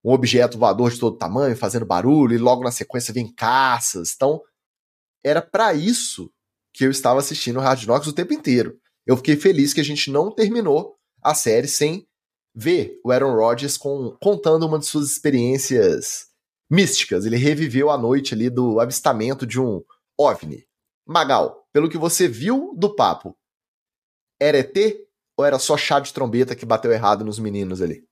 A: um objeto voador de todo tamanho, fazendo barulho, e logo na sequência vem caças. Então, era para isso que eu estava assistindo Hard Knocks o tempo inteiro. Eu fiquei feliz que a gente não terminou a série sem ver o Aaron Rodgers com, contando uma de suas experiências místicas. Ele reviveu a noite ali do avistamento de um OVNI. Magal, pelo que você viu do papo, era ET ou era só chá de trombeta que bateu errado nos meninos ali?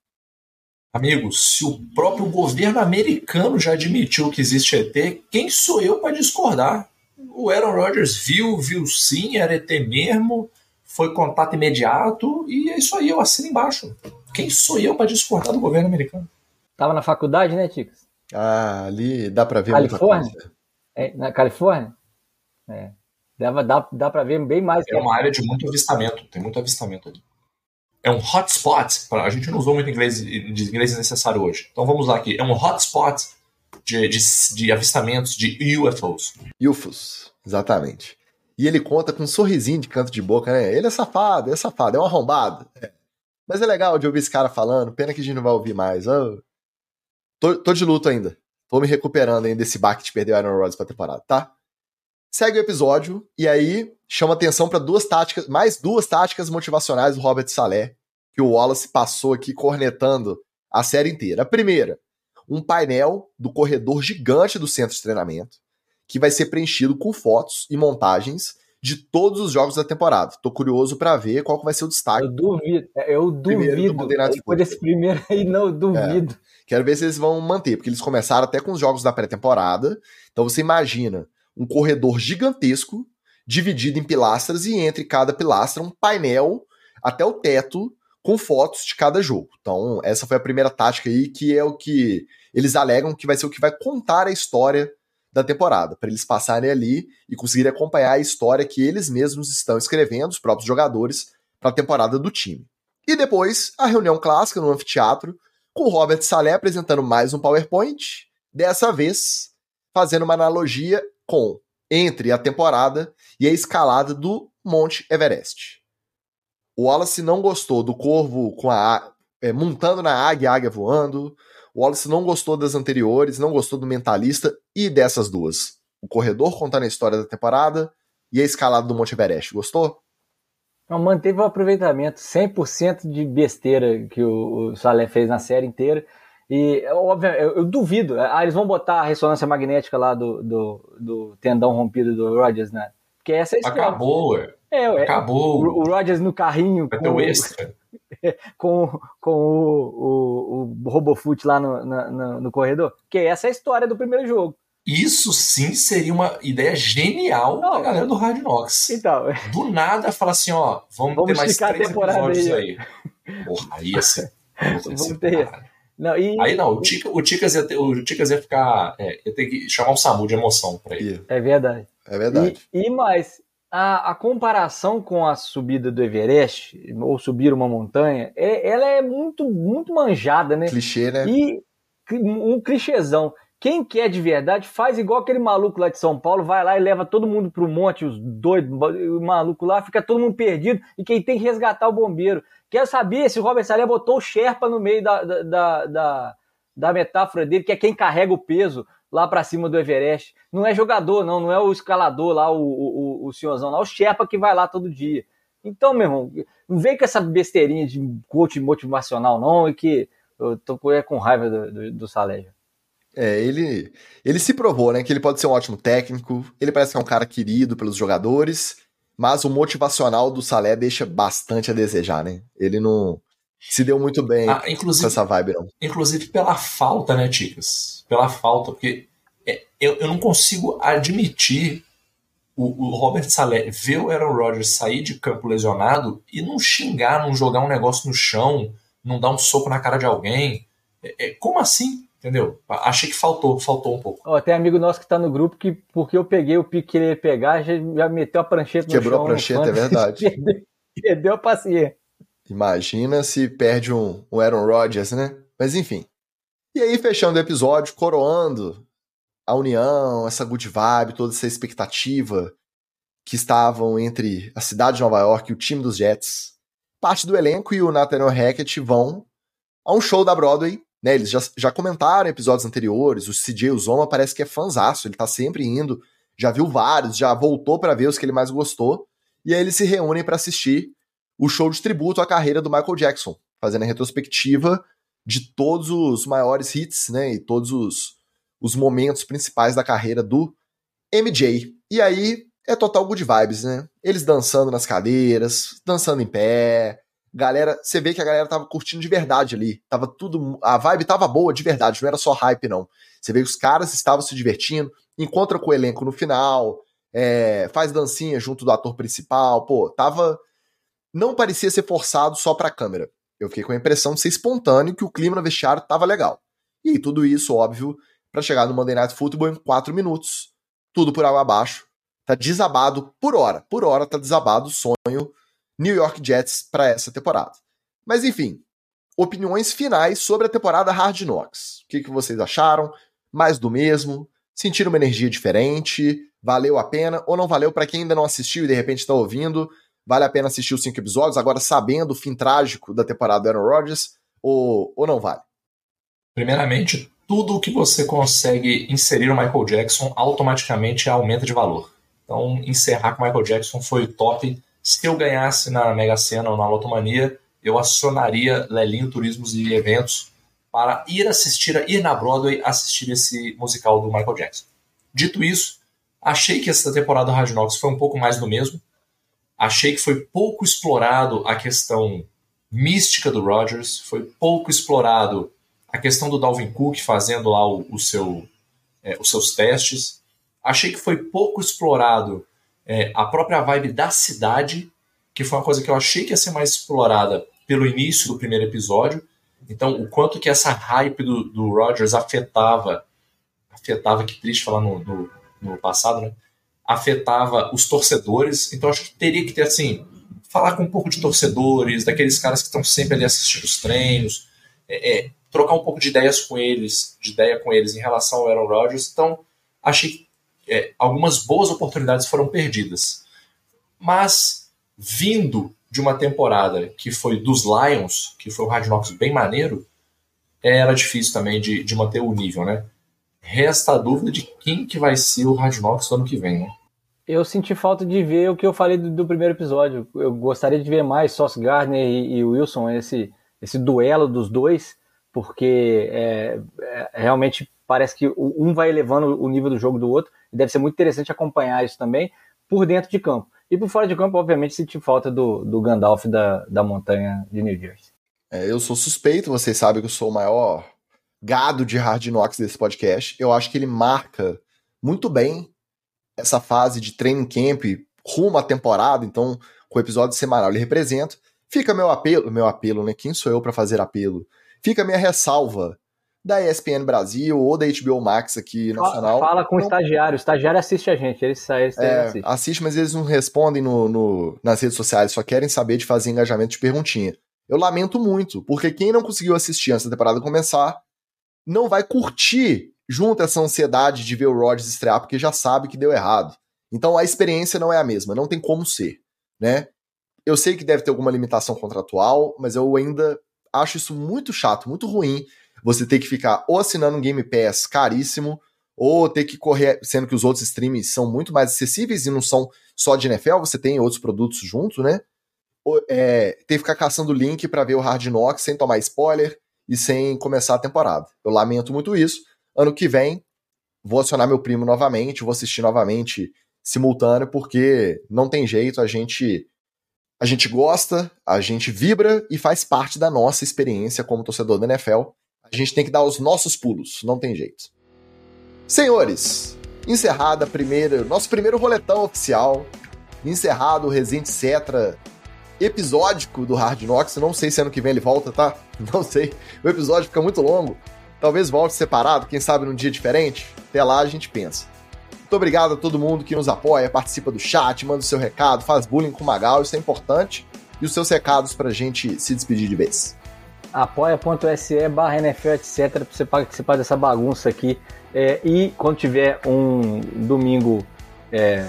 C: Amigos, se o próprio governo americano já admitiu que existe ET, quem sou eu para discordar? O Aaron Rodgers viu, viu sim, era ET mesmo, foi contato imediato e é isso aí, eu assino embaixo. Quem sou eu para discordar do governo americano?
B: Tava na faculdade, né, Ticos?
A: Ah, ali dá para ver
B: Califórnia? É, na Califórnia? É. Dá, dá, dá para ver bem mais.
C: É uma área de muito avistamento, tem muito avistamento ali. É um hotspot, a gente não usou muito inglês, de inglês necessário hoje. Então vamos lá aqui. É um hotspot de, de, de avistamentos de UFOs.
A: UFOs, exatamente. E ele conta com um sorrisinho de canto de boca, né? Ele é safado, é safado, é um arrombado. É. Mas é legal de ouvir esse cara falando, pena que a gente não vai ouvir mais. Tô, tô, de luto ainda. Tô me recuperando ainda desse baque de perder o Iron Rodgers pra temporada, tá? Segue o episódio e aí chama atenção para duas táticas, mais duas táticas motivacionais do Robert Saleh, que o Wallace passou aqui cornetando a série inteira. A primeira, um painel do corredor gigante do centro de treinamento, que vai ser preenchido com fotos e montagens de todos os jogos da temporada. Tô curioso para ver qual vai ser o destaque.
B: Eu duvido, é, eu duvido. Depois desse primeiro aí, não, eu duvido. É.
A: Quero ver se eles vão manter, porque eles começaram até com os jogos da pré-temporada. Então você imagina um corredor gigantesco, dividido em pilastras, e entre cada pilastra um painel até o teto com fotos de cada jogo. Então, essa foi a primeira tática aí, que é o que eles alegam que vai ser o que vai contar a história da temporada, para eles passarem ali e conseguirem acompanhar a história que eles mesmos estão escrevendo, os próprios jogadores, para a temporada do time. E depois, a reunião clássica no anfiteatro, com Robert Saleh apresentando mais um PowerPoint, dessa vez fazendo uma analogia com entre a temporada e a escalada do Monte Everest. O Wallace não gostou do corvo com a é, montando na águia, a águia voando, Wallace não gostou das anteriores, não gostou do Mentalista e dessas duas. O Corredor contando a história da temporada e a escalada do Monte Everest. Gostou?
B: Não, manteve o aproveitamento 100% de besteira que o, o Salé fez na série inteira. E, óbvio, eu, eu, duvido. Ah, eles vão botar a ressonância magnética lá do, do, do tendão rompido do Rogers, né? Porque essa é a
C: história. Acabou, ué.
B: É.
C: Acabou.
B: O, o Rogers no carrinho.
C: Vai ter o extra.
B: com, com o, o, o Robofoot lá no, no, no, corredor. Que essa é a história do primeiro jogo.
C: Isso sim seria uma ideia genial Não, da galera do Hard Knocks.
B: Então,
C: do nada falar assim, ó, vamos, vamos ter mais três episódios aí. aí. Porra, aí ia ser.
B: Vamos ter.
C: Não, e... Aí não, o, Tica, o, Ticas ia ter, o Ticas ia ficar. É, ia ter que chamar um SAMU de emoção pra ele.
B: É verdade.
A: É verdade.
B: E, e mais, a, a, comparação com a subida do Everest, ou subir uma montanha, é, ela é muito, muito manjada, né?
A: Clichê, né?
B: E, um clichêzão. Quem quer de verdade faz igual aquele maluco lá de São Paulo, vai lá e leva todo mundo pro monte, os doidos, o maluco lá, fica todo mundo perdido e quem tem que resgatar o bombeiro. Quero saber se o Robert Salé botou o Sherpa no meio da, da, da, da metáfora dele, que é quem carrega o peso lá para cima do Everest. Não é jogador, não, não é o escalador lá, o, o, o senhorzão lá, é o Sherpa que vai lá todo dia. Então, meu irmão, não vem com essa besteirinha de coach motivacional, não, e que eu tô com é raiva do, do, do Salé.
A: É, ele, ele se provou, né, que ele pode ser um ótimo técnico, ele parece que é um cara querido pelos jogadores, mas o motivacional do Salé deixa bastante a desejar, né? Ele não se deu muito bem ah, com essa vibe, não.
C: Inclusive pela falta, né, Ticas? Pela falta, porque é, eu, eu não consigo admitir o, o Robert Salé ver o Aaron Rodgers sair de campo lesionado e não xingar, não jogar um negócio no chão, não dar um soco na cara de alguém. É, é, como assim? Entendeu? Achei que faltou, faltou um pouco.
B: Ó, tem amigo nosso que tá no grupo que, porque eu peguei o pique que ele ia pegar, já, já meteu a prancheta
A: Quebrou no chão. Quebrou a prancheta, é verdade.
B: perdeu, perdeu a paciência.
A: Imagina se perde um, um Aaron Rodgers, né? Mas enfim. E aí, fechando o episódio, coroando a união, essa good vibe, toda essa expectativa que estavam entre a cidade de Nova York e o time dos Jets. Parte do elenco e o Nathaniel Hackett vão a um show da Broadway né, eles já, já comentaram episódios anteriores, o CJ Uzoma parece que é fanzaço, ele tá sempre indo, já viu vários, já voltou para ver os que ele mais gostou, e aí eles se reúnem para assistir o show de tributo à carreira do Michael Jackson, fazendo a retrospectiva de todos os maiores hits, né, e todos os, os momentos principais da carreira do MJ. E aí é total good vibes, né? Eles dançando nas cadeiras, dançando em pé, galera, você vê que a galera tava curtindo de verdade ali. Tava tudo. A vibe tava boa de verdade, não era só hype, não. Você vê que os caras estavam se divertindo, encontra com o elenco no final, é, faz dancinha junto do ator principal, pô, tava. Não parecia ser forçado só pra câmera. Eu fiquei com a impressão de ser espontâneo, que o clima no vestiário tava legal. E tudo isso, óbvio, para chegar no Monday Night Football em 4 minutos. Tudo por água abaixo. Tá desabado por hora. Por hora tá desabado o sonho New York Jets para essa temporada. Mas enfim, opiniões finais sobre a temporada Hard Knocks. O que, que vocês acharam? Mais do mesmo? Sentiram uma energia diferente? Valeu a pena? Ou não valeu para quem ainda não assistiu e de repente está ouvindo? Vale a pena assistir os cinco episódios, agora sabendo o fim trágico da temporada do Aaron Rodgers? Ou, ou não vale?
C: Primeiramente, tudo o que você consegue inserir o Michael Jackson automaticamente aumenta de valor. Então, encerrar com o Michael Jackson foi top se eu ganhasse na Mega Sena ou na Lotomania, eu acionaria Lelinho Turismos e Eventos para ir assistir, ir na Broadway assistir esse musical do Michael Jackson. Dito isso, achei que essa temporada do Hard Knocks foi um pouco mais do mesmo. Achei que foi pouco explorado a questão mística do Rogers, foi pouco explorado a questão do Dalvin Cook fazendo lá o, o seu, é, os seus testes. Achei que foi pouco explorado é, a própria vibe da cidade, que foi uma coisa que eu achei que ia ser mais explorada pelo início do primeiro episódio. Então, o quanto que essa hype do, do Rogers afetava, afetava, que triste falar no, no, no passado, né? Afetava os torcedores. Então, acho que teria que ter, assim, falar com um pouco de torcedores, daqueles caras que estão sempre ali assistindo os treinos, é, é, trocar um pouco de ideias com eles, de ideia com eles em relação ao Aaron Rodgers. Então, achei que é, algumas boas oportunidades foram perdidas. Mas, vindo de uma temporada que foi dos Lions, que foi um Hard Knocks bem maneiro, era difícil também de, de manter o nível, né? Resta a dúvida de quem que vai ser o Hard Knocks no ano que vem, né?
B: Eu senti falta de ver o que eu falei do, do primeiro episódio. Eu gostaria de ver mais Sauce Gardner e, e Wilson, esse, esse duelo dos dois, porque é, é, realmente parece que um vai elevando o nível do jogo do outro, e deve ser muito interessante acompanhar isso também por dentro de campo. E por fora de campo, obviamente, senti falta do, do Gandalf da, da montanha de New Jersey.
A: É, eu sou suspeito, vocês sabem que eu sou o maior gado de Hard Knocks desse podcast. Eu acho que ele marca muito bem essa fase de training camp rumo à temporada, então, com o episódio semanal ele representa. Fica meu apelo, meu apelo, né? Quem sou eu para fazer apelo? Fica minha ressalva da ESPN Brasil ou da HBO Max aqui nacional.
B: Fala com o estagiário, o estagiário assiste a gente, eles, eles
A: é, assiste. assiste. mas eles não respondem no, no, nas redes sociais, só querem saber de fazer engajamento de perguntinha. Eu lamento muito, porque quem não conseguiu assistir antes da temporada começar, não vai curtir junto essa ansiedade de ver o Rodgers estrear, porque já sabe que deu errado. Então a experiência não é a mesma, não tem como ser, né? Eu sei que deve ter alguma limitação contratual, mas eu ainda acho isso muito chato, muito ruim. Você ter que ficar ou assinando um Game Pass caríssimo, ou ter que correr, sendo que os outros streams são muito mais acessíveis e não são só de NFL, você tem outros produtos junto, né? Ou, é, ter que ficar caçando link para ver o Hard Knocks sem tomar spoiler e sem começar a temporada. Eu lamento muito isso. Ano que vem, vou acionar meu primo novamente, vou assistir novamente simultâneo, porque não tem jeito, a gente a gente gosta, a gente vibra e faz parte da nossa experiência como torcedor da NFL. A gente tem que dar os nossos pulos, não tem jeito. Senhores, encerrada a primeira, nosso primeiro roletão oficial, encerrado o Resident Cetra episódico do Hard Knocks. Não sei se ano que vem ele volta, tá? Não sei. O episódio fica muito longo. Talvez volte separado, quem sabe num dia diferente. Até lá a gente pensa. Muito obrigado a todo mundo que nos apoia, participa do chat, manda o seu recado, faz bullying com o Magal, isso é importante. E os seus recados pra gente se despedir de vez.
B: apoia.se barra NFL, etc, pra você participar dessa bagunça aqui. É, e quando tiver um domingo é,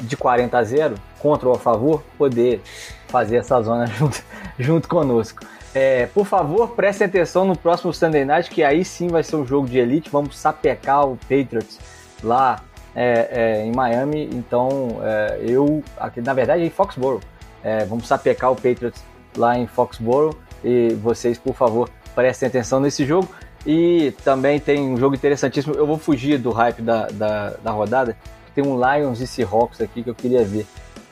B: de 40 a 0, contra ou a favor, poder fazer essa zona junto, junto conosco. É, por favor, prestem atenção no próximo Sunday Night, que aí sim vai ser um jogo de elite. Vamos sapecar o Patriots lá é, é, em Miami, então é, eu, aqui, na verdade, em Foxborough. É, vamos sapecar o Patriots lá em Foxborough e vocês, por favor, prestem atenção nesse jogo. E também tem um jogo interessantíssimo. Eu vou fugir do hype da, da, da rodada. Tem um Lions e Seahawks aqui que eu queria ver.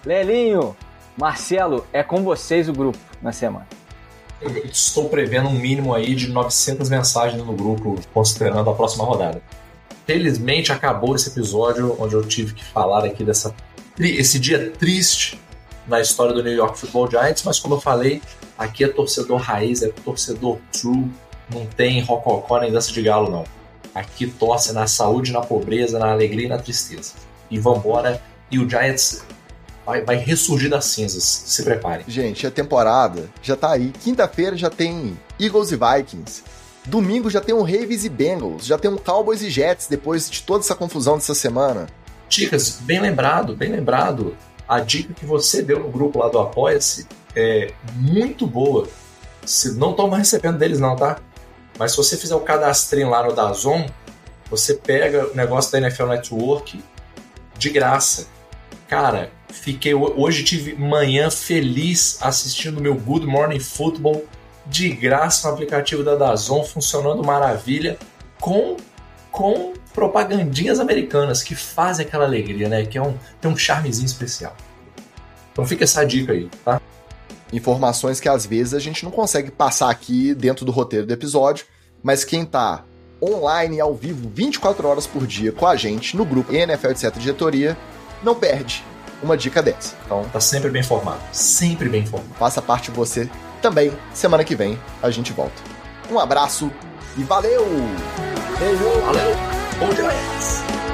B: Lelinho, Marcelo, é com vocês o grupo na semana.
C: Eu estou prevendo um mínimo aí de 900 mensagens no grupo, considerando a próxima rodada felizmente acabou esse episódio onde eu tive que falar aqui dessa esse dia triste na história do New York Football Giants, mas como eu falei, aqui é torcedor raiz, é torcedor true, não tem rococó nem dança de galo não. Aqui torce na saúde, na pobreza, na alegria e na tristeza. E vambora, e o Giants vai, vai ressurgir das cinzas, se preparem.
A: Gente, a temporada já tá aí. Quinta-feira já tem Eagles e Vikings. Domingo já tem um Ravens e Bengals, já tem um Cowboys e Jets depois de toda essa confusão dessa semana.
C: Dicas, bem lembrado, bem lembrado. A dica que você deu no grupo lá do Apoia-se é muito boa. Se, não estou mais recebendo deles não, tá? Mas se você fizer o cadastrinho lá no Dazon, você pega o negócio da NFL Network de graça. Cara, fiquei hoje tive manhã feliz assistindo meu Good Morning Football de graça no aplicativo da Dazon, funcionando maravilha, com, com propagandinhas americanas que fazem aquela alegria, né? Que é um, tem um charmezinho especial. Então fica essa dica aí, tá?
A: Informações que às vezes a gente não consegue passar aqui dentro do roteiro do episódio, mas quem tá online ao vivo 24 horas por dia com a gente no grupo NFL etc diretoria, não perde uma dica dessa. Então,
C: tá sempre bem informado, sempre bem informado.
A: Faça parte você também. Semana que vem a gente volta. Um abraço e valeu!
C: Beijo! Valeu! Bom dia!